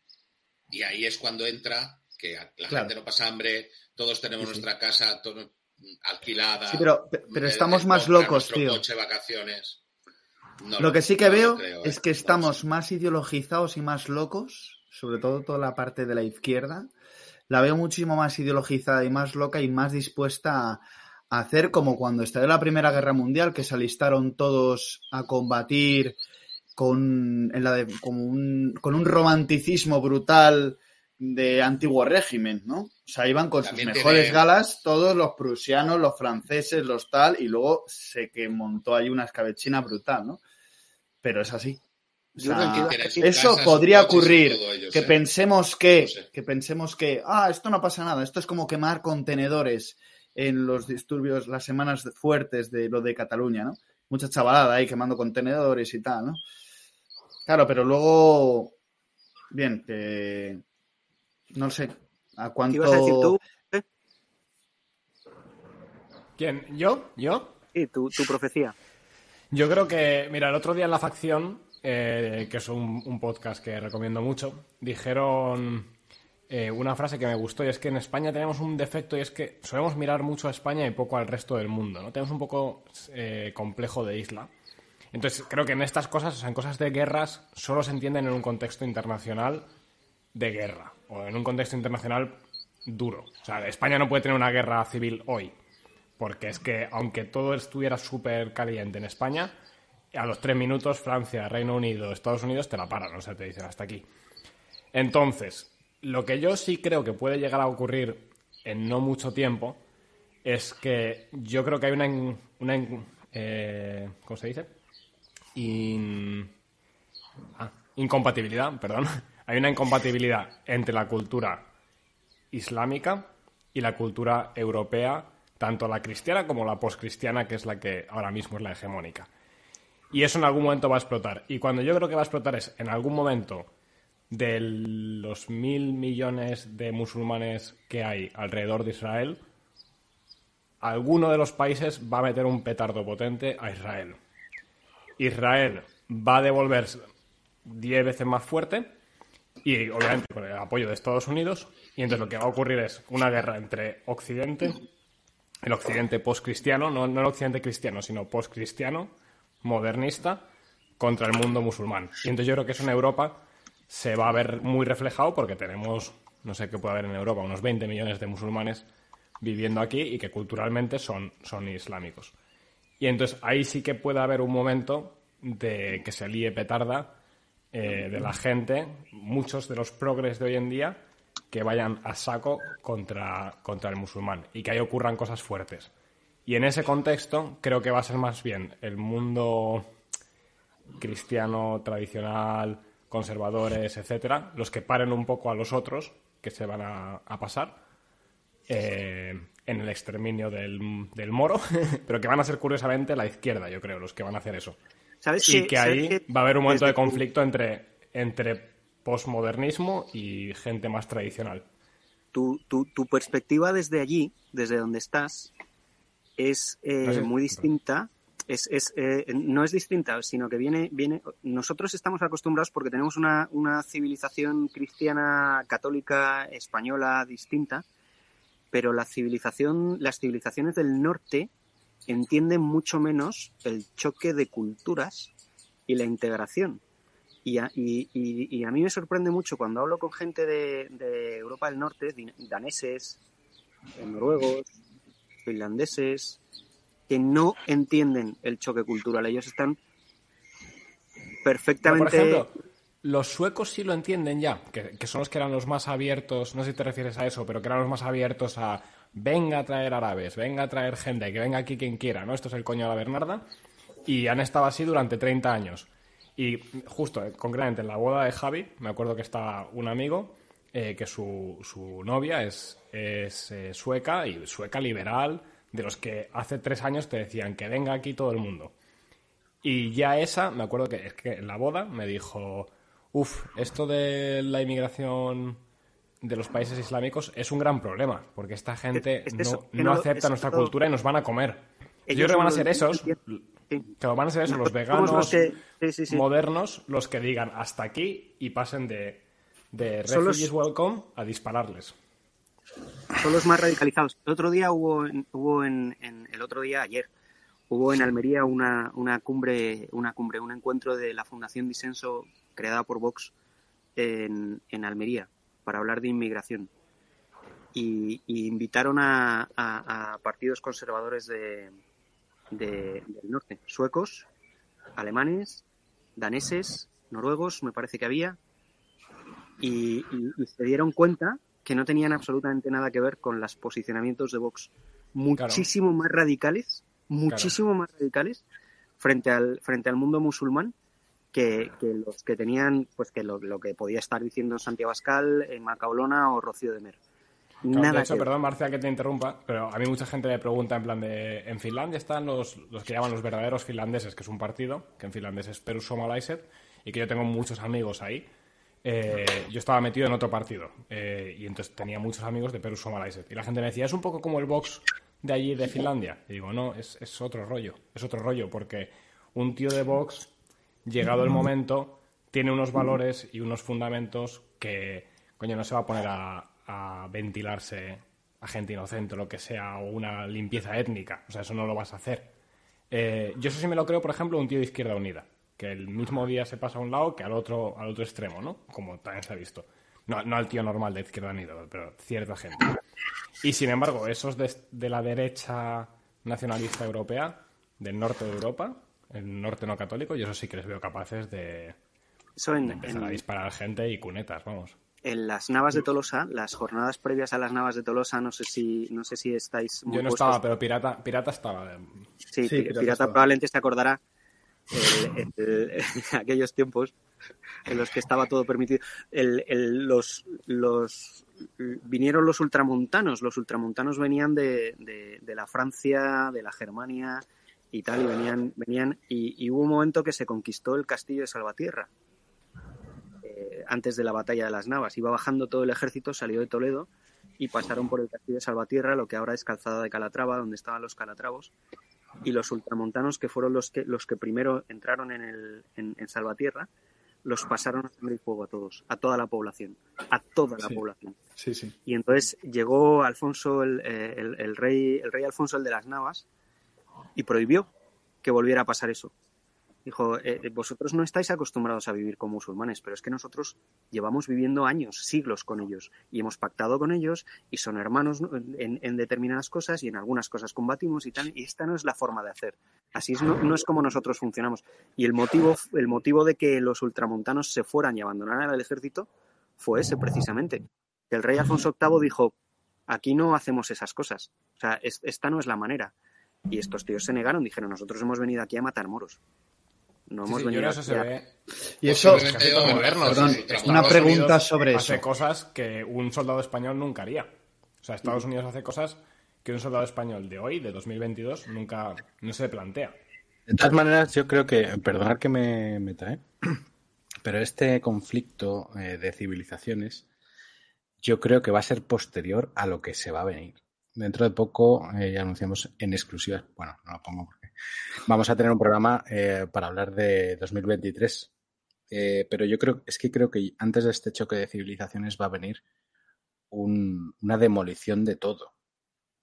Y ahí es cuando entra que la Claro. gente no pasa hambre, todos tenemos Sí, sí. nuestra casa todo, alquilada. Sí, pero, pero estamos el más locos, tío. coche, vacaciones. No Lo que sí que no veo creo, es ¿eh? que No estamos sé. más ideologizados y más locos, sobre todo toda la parte de la izquierda. La veo muchísimo más ideologizada y más loca y más dispuesta a, hacer como cuando estalló la Primera Guerra Mundial, que se alistaron todos a combatir con, en la de- como un, con un romanticismo brutal de antiguo régimen, ¿no? O sea, iban con También sus mejores tiene- galas todos los prusianos, los franceses, los tal, y luego se que montó ahí una escabechina brutal, ¿no? Pero es así. Sea, eso casas, podría ocurrir. Que ¿eh? pensemos que, No sé. que pensemos que, ah, esto no pasa nada, esto es como quemar contenedores en los disturbios, las semanas fuertes de lo de Cataluña, ¿no? Mucha chavalada ahí quemando contenedores y tal, ¿no? Claro, pero luego, bien, que no sé a ¿Qué cuánto. ibas a decir tú? ¿Quién? ¿Yo? ¿Yo? Sí, tu, tu profecía. Yo creo que, mira, el otro día en La Facción, eh, que es un, podcast que recomiendo mucho, dijeron eh, una frase que me gustó y es que en España tenemos un defecto y es que solemos mirar mucho a España y poco al resto del mundo, ¿no? Tenemos un poco eh, complejo de isla. Entonces, creo que en estas cosas, o sea, en cosas de guerras, solo se entienden en un contexto internacional de guerra o en un contexto internacional duro. O sea, España no puede tener una guerra civil hoy. Porque es que, aunque todo estuviera súper caliente en España, a los tres minutos Francia, Reino Unido, Estados Unidos te la paran, o sea, te dicen hasta aquí. Entonces, lo que yo sí creo que puede llegar a ocurrir en no mucho tiempo es que yo creo que hay una, una eh, ¿cómo se dice? In- ah, incompatibilidad, perdón. Hay una incompatibilidad entre la cultura islámica y la cultura europea, tanto la cristiana como la poscristiana, que es la que ahora mismo es la hegemónica. Y eso en algún momento va a explotar. Y cuando yo creo que va a explotar es en algún momento de los mil millones de musulmanes que hay alrededor de Israel, alguno de los países va a meter un petardo potente a Israel. Israel va a devolverse 10 veces más fuerte y obviamente con el apoyo de Estados Unidos. Y entonces lo que va a ocurrir es una guerra entre Occidente, el Occidente postcristiano, no, no el Occidente cristiano, sino postcristiano, modernista, contra el mundo musulmán. Y entonces yo creo que eso en Europa se va a ver muy reflejado porque tenemos, no sé qué puede haber en Europa, unos 20 millones de musulmanes viviendo aquí y que culturalmente son, son islámicos. Y entonces ahí sí que puede haber un momento de que se líe petarda eh, de la gente, muchos de los progres de hoy en día, que vayan a saco contra, contra el musulmán y que ahí ocurran cosas fuertes. Y en ese contexto creo que va a ser más bien el mundo cristiano tradicional, conservadores, etcétera, los que paren un poco a los otros que se van a, a pasar eh, en el exterminio del, del moro, pero que van a ser curiosamente la izquierda, yo creo, los que van a hacer eso. ¿Sabes Y que ahí va a haber un momento de conflicto entre, entre posmodernismo y gente más tradicional. tu, tu, tu perspectiva desde allí, desde donde estás, es eh, muy distinta. Es, es, eh, no es distinta, sino que viene, viene. Nosotros estamos acostumbrados porque tenemos una, una civilización cristiana, católica, española distinta. pero la civilización, las civilizaciones del norte entienden mucho menos el choque de culturas y la integración. Y a, y, y, y a mí me sorprende mucho cuando hablo con gente de, de Europa del Norte, daneses, eh, noruegos, finlandeses, que no entienden el choque cultural. Ellos están Pero, perfectamente... por ejemplo, los suecos sí lo entienden ya, que, que son los que eran los más abiertos, no sé si te refieres a eso, pero que eran los más abiertos a venga a traer árabes, venga a traer gente, que venga aquí quien quiera, ¿no? Esto es el coño de la Bernarda. Y han estado así durante 30 años. Y justo, eh, concretamente, en la boda de Javi, me acuerdo que estaba un amigo eh, que su, su novia es, es eh, sueca y sueca liberal, de los que hace tres años te decían que venga aquí todo el mundo. Y ya esa, me acuerdo que, es que en la boda me dijo, uff, esto de la inmigración de los países islámicos es un gran problema, porque esta gente Es- es no, eso, no no- acepta es nuestra todo- cultura y nos van a comer. Yo Ellos creo que van a ser esos. Sí. que van a ser esos los veganos somos los que- sí, sí, sí. modernos los que digan hasta aquí y pasen de, de Son los- refugees welcome a dispararles. son los más radicalizados. El otro día hubo, en- hubo en, en- el otro día, ayer, hubo en Almería una, una cumbre, una cumbre, un encuentro de la Fundación Disenso creada por Vox en, en Almería para hablar de inmigración. Y, y invitaron a, a- a partidos conservadores de, de- del norte, suecos, alemanes, daneses, noruegos, me parece que había, y, y- y se dieron cuenta que no tenían absolutamente nada que ver con los posicionamientos de Vox muchísimo más radicales, muchísimo más radicales frente al, frente al mundo musulmán que, que los que tenían, pues que lo, lo que podía estar diciendo Santiago Abascal, eh, Macaulona o Rocío de Mer. Claro, Nada de hecho, perdón, Marcia, que te interrumpa, pero a mí mucha gente me pregunta en plan de... En Finlandia están los, los que llaman los verdaderos finlandeses, que es un partido, que en finlandés es Perussuomalaiset, y que yo tengo muchos amigos ahí. Eh, yo estaba metido en otro partido, eh, y entonces tenía muchos amigos de Perussuomalaiset. Y la gente me decía, es un poco como el Vox de allí, de Finlandia. Y digo, no, es, es otro rollo, es otro rollo, porque un tío de Vox, llegado el momento, tiene unos valores y unos fundamentos que, coño, no se va a poner a, a ventilarse a gente inocente lo que sea, o una limpieza étnica. O sea, eso no lo vas a hacer. Eh, yo eso sí me lo creo, por ejemplo, un tío de Izquierda Unida, que el mismo día se pasa a un lado que al otro, al otro extremo, ¿no? Como también se ha visto. No, no al tío normal de Izquierda Unida, pero cierta gente. Y sin embargo, esos de, de la derecha nacionalista europea, del norte de Europa, el norte no católico, yo eso sí que les veo capaces de, Eso en, de empezar a disparar gente y cunetas, vamos. en las Navas de Tolosa, las jornadas previas a las Navas de Tolosa, no sé si, no sé si estáis muy Yo no puestos- estaba, pero Pirata, pirata estaba. Sí, Sí, Pi- Pirata Pirata estaba. probablemente se acordará el- el- aquellos tiempos en los que estaba todo permitido. El- los, los vinieron los ultramontanos. Los ultramontanos venían de, de- la Francia, de la Germania y tal, y venían, venían y, y hubo un momento que se conquistó el castillo de Salvatierra. eh, antes de la batalla de las Navas. Iba bajando todo el ejército, salió de Toledo y pasaron por el castillo de Salvatierra, lo que ahora es Calzada de Calatrava, donde estaban los Calatravos y los ultramontanos, que fueron los que, los que primero entraron en, el, en, en Salvatierra, los pasaron a sangre y fuego a todos, a toda la población, a toda la Sí. población. Sí, sí. Y entonces llegó Alfonso, el, el- el rey, el rey Alfonso el de las Navas, y prohibió que volviera a pasar eso. Dijo, eh, eh, vosotros no estáis acostumbrados a vivir con musulmanes, pero es que nosotros llevamos viviendo años, siglos con ellos, y hemos pactado con ellos, y son hermanos ¿no? en, determinadas cosas, y en algunas cosas combatimos y tal, y esta no es la forma de hacer. Así es, no, no es como nosotros funcionamos. Y el motivo, el motivo de que los ultramontanos se fueran y abandonaran el ejército fue ese precisamente. El rey Alfonso VIII dijo, aquí no hacemos esas cosas. O sea, es- esta no es la manera. Y estos tíos se negaron, dijeron, nosotros hemos venido aquí a matar moros. No hemos sí, venido eso se ve. Y eso, moderno. perdón, sí. una pregunta Unidos sobre hace eso. cosas que un soldado español nunca haría. O sea, Estados Unidos hace cosas que un soldado español de hoy, de 2022, nunca no se plantea. De todas maneras, yo creo que, perdonad que me meta, ¿eh? pero este conflicto eh, de civilizaciones, yo creo que va a ser posterior a lo que se va a venir. Dentro de poco eh, ya anunciamos en exclusiva, bueno, no lo pongo vamos a tener un programa eh, para hablar de 2023. Eh, pero yo creo, es que creo que antes de este choque de civilizaciones va a venir un- una demolición de todo.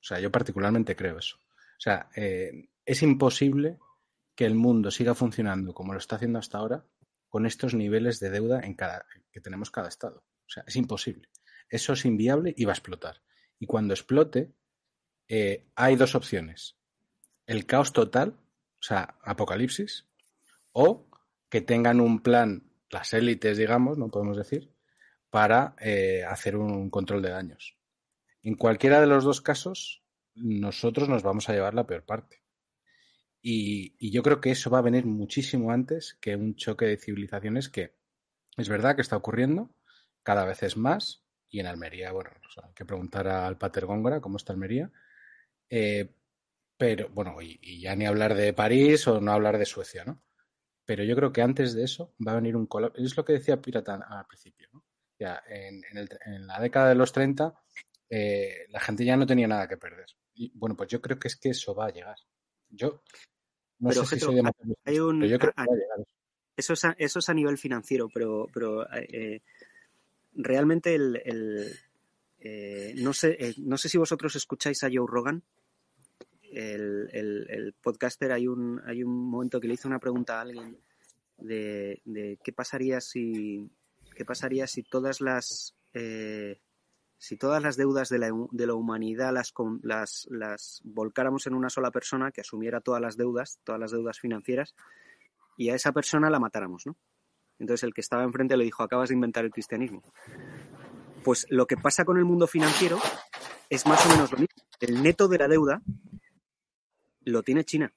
sea, yo particularmente creo eso. O sea, eh, es imposible que el mundo siga funcionando como lo está haciendo hasta ahora con estos niveles de deuda en cada, que tenemos cada estado. O sea, es imposible. Eso es inviable y va a explotar. Y cuando explote, hay dos opciones. El caos total, o sea, apocalipsis, o que tengan un plan, las élites, digamos, no podemos decir, para eh, hacer un control de daños. En cualquiera de los dos casos, nosotros nos vamos a llevar la peor parte. Y, yo creo que eso va a venir muchísimo antes que un choque de civilizaciones que es verdad que está ocurriendo, cada vez es más, y en Almería, bueno, hay que preguntar al Pater Góngora cómo está Almería. Eh, pero, bueno, y, ya ni hablar de París o no hablar de Suecia, ¿no? Pero yo creo que antes de eso va a venir un colapso. Es lo que decía Pirata al principio, ¿no? Ya, en, la década de los 30, eh, la gente ya no tenía nada que perder. Y bueno, pues yo creo que es que eso va a llegar. Yo no sé si soy hay un, pero yo creo que va a llegar. Eso es, a, eso es a nivel financiero, pero, pero eh, realmente el, eh, no, sé, eh, no sé si vosotros escucháis a Joe Rogan, el, el, podcaster, hay un, hay un momento que le hizo una pregunta a alguien de, de qué pasaría si qué pasaría si todas las si todas las deudas de la, de la humanidad las, las, las, volcáramos en una sola persona que asumiera todas las deudas, todas las deudas financieras, y a esa persona la matáramos, ¿no? Entonces el que estaba enfrente le dijo, acabas de inventar el cristianismo. Pues lo que pasa con el mundo financiero es más o menos lo mismo. El neto de la deuda lo tiene China.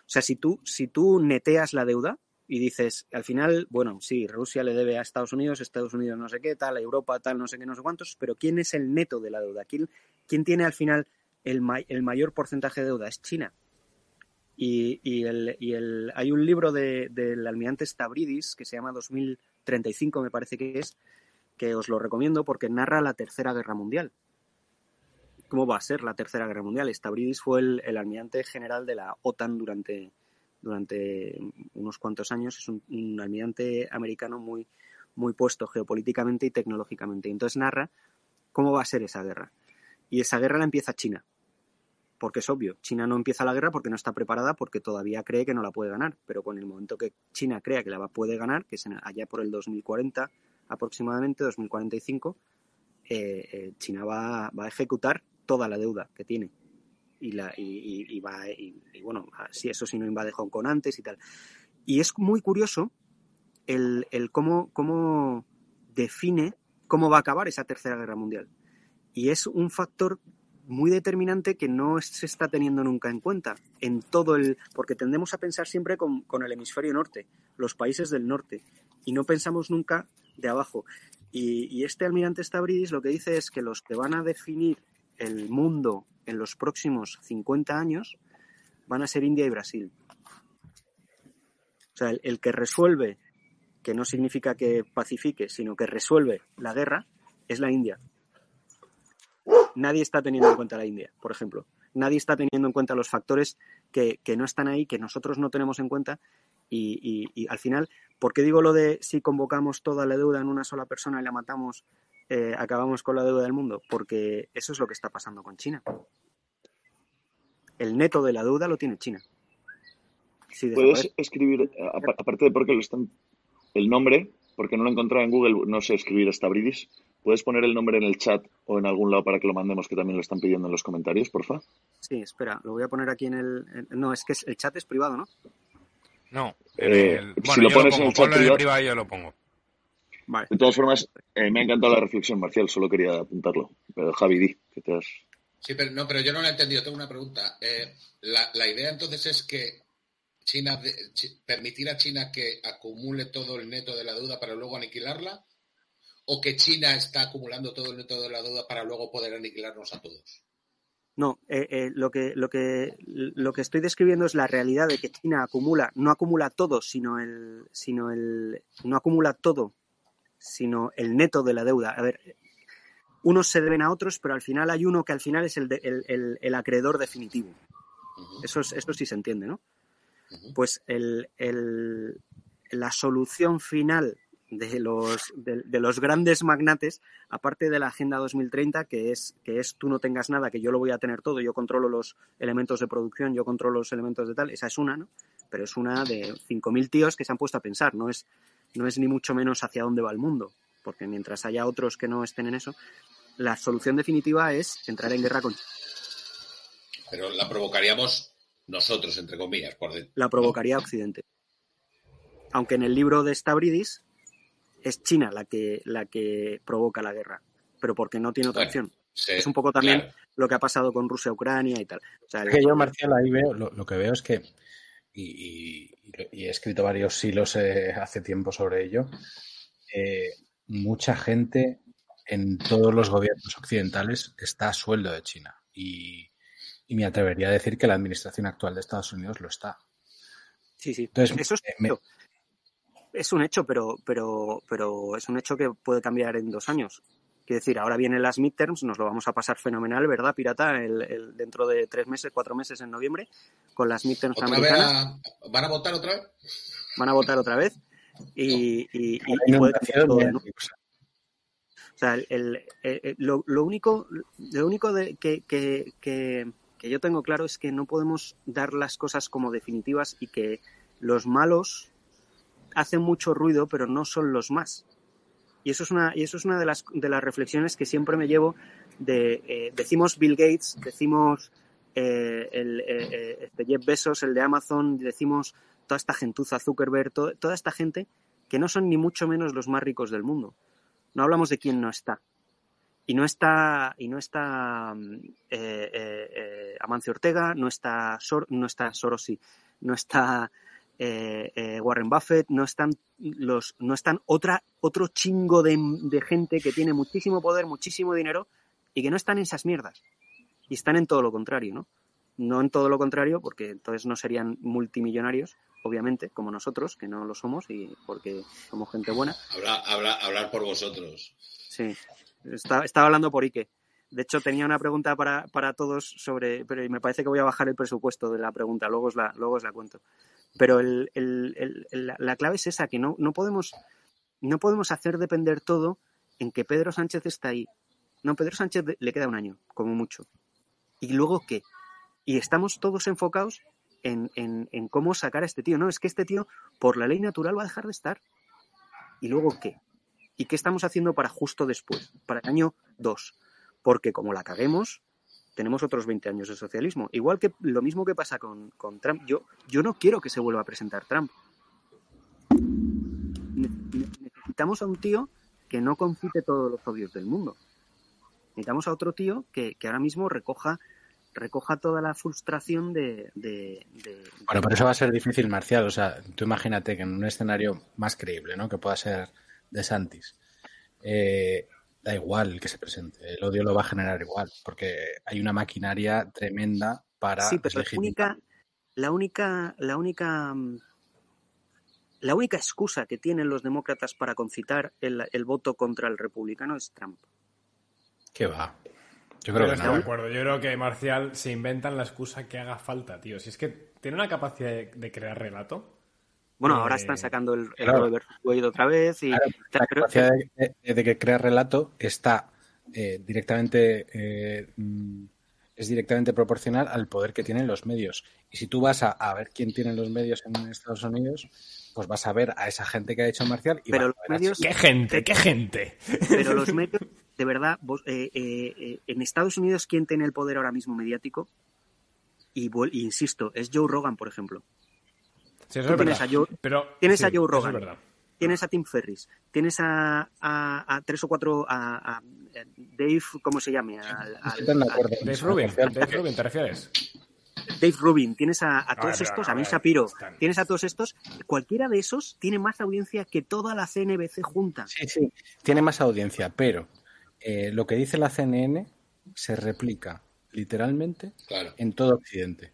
O sea, si tú, si tú neteas la deuda, y dices, al final, bueno, sí, Rusia le debe a Estados Unidos, Estados Unidos no sé qué, tal, Europa tal, no sé qué, no sé cuántos, pero ¿quién es el neto de la deuda? ¿Quién, tiene al final el, el, mayor porcentaje de deuda? Es China. Y, y, el, y el, hay un libro de, del almirante Stavridis que se llama 2035, me parece que es, que os lo recomiendo porque narra la Tercera Guerra Mundial. ¿Cómo va a ser la Tercera Guerra Mundial? Stavridis fue el, el almirante general de la OTAN durante, durante unos cuantos años. Es un, almirante americano muy, muy puesto geopolíticamente y tecnológicamente. Entonces narra cómo va a ser esa guerra. Y esa guerra la empieza China. Porque es obvio, China no empieza la guerra porque no está preparada, porque todavía cree que no la puede ganar. Pero con el momento que China crea que la puede ganar, que es allá por el 2040 aproximadamente, 2045, eh, eh, China va, va a ejecutar toda la deuda que tiene y, va, y, bueno, si eso si no invade Hong Kong antes y tal. Y es muy curioso el, cómo, define cómo va a acabar esa tercera guerra mundial. Y es un factor muy determinante que no se está teniendo nunca en cuenta en todo el porque tendemos a pensar siempre con, con, el hemisferio norte los países del norte y no pensamos nunca de abajo y, y este almirante Stavridis lo que dice es que los que van a definir el mundo en los próximos 50 años van a ser India y Brasil. O sea, el, que resuelve, que no significa que pacifique, sino que resuelve la guerra, es la India. Nadie está teniendo en cuenta la India, por ejemplo. Nadie está teniendo en cuenta los factores que, no están ahí, que nosotros no tenemos en cuenta. Y, y, al final, ¿por qué digo lo de si convocamos toda la deuda en una sola persona y la matamos eh, acabamos con la deuda del mundo? Porque eso es lo que está pasando con China. El neto de la deuda lo tiene China. Puedes escribir, aparte de porque lo están, el nombre, porque no lo he encontrado en Google, no sé escribir hasta Bridis. ¿Puedes poner el nombre en el chat o en algún lado para que lo mandemos, que también lo están pidiendo en los comentarios, porfa? Sí, espera, lo voy a poner aquí en el. no, es que el chat es privado, ¿no? No. Eh, si lo pones en el chat privado, yo lo pongo. De todas formas, eh, me ha encantado la reflexión, Marcial, solo quería apuntarlo. Pero Javi, di, que te has... Sí, pero no, pero yo no lo he entendido. Tengo una pregunta. Eh, la, idea entonces es que China permitir a China que acumule todo el neto de la deuda para luego aniquilarla, o que China está acumulando todo el neto de la deuda para luego poder aniquilarnos a todos. No, eh, lo, que, lo, que, lo que estoy describiendo es la realidad de que China acumula, no acumula todo, sino el, sino el, no acumula todo sino el neto de la deuda. A ver, unos se deben a otros, pero al final hay uno que al final es el, el, acreedor definitivo. Eso, es, sí se entiende, ¿no? Pues el, la solución final de los, de, de los grandes magnates, aparte de la Agenda 2030, que es, que es tú no tengas nada, que yo lo voy a tener todo, yo controlo los elementos de producción, yo controlo los elementos de tal, esa es una, ¿no? Pero es una de 5.000 tíos que se han puesto a pensar, no es, no es ni mucho menos hacia dónde va el mundo, porque mientras haya otros que no estén en eso, la solución definitiva es entrar en guerra con Pero la provocaríamos nosotros, entre comillas, por la provocaría Occidente. Aunque en el libro de Stavridis es China la que, la que provoca la guerra, pero porque no tiene otra Bueno, opción. Sí, Es un poco también claro. lo que ha pasado con Rusia-Ucrania y tal. O sea, el- Es que yo, Marcial, ahí veo, lo, lo que veo es que, y, y- y he escrito varios hilos eh, hace tiempo sobre ello, eh, mucha gente en todos los gobiernos occidentales está a sueldo de China. Y, y me atrevería a decir que la administración actual de Estados Unidos lo está. Sí, sí. Entonces, Eso es, eh, me- es un hecho, pero, pero, pero es un hecho que puede cambiar en dos años. Quiero decir, ahora vienen las midterms, nos lo vamos a pasar fenomenal, ¿verdad, Pirata? El, el- dentro de tres meses, cuatro meses en noviembre, con las midterms ¿Otra vez americanas. a- ¿Van a votar otra vez? Van a votar otra vez y, y- y- Hay y puede cambiar todo, ¿no? o sea, O sea, el- el- el- lo, lo único, lo único de- que, que- que- que yo tengo claro es que no podemos dar las cosas como definitivas y que los malos hacen mucho ruido, pero no son los más. Y eso es una, y eso es una de las, de las reflexiones que siempre me llevo de, eh, decimos Bill Gates, decimos eh, el, eh, este Jeff Bezos, el de Amazon, decimos toda esta gentuza, Zuckerberg, to- toda esta gente que no son ni mucho menos los más ricos del mundo. No hablamos de quién no está. Y no está, y no está mm, Amancio Ortega, no está, Sor- no está Sorosi, no está eh, eh, Warren Buffett, no están los, no están otra, otro chingo de, de gente que tiene muchísimo poder, muchísimo dinero y que no están en esas mierdas. Y están en todo lo contrario, ¿no? No en todo lo contrario, porque entonces no serían multimillonarios, obviamente, como nosotros, que no lo somos y porque somos gente buena. Habla, habla, hablar por vosotros. Sí, Está- estaba hablando por Ike. De hecho, tenía una pregunta para, para todos sobre, pero me parece que voy a bajar el presupuesto de la pregunta, luego os la, luego os la cuento. Pero la- la clave es esa, que no, no, podemos, no podemos hacer depender todo en que Pedro Sánchez está ahí. No, Pedro Sánchez le queda un año, como mucho. ¿Y luego qué? Y estamos todos enfocados en, en, en cómo sacar a este tío. No, es que este tío, por la ley natural, va a dejar de estar. ¿Y luego qué? ¿Y qué estamos haciendo para justo después? Para el año 2. Porque como la caguemos, tenemos otros 20 años de socialismo. Igual que lo mismo que pasa con, con Trump. Yo, yo no quiero que se vuelva a presentar Trump. Ne- ne- necesitamos a un tío que no concite todos los odios del mundo. Necesitamos a otro tío que, que ahora mismo recoja, recoja toda la frustración de, de- de- Bueno, pero eso va a ser difícil, Marcial. O sea, tú imagínate que en un escenario más creíble, ¿no? Que pueda ser de Santis. eh, da igual el que se presente. El odio lo va a generar igual, porque hay una maquinaria tremenda para Sí, pero la única, la única, la única, mm, la única excusa que tienen los demócratas para concitar el, el voto contra el republicano es Trump. ¿Qué va? Yo creo que estoy de no. acuerdo. Yo creo que Marcial se inventan la excusa que haga falta, tío. Si es que tiene una capacidad de, de crear relato. Bueno, Eh, ahora están sacando el, el claro. Versus Wade otra vez y Claro, tal, la pero- capacidad de, de- de que crea relato está eh, directamente eh, mm, es directamente proporcional al poder que tienen los medios. Y si tú vas a, a ver quién tiene los medios en Estados Unidos, pues vas a ver a esa gente que ha hecho Marcial y pero los a medios, ¡Qué gente! ¡Qué gente! pero los medios, de verdad, vos- eh, eh, eh, en Estados Unidos, ¿quién tiene el poder ahora mismo mediático? Y insisto, es Joe Rogan, por ejemplo. Sí, eso Tú es tienes verdad. a Joe- Pero, tienes sí, a Joe eso Rogan. es verdad. tienes a Tim Ferris, tienes a, a- a tres o cuatro, a, a Dave, ¿cómo se llame? Al-. Dave Rubin. Dave Rubin, ¿te refieres? Dave Rubin, tienes a, a todos estos, a mí no, Shapiro, están- tienes a todos estos, cualquiera de esos tiene más audiencia que toda la CNBC junta. Sí, sí, tiene más audiencia, pero eh, lo que dice la CNN se replica literalmente Claro. en todo Occidente.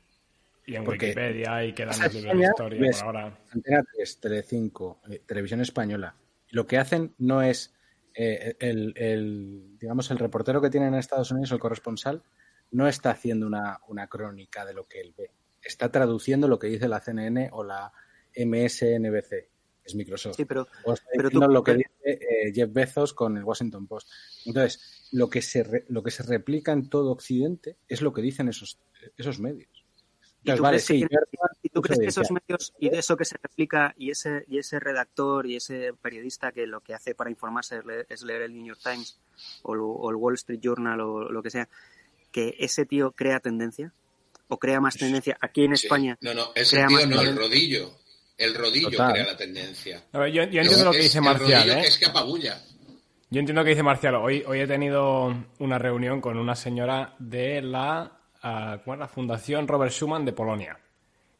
Y en Porque- Wikipedia y quedan los libros de historia ves- por ahora. Antena 3, Telecinco, eh, Televisión Española. Lo que hacen no es eh, el, el, digamos, el reportero que tiene en Estados Unidos, el corresponsal, no está haciendo una, una crónica de lo que él ve. Está traduciendo lo que dice la CNN o la MSNBC. es Microsoft. Sí, pero, O está pero diciendo tú- lo que dice eh, Jeff Bezos con el Washington Post. Entonces, lo que se re- lo que se replica en todo Occidente es lo que dicen esos esos medios. ¿Y tú vale, crees que sí, tiene- Jordan ¿Y tú mucho crees que audiencia. esos medios y de eso que se replica y ese, y ese redactor y ese periodista que lo que hace para informarse es leer, es leer el New York Times o, lo- o el Wall Street Journal o lo que sea, que ese tío crea tendencia o crea más tendencia aquí en Sí. España? No, no, ese crea tío más no, el rodillo. El rodillo Total. crea la tendencia. A ver, yo, yo entiendo lo que Es dice Marcial, ¿eh? es que apabulla. Yo entiendo lo que dice Marcial. Hoy, hoy he tenido una reunión con una señora de la, ah, ¿cómo es? la Fundación Robert Schuman de Polonia.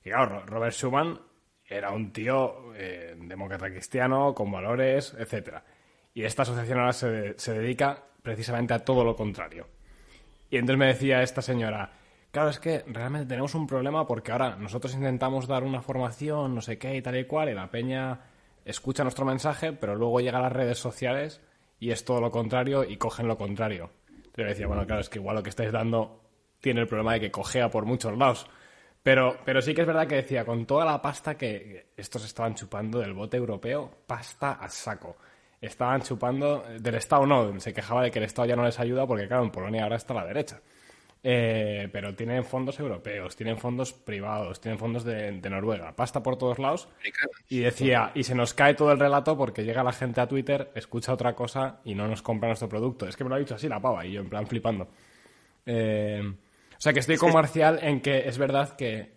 Y claro, Ro- Robert Schuman era un tío eh, demócrata cristiano, con valores, etcétera. Y esta asociación ahora se, se dedica precisamente a todo lo contrario. Y entonces me decía esta señora, claro, es que realmente tenemos un problema porque ahora nosotros intentamos dar una formación, no sé qué y tal y cual, y la peña escucha nuestro mensaje, pero luego llega a las redes sociales y es todo lo contrario y cogen lo contrario. Entonces yo decía, bueno, claro, es que igual lo que estáis dando tiene el problema de que cojea por muchos lados. Pero, pero sí que es verdad que decía, con toda la pasta que estos estaban chupando del bote europeo, pasta a saco. Estaban chupando del Estado, no, se quejaba de que el Estado ya no les ayuda porque, claro, en Polonia ahora está a la derecha. Eh, pero tienen fondos europeos, tienen fondos privados, tienen fondos de, de Noruega, pasta por todos lados. Y decía, y se nos cae todo el relato porque llega la gente a Twitter, escucha otra cosa y no nos compra nuestro producto. Es que me lo ha dicho así la pava y yo en plan flipando. Eh, sea que estoy con Marcial en que es verdad que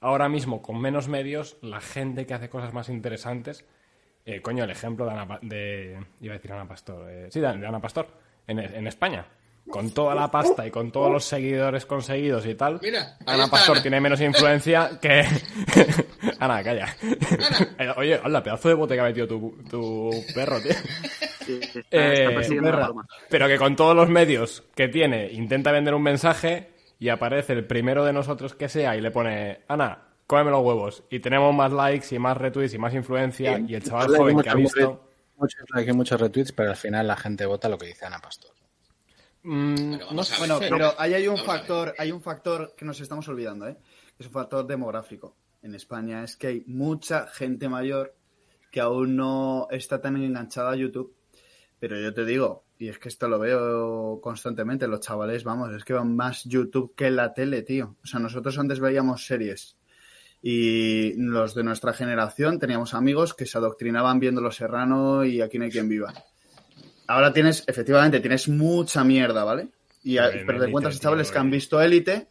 ahora mismo con menos medios la gente que hace cosas más interesantes, eh, coño, el ejemplo de Ana, Pa- de, iba a decir Ana Pastor, eh, sí, de, de Ana Pastor, en, en España. Con toda la pasta y con todos los seguidores conseguidos y tal, Mira, Ana Pastor Ana. tiene menos influencia que... Ana, calla. Eh, Oye, hola, pedazo de bote que ha metido tu, tu perro, tío. Sí, está, Eh, está perra. Pero que con todos los medios que tiene intenta vender un mensaje y aparece el primero de nosotros que sea y le pone, Ana, cómeme los huevos. Y tenemos más likes y más retweets y más influencia y el chaval joven que ha visto... Muchos likes y muchos retweets, pero al final la gente vota lo que dice Ana Pastor. Mm, Bueno, no ver. Bueno, pero ahí hay un factor, hay un factor que nos estamos olvidando, ¿eh? Es un factor demográfico. En España es que hay mucha gente mayor que aún no está tan enganchada a YouTube. Pero yo te digo, y es que esto lo veo constantemente, los chavales, vamos, es que van más YouTube que la tele, tío. O sea, nosotros antes veíamos series y los de nuestra generación teníamos amigos que se adoctrinaban viendo Los Serrano y Aquí no hay quien viva. Ahora tienes, efectivamente, tienes mucha mierda, ¿vale? Y a- Bueno, pero te cuentas tío, chavales que han eh. visto Élite,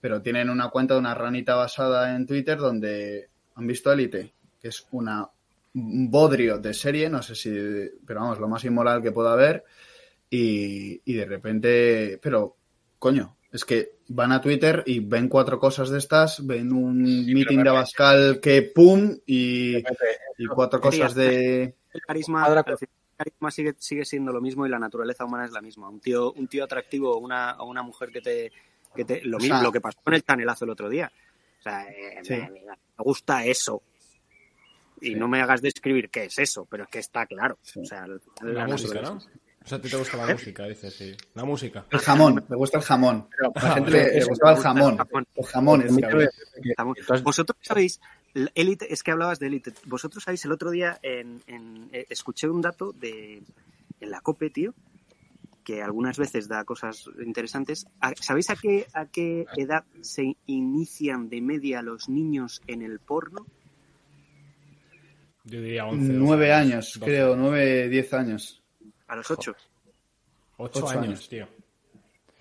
pero tienen una cuenta de una ranita basada en Twitter donde han visto Élite, que es una un bodrio de serie, no sé si, pero vamos, lo más inmoral que pueda haber. Y, y de repente, pero, coño, es que van a Twitter y ven cuatro cosas de estas, ven un meeting de Abascal que pum y, y cuatro cosas de... El carisma, carisma sigue, sigue siendo lo mismo y la naturaleza humana es la misma. Un tío, un tío atractivo o una, una mujer que te, que te lo O mismo, sea- lo que pasó con el canelazo el otro día. O sea, eh, Sí. me, me gusta eso. Y Sí. no me hagas describir qué es eso, pero es que está claro. Sí. O sea, la, La música, ¿no? O sea, a ti te gusta la música, dices, sí. La música. El jamón, me gusta el jamón. A la gente le, le gustaba el me gusta el jamón. jamón. Vosotros sabéis, élite, es que hablabas de élite. Vosotros sabéis, el otro día en, en- eh, escuché un dato de en la COPE, tío, que algunas veces da cosas interesantes. ¿A- ¿Sabéis a qué, a qué edad se inician de media los niños en el porno? Yo diría 11. Nueve 12 años, 12. creo, nueve, diez años. A los ocho. Ocho, Ocho años, años. tío.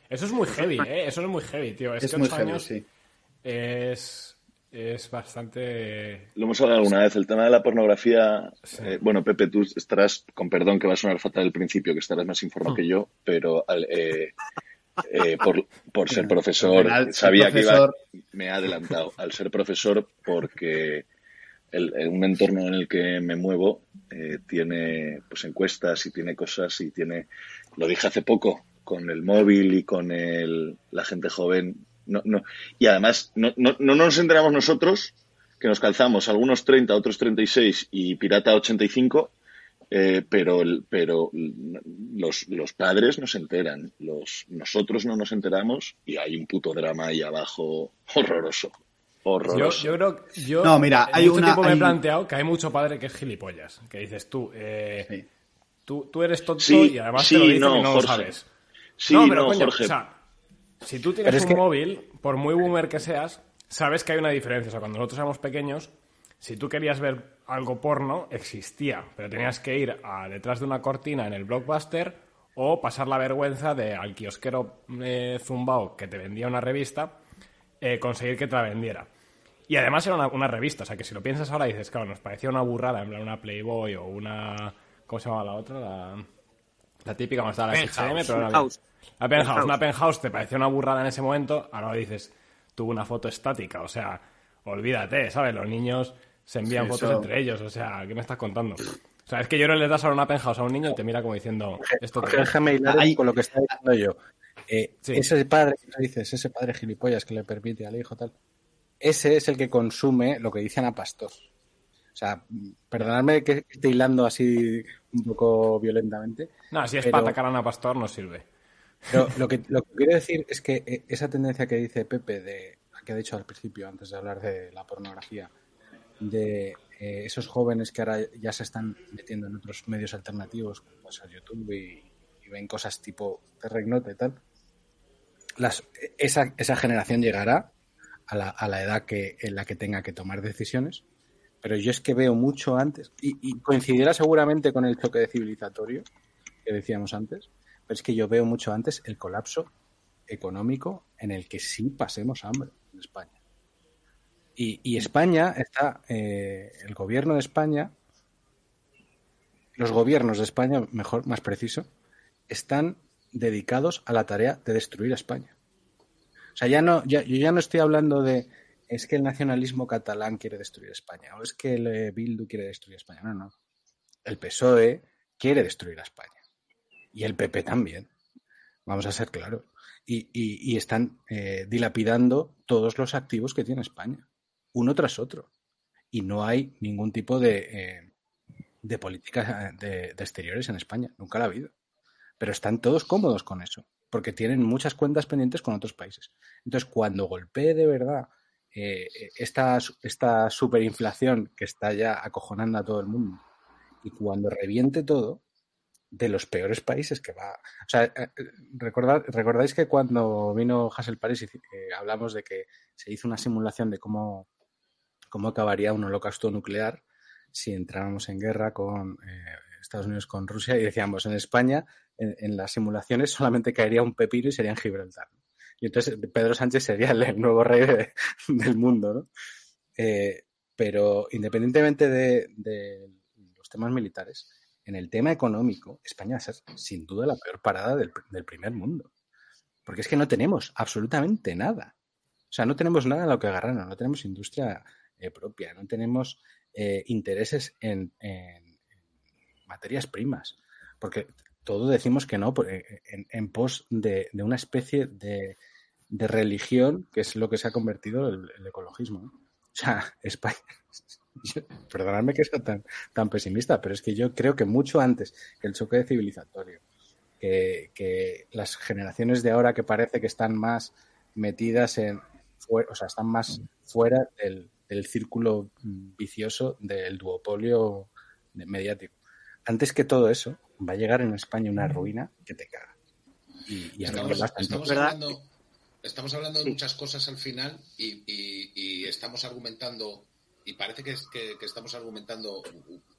Eso es muy heavy, ¿eh? Eso es muy heavy, tío. Es, Es, que muy heavy, años sí. es, es bastante... Lo hemos hablado alguna vez, el tema de la pornografía. Sí. eh, bueno, Pepe, tú estarás, con perdón que va a sonar fatal al principio, que estarás más informado que yo, pero al, eh, eh, por, por ser profesor, Al final, ser sabía que iba, me he adelantado al ser profesor porque el, un entorno en el que me muevo eh, tiene pues encuestas y tiene cosas y tiene, lo dije hace poco, con el móvil y con el, la gente joven. No, no, y además, no, no, no nos enteramos nosotros que nos calzamos algunos 30, otros 36 y Pirata 85, eh, pero, el- pero los, los padres no se enteran, los, nosotros no nos enteramos y hay un puto drama ahí abajo horroroso, Horroroso. yo creo yo No, mira, en hay mucho una- tiempo me he planteado que hay mucho padre que es gilipollas. Que dices tú, eh, Sí. tú, tú eres tonto Sí, y además sí, te lo dicen no, y no Jorge. lo sabes. Sí, no, pero no, coño, Jorge. o sea, si tú tienes un que- móvil, por muy boomer que seas, sabes que hay una diferencia. O sea, cuando nosotros éramos pequeños, si tú querías ver algo porno, existía, pero tenías que ir a detrás de una cortina en el blockbuster o pasar la vergüenza de al kiosquero eh, zumbao que te vendía una revista, eh, conseguir que te la vendiera. Y además era una, una revista, o sea que si lo piensas ahora dices, claro, nos parecía una burrada, en plan una Playboy o una... ¿Cómo se llama la otra? La, la típica, como estaba la. SHM, pero ahora Penthouse. la penthouse, una penthouse te pareció una burrada en ese momento, ahora dices, tuvo una foto estática, o sea, olvídate, ¿sabes? Los niños se envían Sí, fotos eso- entre ellos, o sea, ¿qué me estás contando? O sea, es que yo no le das ahora una penthouse a un niño y te mira como diciendo, esto te... déjame hilar Ahí- con lo que está diciendo yo. Eh, Sí. Ese padre dices, ese padre gilipollas que le permite al hijo tal, ese es el que consume lo que dice Ana Pastor. O sea, perdonadme que esté hilando así un poco violentamente. No, si es pero- para atacar a Ana Pastor no sirve. Pero lo que, lo que quiero decir es que eh, esa tendencia que dice Pepe, de, que ha dicho al principio, antes de hablar de la pornografía, de eh, esos jóvenes que ahora ya se están metiendo en otros medios alternativos, como puede ser YouTube, y, y ven cosas tipo Terregnota y tal, las, esa, esa generación llegará a la, a la edad que, en la que tenga que tomar decisiones, pero yo es que veo mucho antes, y, coincidirá seguramente con el choque de civilizatorio que decíamos antes, pero es que yo veo mucho antes el colapso económico en el que sí pasemos hambre en España. Y, y España está, eh, el gobierno de España, los gobiernos de España, mejor, más preciso, están dedicados a la tarea de destruir a España. O sea, ya no, ya, yo ya no estoy hablando de es que el nacionalismo catalán quiere destruir España o es que el eh, Bildu quiere destruir España. No, no. El PSOE quiere destruir a España. Y el PP también. Vamos a ser claros. Y, y- y están eh, dilapidando todos los activos que tiene España, uno tras otro. Y no hay ningún tipo de, eh, de política de, de exteriores en España. Nunca la ha habido. Pero están todos cómodos con eso, porque tienen muchas cuentas pendientes con otros países. Entonces, cuando golpee de verdad eh, esta, esta superinflación que está ya acojonando a todo el mundo, y cuando reviente todo, de los peores países que va. O sea, eh, recordad, recordáis que cuando vino Hassel Paris eh, hablamos de que se hizo una simulación de cómo, cómo acabaría un holocausto nuclear si entráramos en guerra con eh, Estados Unidos con Rusia y decíamos en España en, las simulaciones solamente caería un pepino y sería en Gibraltar. Y entonces Pedro Sánchez sería el, nuevo rey de- del mundo, ¿no? Eh, pero independientemente de, los temas militares, en el tema económico, España va a ser sin duda la peor parada del, del primer mundo. Porque es que no tenemos absolutamente nada. O sea, no tenemos nada en lo que agarrarnos, no tenemos industria eh, propia, no tenemos eh, intereses en materias primas. Porque todo decimos que no, por- eh, en, en pos de, una especie de, religión que es lo que se ha convertido el, el ecologismo. O sea, España. perdonadme que sea tan, tan pesimista, pero es que yo creo que mucho antes que el choque civilizatorio, que, que las generaciones de ahora que parece que están más metidas en, o sea, están más fuera del, del círculo vicioso del duopolio mediático. Antes que todo eso, va a llegar en España una ruina que te caga. Y, y Estamos, hablando, estamos hablando de muchas cosas al final y, y- y estamos argumentando, y parece que, es- que- que estamos argumentando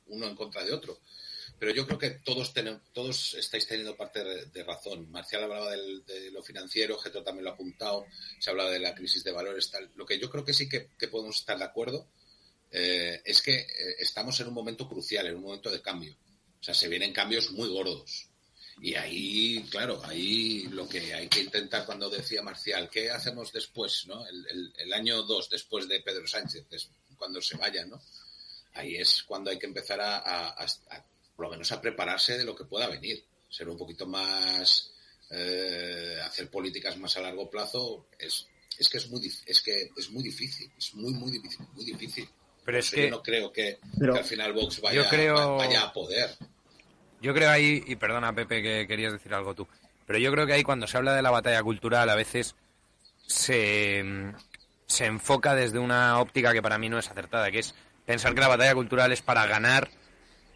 uno en contra de otro. Pero yo creo que todos tenemos, todos estáis teniendo parte de, de razón. Marcial hablaba del- de lo financiero, Getro también lo ha apuntado, se hablaba de la crisis de valores, tal. Lo que yo creo que sí que, que podemos estar de acuerdo eh, es que eh, estamos en un momento crucial, en un momento de cambio. O sea, se vienen cambios muy gordos. Y ahí, claro, ahí lo que hay que intentar cuando decía Marcial, ¿qué hacemos después, no? El, año 2, después de Pedro Sánchez, cuando se vaya, ¿no? Ahí es cuando hay que empezar a, por lo menos a prepararse de lo que pueda venir. Ser un poquito más, eh, hacer políticas más a largo plazo es, es que es muy, es que es muy difícil, es muy, muy difícil, muy difícil. Pero es que yo no creo que, Pero- que al final Vox vaya, Yo creo- vaya a poder. Yo creo ahí, y perdona Pepe que querías decir algo tú, pero yo creo que ahí cuando se habla de la batalla cultural a veces se, se enfoca desde una óptica que para mí no es acertada, que es pensar que la batalla cultural es para ganar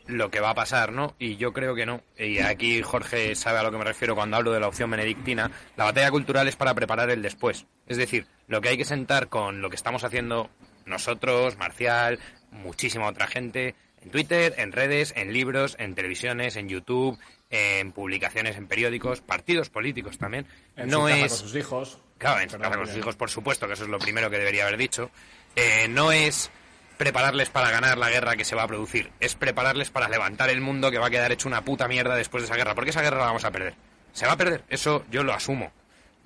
lo que va a pasar, ¿no? Y yo creo que no. Y aquí Jorge sabe a lo que me refiero cuando hablo de la opción benedictina. La batalla cultural es para preparar el después. Es decir, lo que hay que sentar con lo que estamos haciendo nosotros, Marcial, muchísima otra gente, en Twitter, en redes, en libros, en televisiones, en YouTube, en publicaciones, en periódicos, partidos políticos también. En no su casa es con sus hijos. Claro, en su casa con sus hijos, por supuesto, que eso es lo primero que debería haber dicho. Eh, no es prepararles para ganar la guerra que se va a producir, es prepararles para levantar el mundo que va a quedar hecho una puta mierda después de esa guerra, porque esa guerra la vamos a perder. Se va a perder, eso yo lo asumo.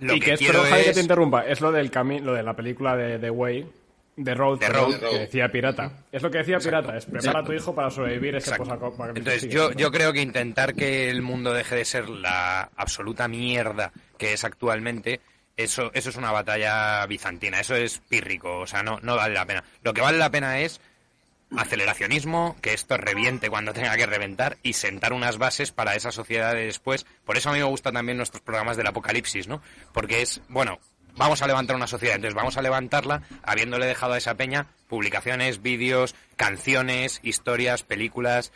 Lo y que, es, quiero perdón, Javi, que es- te interrumpa, es lo del cami lo de la película de The Way, The Road, The Road. que decía Pirata. Es lo que decía Pirata, es prepara a tu hijo para sobrevivir ese Exacto. posapocalipsis. Entonces, yo, yo creo que intentar que el mundo deje de ser la absoluta mierda que es actualmente, eso, eso es una batalla bizantina, eso es pírrico, o sea, no, no vale la pena. Lo que vale la pena es aceleracionismo, que esto reviente cuando tenga que reventar y sentar unas bases para esa sociedad de después. Por eso a mí me gustan también nuestros programas del apocalipsis, ¿no? Porque es, bueno, vamos a levantar una sociedad, entonces vamos a levantarla habiéndole dejado a esa peña publicaciones, vídeos, canciones, historias, películas,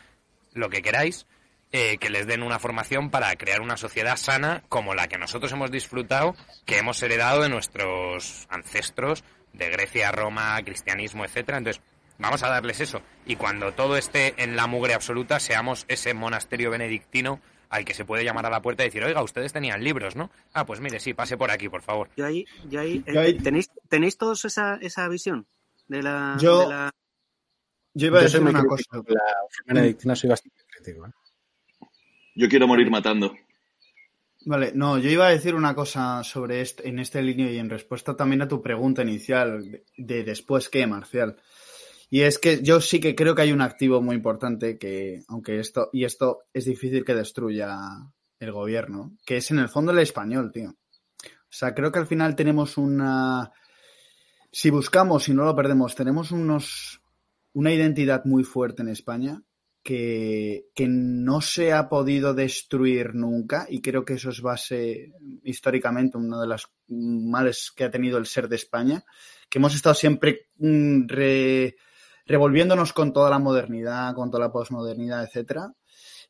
lo que queráis, eh, que les den una formación para crear una sociedad sana como la que nosotros hemos disfrutado, que hemos heredado de nuestros ancestros de Grecia, Roma, cristianismo, etcétera. Entonces, vamos a darles eso. Y cuando todo esté en la mugre absoluta, seamos ese monasterio benedictino al que se puede llamar a la puerta y decir, oiga, ustedes tenían libros, ¿no? Ah, pues mire, sí, pase por aquí, por favor. Yo ahí, yo ahí, Yo ahí- eh, ¿tenéis, ¿tenéis todos esa, esa visión de la, Yo- de la- Yo iba a Yo decir una cosa. La opción benedictina soy bastante crítico. ¿eh? Yo quiero morir matando. Vale, no, yo iba a decir una cosa sobre este, en este línea y en respuesta también a tu pregunta inicial de, de después qué, Marcial. Y es que yo sí que creo que hay un activo muy importante que, aunque esto, y esto es difícil que destruya el gobierno, que es en el fondo el español, tío. O sea, creo que al final tenemos una, si buscamos y no lo perdemos, tenemos unos, una identidad muy fuerte en España que, que no se ha podido destruir nunca y creo que eso es base históricamente uno de los males que ha tenido el ser de España, que hemos estado siempre mm, re- revolviéndonos con toda la modernidad, con toda la posmodernidad, etcétera,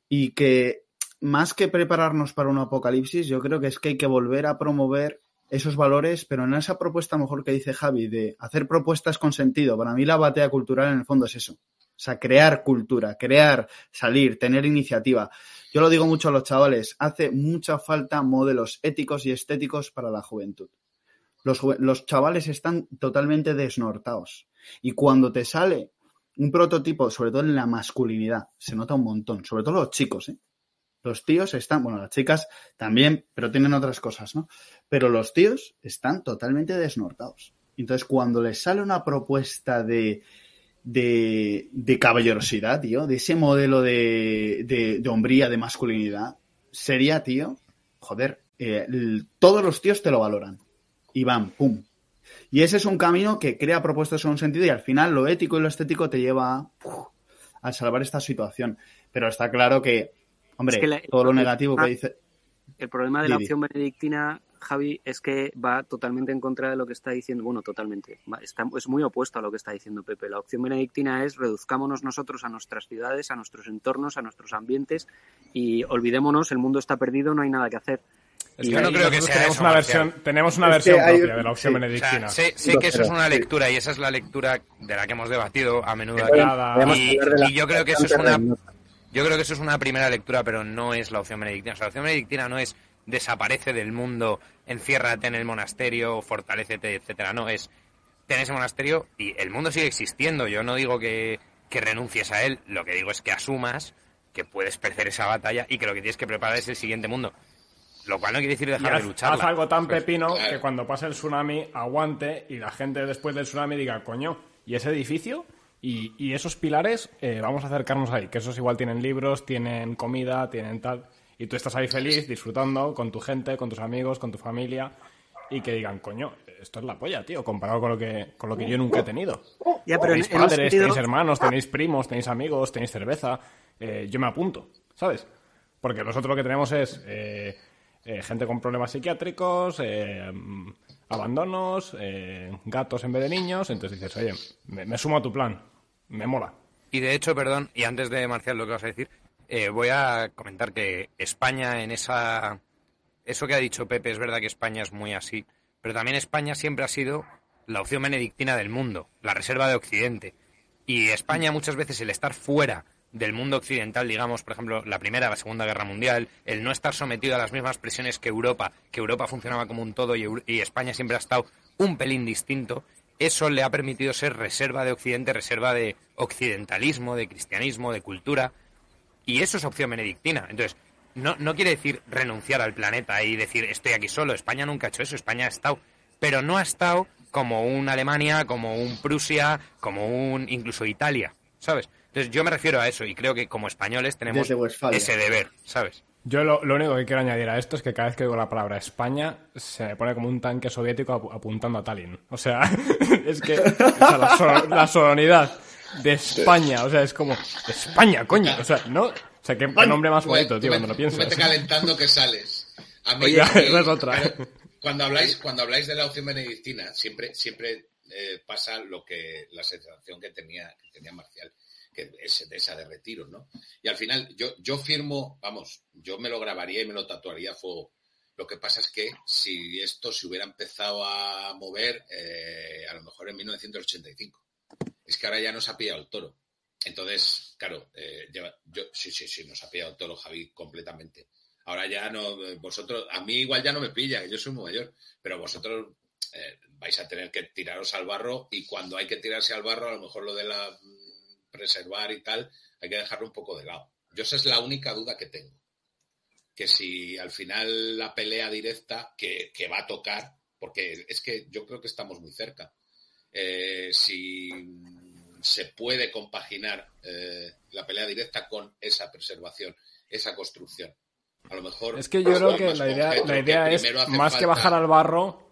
y que más que prepararnos para un apocalipsis, yo creo que es que hay que volver a promover esos valores, pero en esa propuesta mejor que dice Javi, de hacer propuestas con sentido. Para mí la batalla cultural en el fondo es eso. O sea, crear cultura, crear, salir, tener iniciativa. Yo lo digo mucho a los chavales, hace mucha falta modelos éticos y estéticos para la juventud. Los, chavales están totalmente desnortados. Y cuando te sale un prototipo, sobre todo en la masculinidad, se nota un montón, sobre todo los chicos, ¿eh? Los tíos están, bueno, las chicas también, pero tienen otras cosas, ¿no? Pero los tíos están totalmente desnortados. Entonces, cuando les sale una propuesta de, de, de caballerosidad, tío, de ese modelo de, de, de hombría, de masculinidad, sería, tío, joder, eh, todos los tíos te lo valoran. Y van, pum. Y ese es un camino que crea propuestas con un sentido y al final lo ético y lo estético te lleva a, uf, a salvar esta situación. Pero está claro que, hombre, Es que la- todo lo negativo que dice... El problema de la Didi. opción benedictina, Javi, es que va totalmente en contra de lo que está diciendo. Bueno, totalmente. Está- es muy opuesto a lo que está diciendo Pepe. La opción benedictina es reduzcámonos nosotros a nuestras ciudades, a nuestros entornos, a nuestros ambientes y olvidémonos, el mundo está perdido, no hay nada que hacer. Es Y que Yo no creo que sea tenemos eso, una Marcial. versión, tenemos una Es versión hay- propia de la opción sí, O sea, benedictina. sé, sé que eso es una lectura y esa es la lectura de la que hemos debatido a menudo aquí. Y, yo creo que eso es una yo creo que eso es una primera lectura, pero no es la opción benedictina. O sea, la opción benedictina no es desaparece del mundo, enciérrate en el monasterio, fortalécete, etcétera. No, es ten ese monasterio y el mundo sigue existiendo. Yo no digo que, que renuncies a él, lo que digo es que asumas que puedes perder esa batalla y que lo que tienes que preparar es el siguiente mundo. Lo cual no quiere decir dejar haz, de luchar. haz algo tan Pues, pepino claro. que cuando pase el tsunami aguante y la gente después del tsunami diga, coño, ¿y ese edificio? Y, y esos pilares, eh, vamos a acercarnos ahí, que esos igual tienen libros, tienen comida, tienen tal. Y tú estás ahí feliz, disfrutando con tu gente, con tus amigos, con tu familia. Y que digan, coño, esto es la polla, tío, comparado con lo que, con lo que yo nunca he tenido. Ya, pero en, tenéis padres, sentido- tenéis hermanos, tenéis primos, tenéis amigos, tenéis cerveza. Eh, yo me apunto, ¿sabes? Porque nosotros lo que tenemos es eh, eh, gente con problemas psiquiátricos, eh, mm, abandonos, eh, gatos en vez de niños. Entonces dices, oye, me, me sumo a tu plan. Me mola. Y de hecho, perdón, y antes de Marcial lo que vas a decir, voy a comentar que España en esa... Eso que ha dicho Pepe, es verdad que España es muy así, pero también España siempre ha sido la opción benedictina del mundo, la reserva de Occidente. Y España muchas veces el estar fuera del mundo occidental, digamos, por ejemplo, la Primera, la Segunda Guerra Mundial, el no estar sometido a las mismas presiones que Europa, que Europa funcionaba como un todo y, España siempre ha estado un pelín distinto, eso le ha permitido ser reserva de Occidente, reserva de occidentalismo, de cristianismo, de cultura, y eso es opción benedictina. Entonces, no, no quiere decir renunciar al planeta y decir estoy aquí solo. España nunca ha hecho eso, España ha estado, pero no ha estado como un Alemania, como un Prusia, como un incluso Italia, ¿sabes? Entonces yo me refiero a eso y creo que como españoles tenemos ese deber, ¿sabes? Yo lo, lo único que quiero añadir a esto es que cada vez que digo la palabra España se me pone como un tanque soviético apu- apuntando a Tallinn. O sea, es que o sea, la, so- la sonoridad de España, o sea, es como España, coño. O sea, ¿no? O sea, qué, qué nombre más bonito, tío, cuando lo piensas. Vete calentando que sales. A mí, Oye, a mí- esa es otra. Cuando habláis, cuando habláis de la opción benedictina, siempre, siempre eh, pasa lo que la sensación que tenía, que tenía Marcial, es de esa de retiro, ¿no? Y al final, yo, yo firmo, vamos, yo me lo grabaría y me lo tatuaría a fuego. Lo que pasa es que si esto se hubiera empezado a mover, eh, a lo mejor en 1985. Es que ahora ya nos ha pillado el toro. Entonces, claro, eh, lleva- yo, sí, sí, sí, nos ha pillado el toro, Javi, completamente. Ahora ya no, eh, vosotros, a mí igual ya no me pilla, yo soy muy mayor, pero vosotros eh, vais a tener que tiraros al barro y cuando hay que tirarse al barro, a lo mejor lo de la preservar y tal, hay que dejarlo un poco de lado. Yo esa es la única duda que tengo. Que si al final la pelea directa que, que va a tocar, porque es que yo creo que estamos muy cerca, eh, si se puede compaginar eh, la pelea directa con esa preservación, esa construcción. A lo mejor. Es que yo creo que la idea, la que idea es, más que bajar al barro,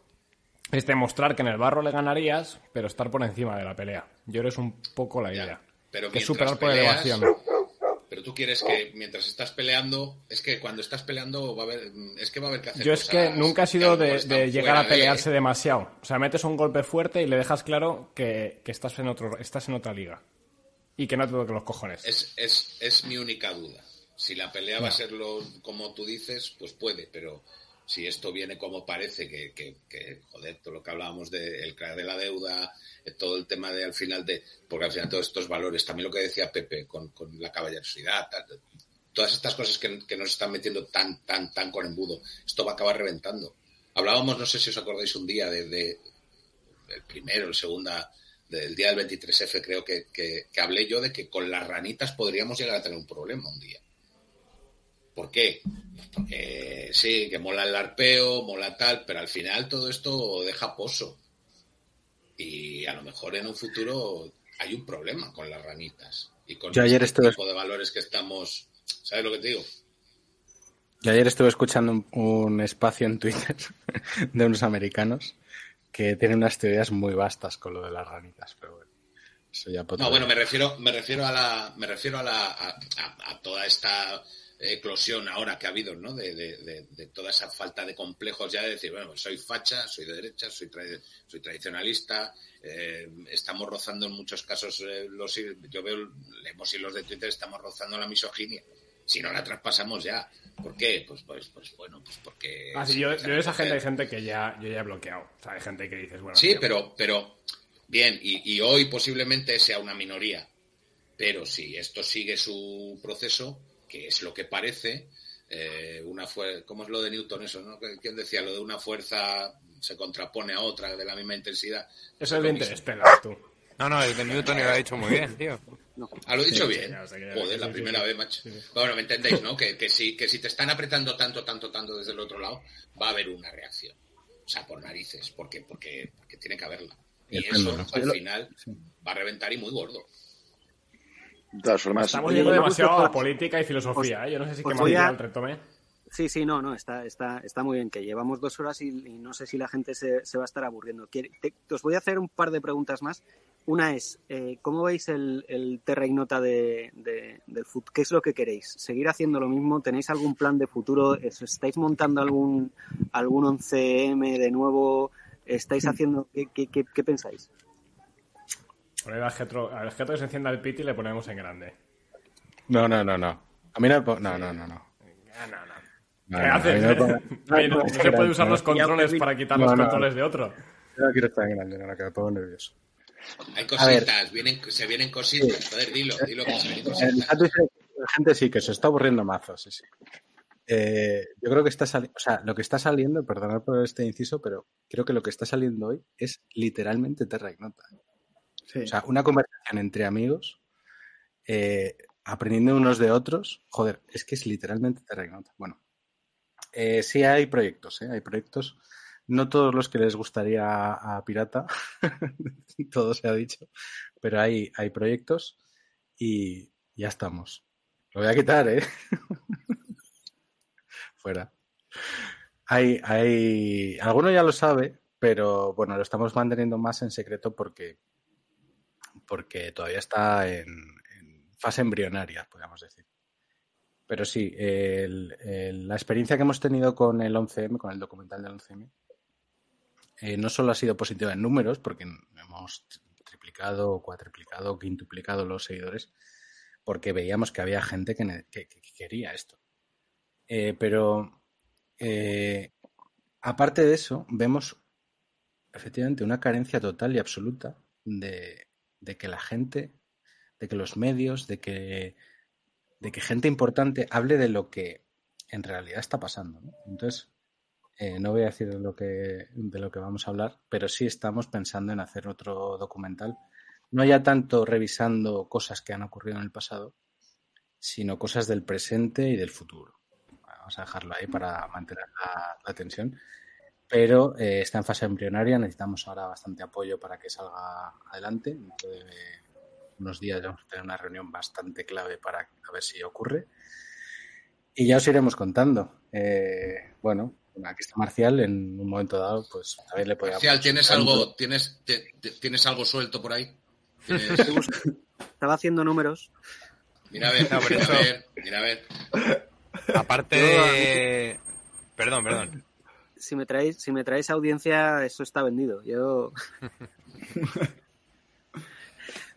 es demostrar que en el barro le ganarías, pero estar por encima de la pelea. Yo creo que es un poco la Ya, idea. Pero que superar por peleas- elevación. Pero tú quieres que mientras estás peleando, es que cuando estás peleando va a haber, es que va a haber que hacer Yo es que nunca he sido de, llegar a pelearse de- demasiado. O sea, metes un golpe fuerte y le dejas claro que, que estás, en otro, estás en otra liga. Y que no te toque los cojones. Es, es, es mi única duda. Si la pelea va a ser lo, como tú dices, pues puede, pero si esto viene como parece, que, que, que, joder, todo lo que hablábamos del crack de la deuda, eh, todo el tema de al final de, porque al final todos estos valores, también lo que decía Pepe con, la caballerosidad, todas estas cosas que, nos están metiendo tan, tan, tan con embudo, esto va a acabar reventando. Hablábamos, no sé si os acordáis un día de, de el primero, el segunda, del día del 23F, creo que, que, que hablé yo de que con las ranitas podríamos llegar a tener un problema un día. ¿Por qué? Porque sí, que mola el arpeo, mola tal, pero al final todo esto deja pozo. Y a lo mejor en un futuro hay un problema con las ranitas y con Yo ayer este estuve- tipo de valores que estamos. ¿Sabes lo que te digo? Yo ayer estuve escuchando un, un espacio en Twitter de unos americanos que tienen unas teorías muy vastas con lo de las ranitas, pero bueno. Eso ya No, bueno, me refiero, me refiero a la, me refiero a la, a, a- a toda esta eclosión ahora que ha habido, ¿no? De, de- de- de toda esa falta de complejos ya de decir, bueno, soy facha, soy de derecha, soy, tra- soy tradicionalista, eh, estamos rozando en muchos casos eh, los, yo veo, leemos hilos de Twitter, estamos rozando la misoginia. Si no la traspasamos ya. ¿Por qué? Pues, pues, pues bueno, pues porque. Ah, sí, yo, yo esa gente hay gente que ya, yo ya he bloqueado. O sea, hay gente que dices, bueno, Sí, tío, pero, pero bien, y, y hoy posiblemente sea una minoría. Pero si esto sigue su proceso, que es lo que parece, eh, una fue ¿cómo es lo de Newton eso? ¿no? ¿Quién decía? Lo de una fuerza se contrapone a otra de la misma intensidad. Eso es lo de mismo. Interstellar, tú. No, no, el de Newton lo ha dicho muy bien, tío. Ah, lo he dicho Sí, bien. ya, o sea, Joder, sí, la sí, primera sí. vez, macho. Bueno, me entendéis, ¿no? Que, que, si, que si te están apretando tanto, tanto, tanto desde el otro lado, va a haber una reacción. O sea, por narices, porque, porque, porque tiene que haberla. Y eso, al final, va a reventar y muy gordo. De todas formas, Estamos Oye, yendo demasiado a política y filosofía, ¿eh? Yo no sé si voy a- el retome. Sí, sí, no, no, está, está, está muy bien que llevamos dos horas y, y no sé si la gente se, se va a estar aburriendo. Quiere- te- os voy a hacer un par de preguntas más. Una es, eh, ¿cómo veis el, el Terra Ignota de, de- del? ¿Qué es lo que queréis? ¿Seguir haciendo lo mismo? ¿Tenéis algún plan de futuro? ¿Es- ¿Estáis montando algún, algún 11M de nuevo? estáis haciendo? ¿Qué, qué, qué- qué pensáis? Poner al Getro, al Getro que se encienda el pit y le ponemos en grande. No, no, no, no. A mí no No, no, no, no. No, no. No, ¿Qué haces? no se puede usar los No, controles para quitar los No, no. controles de otro. Yo no quiero estar en grande, no, no, que me pongo nervioso. Hay cositas, vienen, se vienen cositas. Joder, dilo, dilo que se vienen El cositas. la gente sí, que se está aburriendo mazo, sí, sí. Eh, yo creo que está saliendo, o sea, lo que está saliendo, perdonad por este inciso, pero creo que lo que está saliendo hoy es literalmente Terra Ignota. O sea, una conversación entre amigos, eh, aprendiendo unos de otros. Joder, es que es literalmente Terra Ignota. Bueno, eh, sí hay proyectos, ¿eh? hay proyectos. No todos los que les gustaría a, a Pirata, todo se ha dicho, pero hay, hay proyectos y ya estamos. Lo voy a quitar, ¿eh? Fuera. Hay, hay, alguno ya lo sabe, pero bueno, lo estamos manteniendo más en secreto porque, porque todavía está en, fase embrionaria, podríamos decir. Pero sí, la experiencia que hemos tenido con el 11M, con el documental del 11M, eh, no solo ha sido positiva en números, porque hemos triplicado, cuatriplicado, quintuplicado los seguidores, porque veíamos que había gente que quería esto. Eh, pero eh, aparte de eso, vemos efectivamente una carencia total y absoluta de, de que la gente, de que los medios, de que, de que gente importante hable de lo que en realidad está pasando. ¿no? Entonces, eh, no voy a decir de lo, que, de lo que vamos a hablar, pero sí estamos pensando en hacer otro documental, no ya tanto revisando cosas que han ocurrido en el pasado, sino cosas del presente y del futuro. Vamos a dejarlo ahí para mantener la, la tensión. Pero eh, está en fase embrionaria, necesitamos ahora bastante apoyo para que salga adelante. Dentro de unos días vamos a tener una reunión bastante clave para a ver si ocurre. Y ya os iremos contando. Eh, bueno, aquí está Marcial, en un momento dado, pues también le podía Marcial, ¿tienes algo, tienes, te- te- ¿tienes algo suelto por ahí? ¿Tienes- Estaba haciendo números. Mira a ver, No, mira a ver, mira a ver. Aparte de... Perdón, perdón. Si me traéis, si me traéis audiencia, eso está vendido. Yo.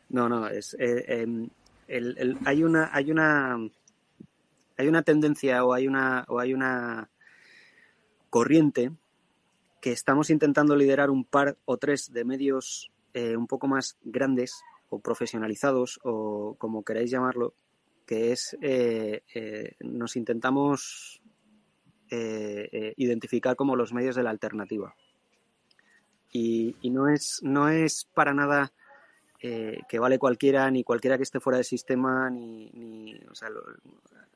No, no, es eh, em, el- el- hay una, hay una, hay una tendencia o hay una, o hay una corriente que estamos intentando liderar un par o tres de medios eh, un poco más grandes o profesionalizados o como queráis llamarlo, que es eh, nos intentamos eh, eh, identificar como los medios de la alternativa. Y, no, es, no es para nada eh, que vale cualquiera, ni cualquiera que esté fuera del sistema, ni, o sea,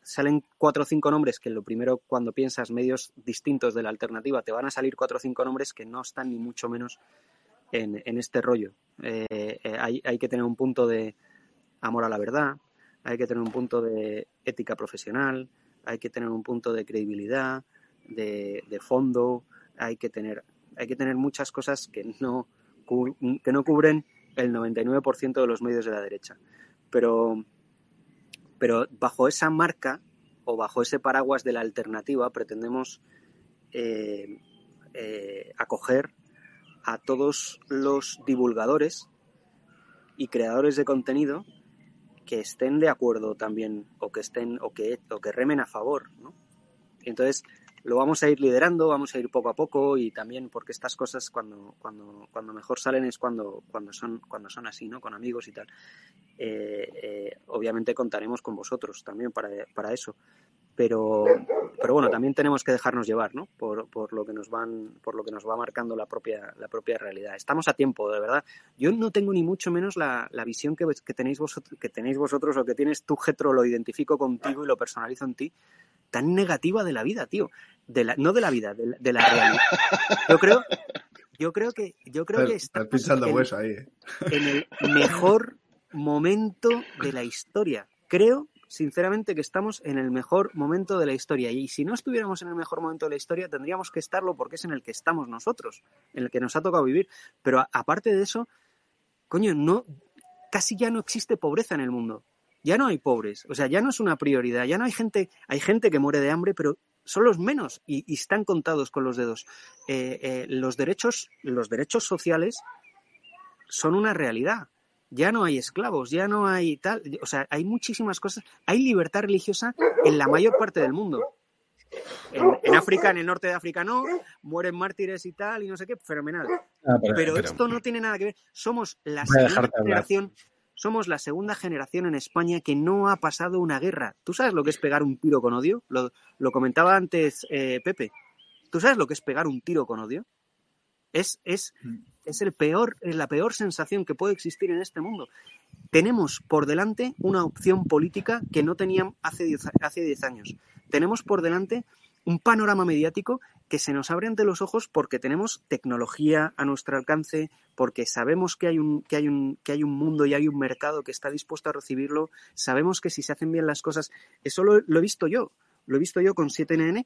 salen cuatro o cinco nombres que lo primero cuando piensas medios distintos de la alternativa, te van a salir cuatro o cinco nombres que no están ni mucho menos en, este rollo. Hay, hay que tener un punto de amor a la verdad, hay que tener un punto de ética profesional, hay que tener un punto de credibilidad, de, fondo, hay que tener, hay que tener muchas cosas que no, que no cubren el 99% de los medios de la derecha. Pero, pero bajo esa marca o bajo ese paraguas de la alternativa pretendemos eh, eh, acoger a todos los divulgadores y creadores de contenido que estén de acuerdo también o que estén o que, o que remen a favor, ¿no? Entonces lo vamos a ir liderando, vamos a ir poco a poco y también porque estas cosas cuando, cuando, cuando mejor salen es cuando, cuando, son, cuando son así, ¿no? Con amigos y tal. Eh, eh, obviamente contaremos con vosotros también para, para eso. Pero, pero bueno, también tenemos que dejarnos llevar, ¿no? Por, por lo que nos van, por lo que nos va marcando la propia, la propia realidad. Estamos a tiempo, de verdad. Yo no tengo ni mucho menos la, la visión que, que tenéis vosotros, que tenéis vosotros o que tienes tú, Getro, lo identifico contigo y lo personalizo en ti, tan negativa de la vida, tío. De la, no de la vida, de la, de la realidad. Yo creo, yo creo que, yo creo que Estás en- ahí. eh. en el mejor momento de la historia. Creo, sinceramente, que estamos en el mejor momento de la historia. Y si no estuviéramos en el mejor momento de la historia, tendríamos que estarlo porque es en el que estamos nosotros, en el que nos ha tocado vivir. Pero aparte de eso, coño, no, casi ya no existe pobreza en el mundo. Ya no hay pobres. O sea, ya no es una prioridad. Ya no hay gente, hay gente que muere de hambre, pero son los menos y, y están contados con los dedos. Eh, eh, los derechos, los derechos sociales son una realidad. Ya no hay esclavos, ya no hay tal, o sea, hay muchísimas cosas. Hay libertad religiosa en la mayor parte del mundo. En, en África, en el norte de África no, mueren mártires y tal, y no sé qué, fenomenal. Ah, Pero esto no tiene nada que ver. Somos la segunda generación, somos la segunda generación en España que no ha pasado una guerra. ¿Tú sabes lo que es pegar un tiro con odio? Lo, lo comentaba antes eh, Pepe. ¿Tú sabes lo que es pegar un tiro con odio? Es, es, es el peor, es la peor sensación que puede existir en este mundo. Tenemos por delante una opción política que no tenían hace 10 hace 10 años. Tenemos por delante un panorama mediático que se nos abre ante los ojos porque tenemos tecnología a nuestro alcance, porque sabemos que hay un, que hay un, que hay un mundo y hay un mercado que está dispuesto a recibirlo, sabemos que si se hacen bien las cosas, eso lo, lo he visto yo, lo he visto yo con 7NN,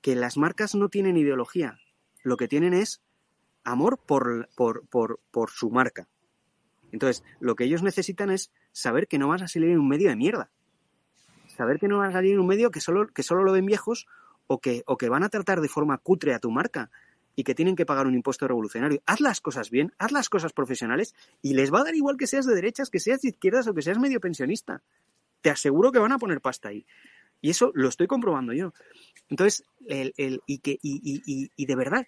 que las marcas no tienen ideología, lo que tienen es amor por, por, por, por su marca. Entonces, lo que ellos necesitan es saber que no vas a salir en un medio de mierda. Saber que no vas a salir en un medio que solo, que solo lo ven viejos o que, o que van a tratar de forma cutre a tu marca y que tienen que pagar un impuesto revolucionario. Haz las cosas bien, haz las cosas profesionales y les va a dar igual que seas de derechas, que seas de izquierdas o que seas medio pensionista. Te aseguro que van a poner pasta ahí. Y eso lo estoy comprobando yo. Entonces, el, el- y, que, y, y- y- y de verdad,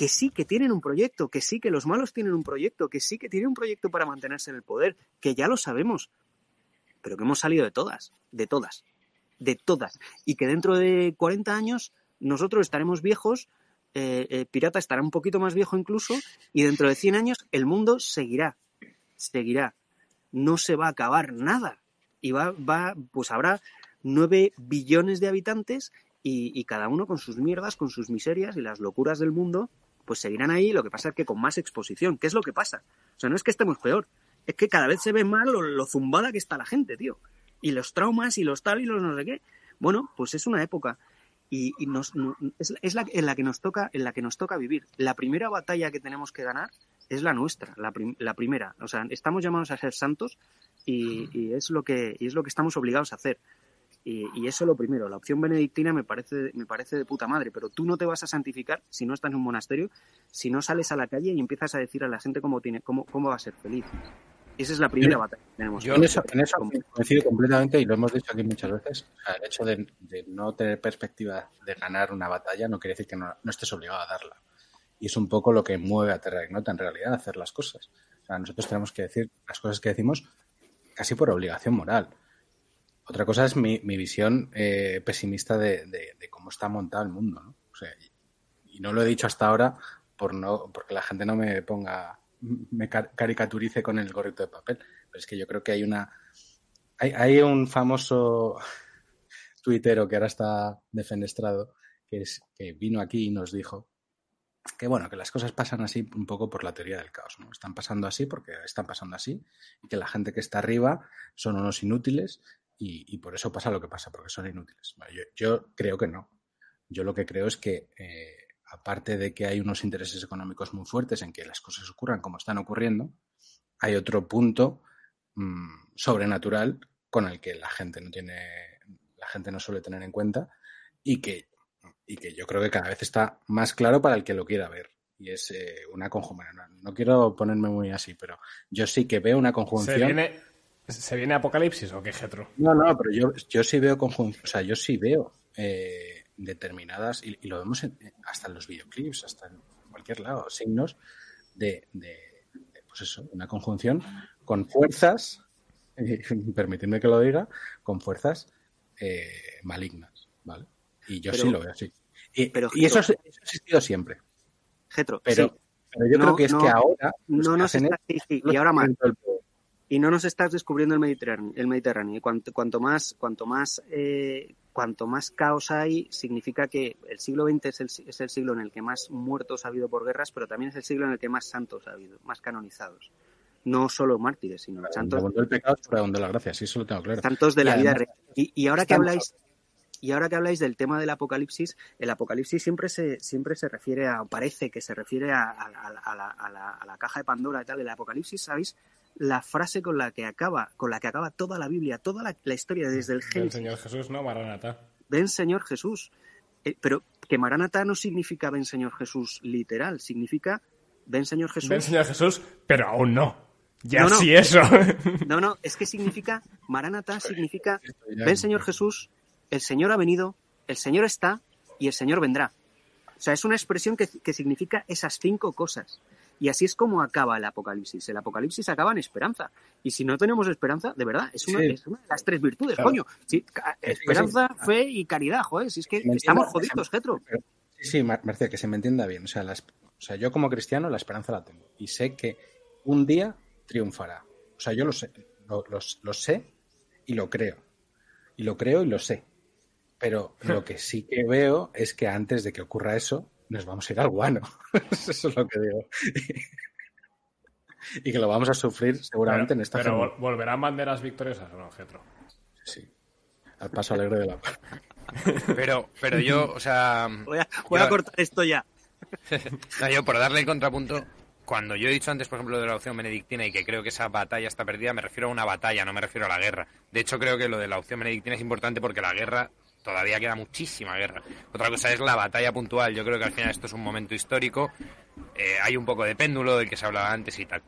que sí que tienen un proyecto, que sí que los malos tienen un proyecto, que sí que tienen un proyecto para mantenerse en el poder, que ya lo sabemos, pero que hemos salido de todas, de todas, de todas. Y que dentro de 40 años nosotros estaremos viejos, eh, eh, Pirata estará un poquito más viejo incluso, y dentro de 100 años el mundo seguirá, seguirá. No se va a acabar nada. Y va, va pues habrá 9 billones de habitantes y, y cada uno con sus mierdas, con sus miserias y las locuras del mundo, pues seguirán ahí. Lo que pasa es que con más exposición. ¿Qué es lo que pasa? O sea, no es que estemos peor, es que cada vez se ve más lo, lo zumbada que está la gente, tío. Y los traumas y los tal y los no sé qué. Bueno, pues es una época. Y, y nos, no- es, es la, en la que nos toca en la que nos toca vivir. La primera batalla que tenemos que ganar es la nuestra, la, prim- la primera. O sea, estamos llamados a ser santos y, y es lo que y es lo que estamos obligados a hacer. Y, y eso lo primero. La opción benedictina me parece, me parece de puta madre, pero tú no te vas a santificar si no estás en un monasterio, si no sales a la calle y empiezas a decir a la gente cómo, tiene, cómo, cómo va a ser feliz. Esa es la primera Yo- batalla que tenemos. en eso, en eso coincido completamente y lo hemos dicho aquí muchas veces. O sea, el hecho de, de no tener perspectiva de ganar una batalla no quiere decir que no, no estés obligado a darla. Y es un poco lo que mueve a Terra Ignota en realidad, hacer las cosas. O sea, nosotros tenemos que decir las cosas que decimos casi por obligación moral. Otra cosa es mi, visión eh, pesimista de, cómo está montado el mundo. ¿no? O sea, y, no lo he dicho hasta ahora por no, porque la gente no me ponga, me car- caricaturice con el gorrito de papel. Pero es que yo creo que hay una. Hay, hay un famoso tuitero que ahora está defenestrado, que, es, que vino aquí y nos dijo que bueno, que las cosas pasan así un poco por la teoría del caos, ¿no? Están pasando así porque están pasando así, y que la gente que está arriba son unos inútiles y, por eso pasa lo que pasa, porque son inútiles. Yo, yo creo que no. Yo lo que creo es que, eh, aparte de que hay unos intereses económicos muy fuertes en que las cosas ocurran como están ocurriendo, hay otro punto mm, sobrenatural con el que la gente no tiene, la gente no suele tener en cuenta y que, y que yo creo que cada vez está más claro para el que lo quiera ver. Y es eh, una conjunción. No, quiero ponerme muy así, pero yo sí que veo una ¿Se conjunción. ¿Se viene Apocalipsis o qué, Getro? No, no, pero yo, yo sí veo conjun- o sea, yo sí veo eh, determinadas, y, y lo vemos en- hasta en los videoclips, hasta en cualquier lado, signos de, de- de, pues eso, una conjunción con fuerzas, eh, permitidme que lo diga, con fuerzas eh, malignas, ¿vale? Y yo Pero- sí lo veo así. Y, pero, y eso, Getro- eso ha existido siempre, Getro, pero, sí. pero yo No, creo que es no, que ahora no está, sí, sí, los y ahora más. el. Y no nos estás descubriendo el Mediterráneo, el Mediterráneo. Y cuanto, cuanto más, cuanto más, eh, cuanto más caos hay, significa que el siglo XX es el, es el siglo en el que más muertos ha habido por guerras, pero también es el siglo en el que más santos ha habido, más canonizados. No solo mártires, sino Donde santos, el pecado, sobreabundó la gracia, sí, eso lo tengo claro. santos de la vida real. Y, y ahora que habláis, y ahora que habláis del tema del apocalipsis, el apocalipsis siempre se, siempre se refiere a, o parece que se refiere a, a- a- a la, a la- a la caja de Pandora y tal. El apocalipsis, ¿sabéis? La frase con la que acaba, con la que acaba toda la Biblia, toda la, la historia desde el Génesis, Señor Jesús, ¿no? Maranata. ven Señor Jesús. Eh, pero que Maranatá no significa ven Señor Jesús literal, significa ven Señor Jesús. Ven Señor Jesús, pero aún no. Ya No, no. sí eso. No, no, es que significa, Maranatá significa, ven Señor Jesús, el Señor ha venido, el Señor está y el Señor vendrá. O sea, es una expresión que, que significa esas cinco cosas. Y así es como acaba el Apocalipsis. El Apocalipsis acaba en esperanza. Y si no tenemos esperanza, de verdad, es una, Sí. es una de las tres virtudes, Claro. coño. Sí, esperanza, sí. fe y caridad, joder. Si es que estamos jodidos, Getro. Sí, sí, Mar- Marcia, que se me entienda bien. O sea, la esp- o sea, yo como cristiano la esperanza la tengo. Y sé que un día triunfará. O sea, yo lo sé, lo, lo sé y lo creo. Y lo creo y lo sé. Pero lo que sí que veo es que antes de que ocurra eso, nos vamos a ir al guano. eso es lo que digo. y que lo vamos a sufrir seguramente en esta pero ¿volverán banderas victoriosas o no, Getro? Sí. Al paso alegre de la paz. Pero, pero yo, o sea, Voy a, voy a cortar esto ya. No, yo por darle el contrapunto, cuando yo he dicho antes, por ejemplo, de la opción benedictina y que creo que esa batalla está perdida, me refiero a una batalla, no me refiero a la guerra. De hecho, creo que lo de la opción benedictina es importante porque la guerra todavía queda muchísima guerra. Otra cosa es la batalla puntual. Yo creo que al final esto es un momento histórico. Eh, hay un poco de péndulo del que se hablaba antes y tal.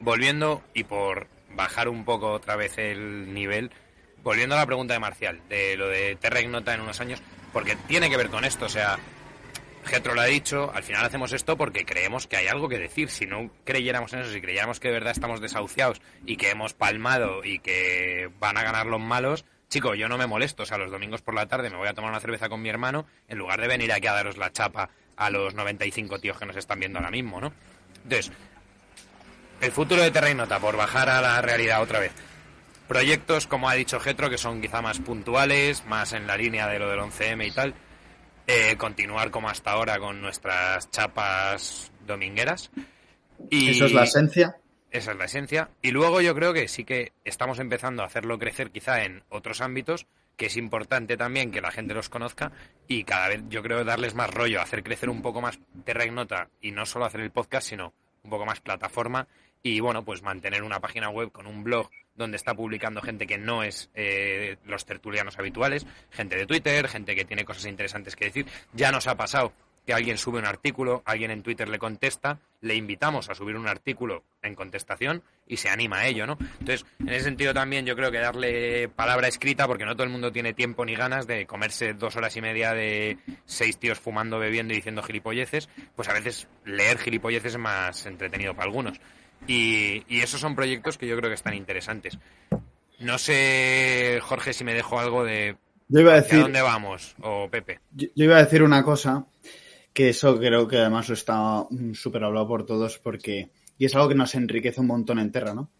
Volviendo y por bajar un poco otra vez el nivel, volviendo a la pregunta de Marcial, de lo de Terra Ignota en unos años, porque tiene que ver con esto, o sea, Getro lo ha dicho, al final hacemos esto porque creemos que hay algo que decir. Si no creyéramos en eso, si creyéramos que de verdad estamos desahuciados y que hemos palmado y que van a ganar los malos, chico, yo no me molesto. O sea, los domingos por la tarde me voy a tomar una cerveza con mi hermano en lugar de venir aquí a daros la chapa a los 95 tíos que nos están viendo ahora mismo, ¿no? Entonces, el futuro de Terra Ignota, por bajar a la realidad otra vez. Proyectos, como ha dicho Getro, que son quizá más puntuales, más en la línea de lo del 11M y tal. Eh, continuar como hasta ahora con nuestras chapas domingueras. Y Eso es la esencia. Esa es la esencia. Y luego yo creo que sí que estamos empezando a hacerlo crecer quizá en otros ámbitos, que es importante también que la gente los conozca y cada vez yo creo darles más rollo, hacer crecer un poco más Terra Ignota y no solo hacer el podcast, sino un poco más plataforma y bueno, pues mantener una página web con un blog donde está publicando gente que no es eh, los tertulianos habituales, gente de Twitter, gente que tiene cosas interesantes que decir. Ya nos ha pasado que alguien sube un artículo, alguien en Twitter le contesta, le invitamos a subir un artículo en contestación y se anima a ello, ¿no? Entonces, en ese sentido también yo creo que darle palabra escrita, porque no todo el mundo tiene tiempo ni ganas de comerse dos horas y media de seis tíos fumando, bebiendo y diciendo gilipolleces, pues a veces leer gilipolleces es más entretenido para algunos. Y, y esos son proyectos que yo creo que están interesantes. No sé, Jorge, si me dejo algo de Yo iba a ¿hacia decir, dónde vamos, o Pepe. yo, yo iba a decir una cosa, que eso creo que además está mm, súper hablado por todos, porque, y es algo que nos enriquece un montón en Terra, ¿no?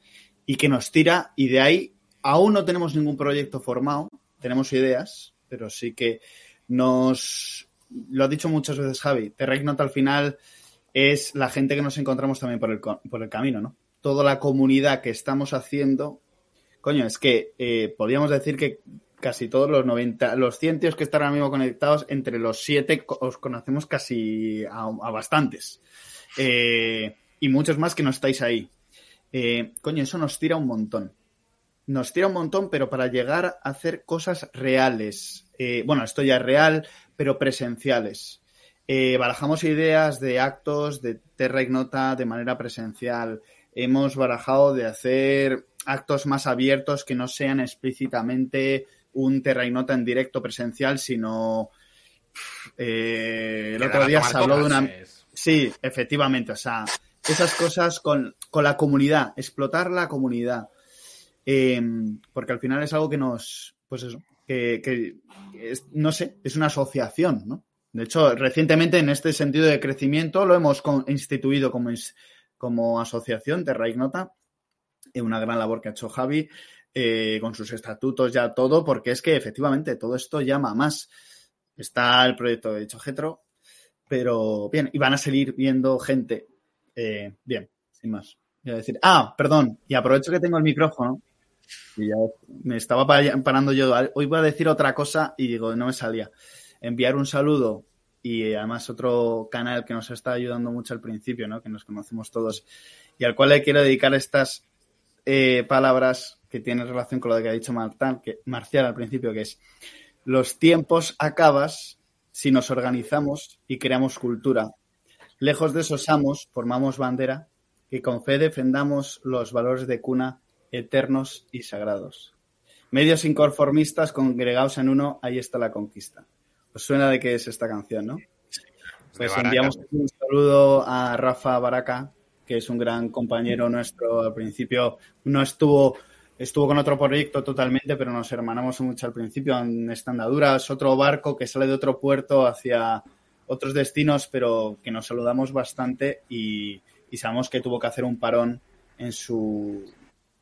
Y que nos tira, y de ahí aún no tenemos ningún proyecto formado, tenemos ideas, pero sí que nos, lo ha dicho muchas veces Javi, Terra Ignota al final es la gente que nos encontramos también por el, por el camino, ¿no? Toda la comunidad que estamos haciendo, coño, es que eh, podríamos decir que casi todos los 90, los 100 tíos que están ahora mismo conectados, entre los 7 os conocemos casi a, bastantes. Eh, y muchos más que no estáis ahí. Eh, coño, eso nos tira un montón. Nos tira un montón, pero para llegar a hacer cosas reales. Eh, bueno, esto ya es real, pero presenciales. Barajamos ideas de actos de Terra Ignota de manera presencial. Hemos barajado de hacer actos más abiertos que no sean explícitamente un Terra Ignota en directo presencial, sino eh, el otro día se habló de una Es- Sí, efectivamente. O sea, esas cosas con, con la comunidad, explotar la comunidad. Eh, porque al final es algo que nos, pues eso, que, que es- no sé, es una asociación, ¿no? De hecho, recientemente en este sentido de crecimiento lo hemos instituido como, como asociación Terra Ignota, eh, una gran labor que ha hecho Javi, eh, con sus estatutos ya todo, porque es que efectivamente todo esto llama más. Está el proyecto de hecho Getro, pero bien, y van a seguir viendo gente. Eh, bien, sin más. Voy a decir, ah, perdón, y aprovecho que tengo el micrófono. Y ya me estaba pa- parando yo. Hoy voy a decir otra cosa y digo, no me salía. Enviar un saludo y además otro canal que nos está ayudando mucho al principio, ¿no? Que nos conocemos todos y al cual le quiero dedicar estas eh, palabras que tienen relación con lo que ha dicho que, Marcial al principio, que es Los tiempos acabas si nos organizamos y creamos cultura. Lejos de esos amos, formamos bandera que con fe defendamos los valores de cuna eternos y sagrados. Medios inconformistas congregados en uno, ahí está la conquista. ¿Os suena de qué es esta canción, no? Pues enviamos un saludo a Rafa Baraca, que es un gran compañero nuestro. Al principio no estuvo, estuvo con otro proyecto totalmente, pero nos hermanamos mucho al principio en esta andadura. Es otro barco que sale de otro puerto hacia otros destinos, pero que nos saludamos bastante y, y sabemos que tuvo que hacer un parón en su,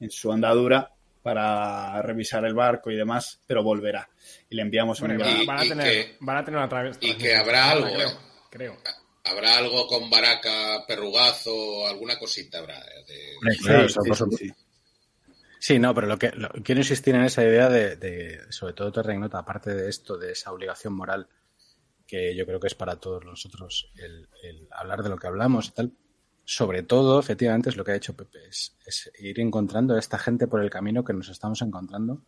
en su andadura para revisar el barco y demás, pero volverá. Y le enviamos un Bueno, gran- van, van a y tener, que- van a tener una tra- y que habrá algo, creo, ¿eh? creo. Habrá algo con Baraca, Perrugazo, alguna cosita habrá. de- claro, Sí, sí, por sí, supuesto. sí. Sí, no, pero lo que lo- quiero insistir en esa idea de, de- sobre todo Terrenota, aparte de esto, de esa obligación moral que yo creo que es para todos nosotros el, el hablar de lo que hablamos y tal. Sobre todo, efectivamente, es lo que ha hecho Pepe, es, es ir encontrando a esta gente por el camino que nos estamos encontrando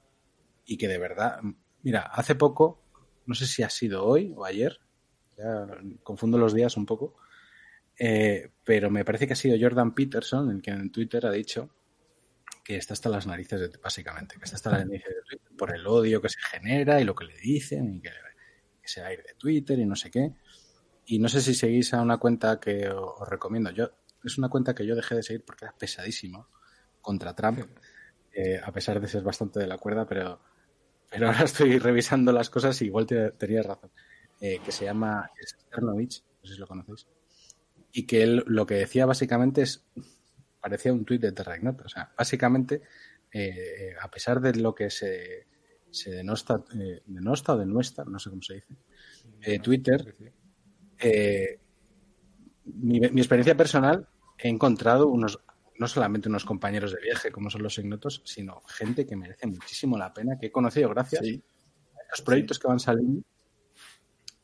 y que de verdad, mira, hace poco, no sé si ha sido hoy o ayer, ya confundo los días un poco, eh, pero me parece que ha sido Jordan Peterson el que en Twitter ha dicho que está hasta las narices, de, básicamente, que está hasta las narices de Twitter por el odio que se genera y lo que le dicen y que, que se va a ir de Twitter y no sé qué. Y no sé si seguís a una cuenta que os, os recomiendo. Yo Es una cuenta que yo dejé de seguir porque era pesadísimo contra Trump, eh, a pesar de ser bastante de la cuerda, pero, pero ahora estoy revisando las cosas y igual te, tenías razón. Eh, que se llama Sternovich, no sé si lo conocéis, y que él lo que decía básicamente es parecía un tuit de Terra Ignota. O sea, básicamente, eh, a pesar de lo que se, se denosta, eh, denosta o denuestra, no sé cómo se dice, eh, Twitter, mi, mi, experiencia personal, he encontrado unos, no solamente unos compañeros de viaje como son los ignotos, sino gente que merece muchísimo la pena, que he conocido gracias sí. a los proyectos sí. que van saliendo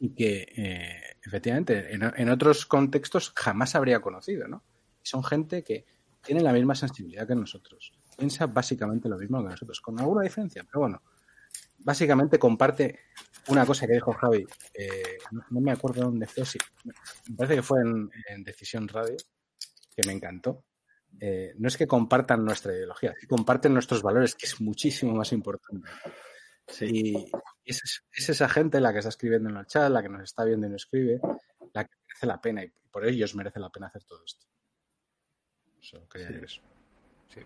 y que eh, efectivamente en, en, otros contextos jamás habría conocido, ¿no? Son gente que tiene la misma sensibilidad que nosotros, piensa básicamente lo mismo que nosotros, con alguna diferencia, pero bueno, básicamente comparte una cosa que dijo Javi, eh, no, me acuerdo dónde fue, sí, me parece que fue en, en Decisión Radio, que me encantó. Eh, no es que compartan nuestra ideología, comparten nuestros valores, que es muchísimo más importante. Sí. Y es, es, esa gente la que está escribiendo en el chat, la que nos está viendo y nos escribe, la que merece la pena, y por ellos merece la pena hacer todo esto. Solo quería sí. decir eso. Sí.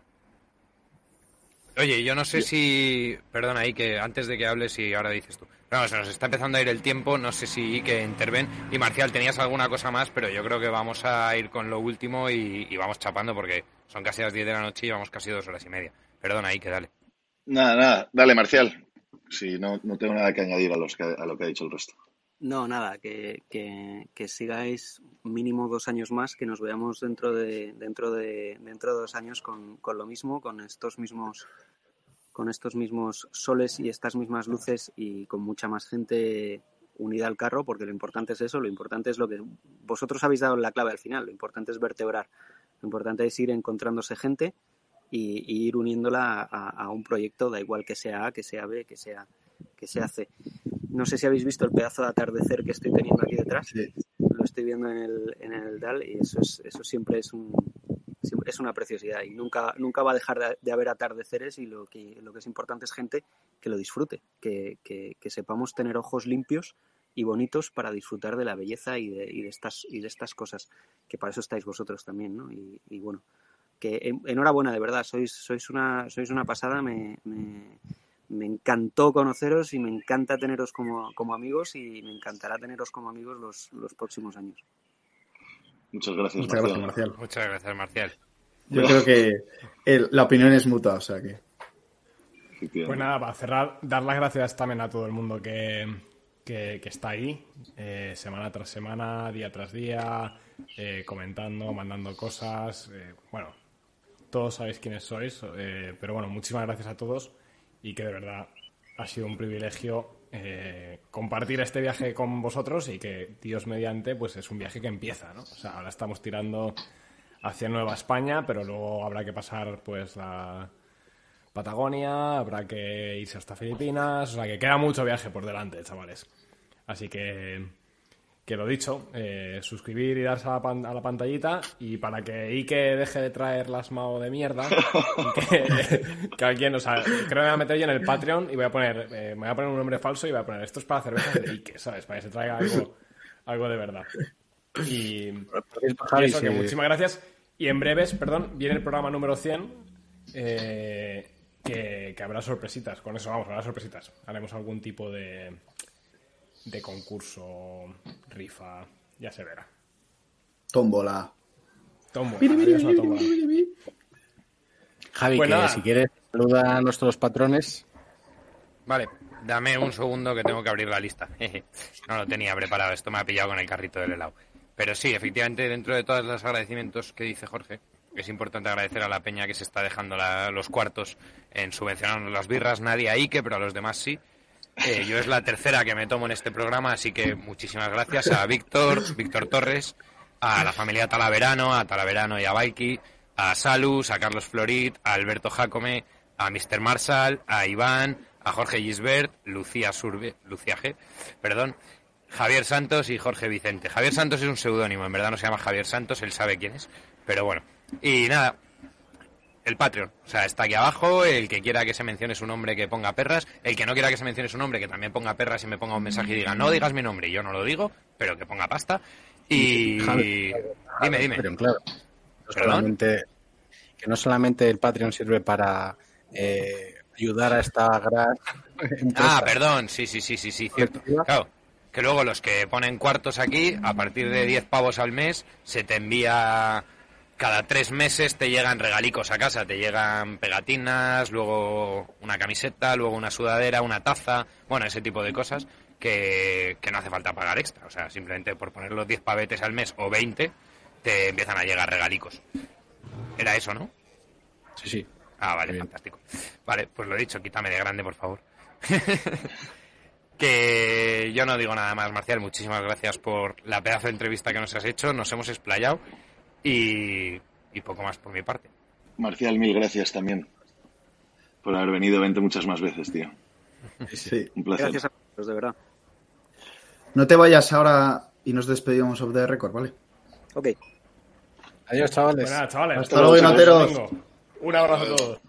Oye, yo no sé si. Perdona ahí que antes de que hables y ahora dices tú. No, se nos está empezando a ir el tiempo, no sé si que interven. Y Marcial, tenías alguna cosa más, pero yo creo que vamos a ir con lo último y, y vamos chapando porque son casi las 10 de la noche y llevamos casi dos horas y media. Perdona ahí que dale. Nada, nada, dale, Marcial. Sí, no, no tengo nada que añadir a, los que, a lo que ha dicho el resto. No, nada, que, que, que, sigáis mínimo dos años más, que nos veamos dentro de dentro de dentro de dos años con, con lo mismo, con estos mismos con estos mismos soles y estas mismas luces y con mucha más gente unida al carro, porque lo importante es eso, lo importante es lo que vosotros habéis dado la clave al final, lo importante es vertebrar, lo importante es ir encontrándose gente y, y ir uniéndola a, a, un proyecto, da igual que sea A, que sea B, que sea que se hace. No sé si habéis visto el pedazo de atardecer que estoy teniendo aquí detrás. Sí. Lo estoy viendo en el, en el DAL y eso, es, eso siempre es un es una preciosidad y nunca, nunca va a dejar de, de, haber atardeceres y lo que, lo que es importante es gente que lo disfrute, que, que, que sepamos tener ojos limpios y bonitos para disfrutar de la belleza y de, y de, estas, y de estas cosas, que para eso estáis vosotros también, ¿no? Y, y bueno, que enhorabuena, de verdad, sois, sois, una, sois una pasada, me, me, me encantó conoceros y me encanta teneros como, como, amigos y me encantará teneros como amigos los, los próximos años. Muchas gracias, Muchas Marcial. gracias, Marcial. Muchas gracias, Marcial. Yo creo que el, la opinión es mutua, o sea que. Pues nada, para cerrar, dar las gracias también a todo el mundo que, que, que está ahí, eh, semana tras semana, día tras día, eh, comentando, mandando cosas. Eh, bueno, todos sabéis quiénes sois, eh, pero bueno, muchísimas gracias a todos y que de verdad ha sido un privilegio eh, compartir este viaje con vosotros y que, Dios mediante, pues es un viaje que empieza, ¿no? O sea, ahora estamos tirando hacia Nueva España, pero luego habrá que pasar, pues, la Patagonia, habrá que irse hasta Filipinas, o sea que queda mucho viaje por delante, chavales. Así que, que lo dicho, eh, suscribir y darse a la, pan- a la pantallita y para que Ike deje de traer las Mao de mierda, que, que alguien, o sea, creo que me voy a meter yo en el Patreon y voy a poner, eh, me voy a poner un nombre falso y voy a poner esto es para cervezas de Ike, ¿sabes? Para que se traiga algo, algo de verdad. Y, eso, que si- muchísimas gracias. Y en breves, perdón, viene el programa número 100, eh, que, que habrá sorpresitas. Con eso vamos, habrá sorpresitas. Haremos algún tipo de, de concurso, rifa, ya se verá. Tómbola. Tómbola. Javi, Pues que nada. si quieres, saluda a nuestros patrones. Vale, dame un segundo que tengo que abrir la lista. Jeje, no lo tenía preparado, esto me ha pillado con el carrito del helado. Pero sí, efectivamente, dentro de todos los agradecimientos que dice Jorge, es importante agradecer a la peña que se está dejando la- los cuartos en subvencionar las birras, nadie a Ike, pero a los demás sí. Eh, yo es la tercera que me tomo en este programa, así que muchísimas gracias a Víctor, Víctor Torres, a la familia Talaverano, a Talaverano y a Baiki, a Salus, a Carlos Florit, a Alberto Jacome, a Mr. Marshall, a Iván, a Jorge Gisbert, Lucía Surbe, Lucía G, perdón, Javier Santos y Jorge Vicente. Javier Santos es un seudónimo, en verdad no se llama Javier Santos, él sabe quién es, pero bueno. Y nada, el Patreon. O sea, está aquí abajo. El que quiera que se mencione su nombre, que ponga perras. El que no quiera que se mencione su nombre, que también ponga perras y me ponga un mensaje y diga, no digas mi nombre. Yo no lo digo, pero que ponga pasta. Y... Dime, dime. Patreon, claro. No ¿Perdón? solamente, que no solamente el Patreon sirve para eh, ayudar a esta gran empresa. Ah, perdón, sí, sí, sí, sí, sí, cierto. Claro, que luego los que ponen cuartos aquí, a partir de 10 pavos al mes, se te envía cada tres meses te llegan regalicos a casa, te llegan pegatinas, luego una camiseta, luego una sudadera, una taza, bueno, ese tipo de cosas que, que no hace falta pagar extra. O sea, simplemente por poner los 10 pavetes al mes o 20, te empiezan a llegar regalicos. Era eso, ¿no? Sí, sí. Ah, vale, bien. fantástico. Vale, pues lo dicho, quítame de grande, por favor. que yo no digo nada más, Marcial. Muchísimas gracias por la pedazo de entrevista que nos has hecho. Nos hemos explayado y, y poco más por mi parte. Marcial, mil gracias también por haber venido. Vente muchas más veces, tío. Sí. Un placer. Gracias a todos, de verdad. No te vayas ahora y nos despedimos of the record, ¿vale? Ok. Adiós, chavales. Hasta luego, Hasta domingo. Un abrazo a todos.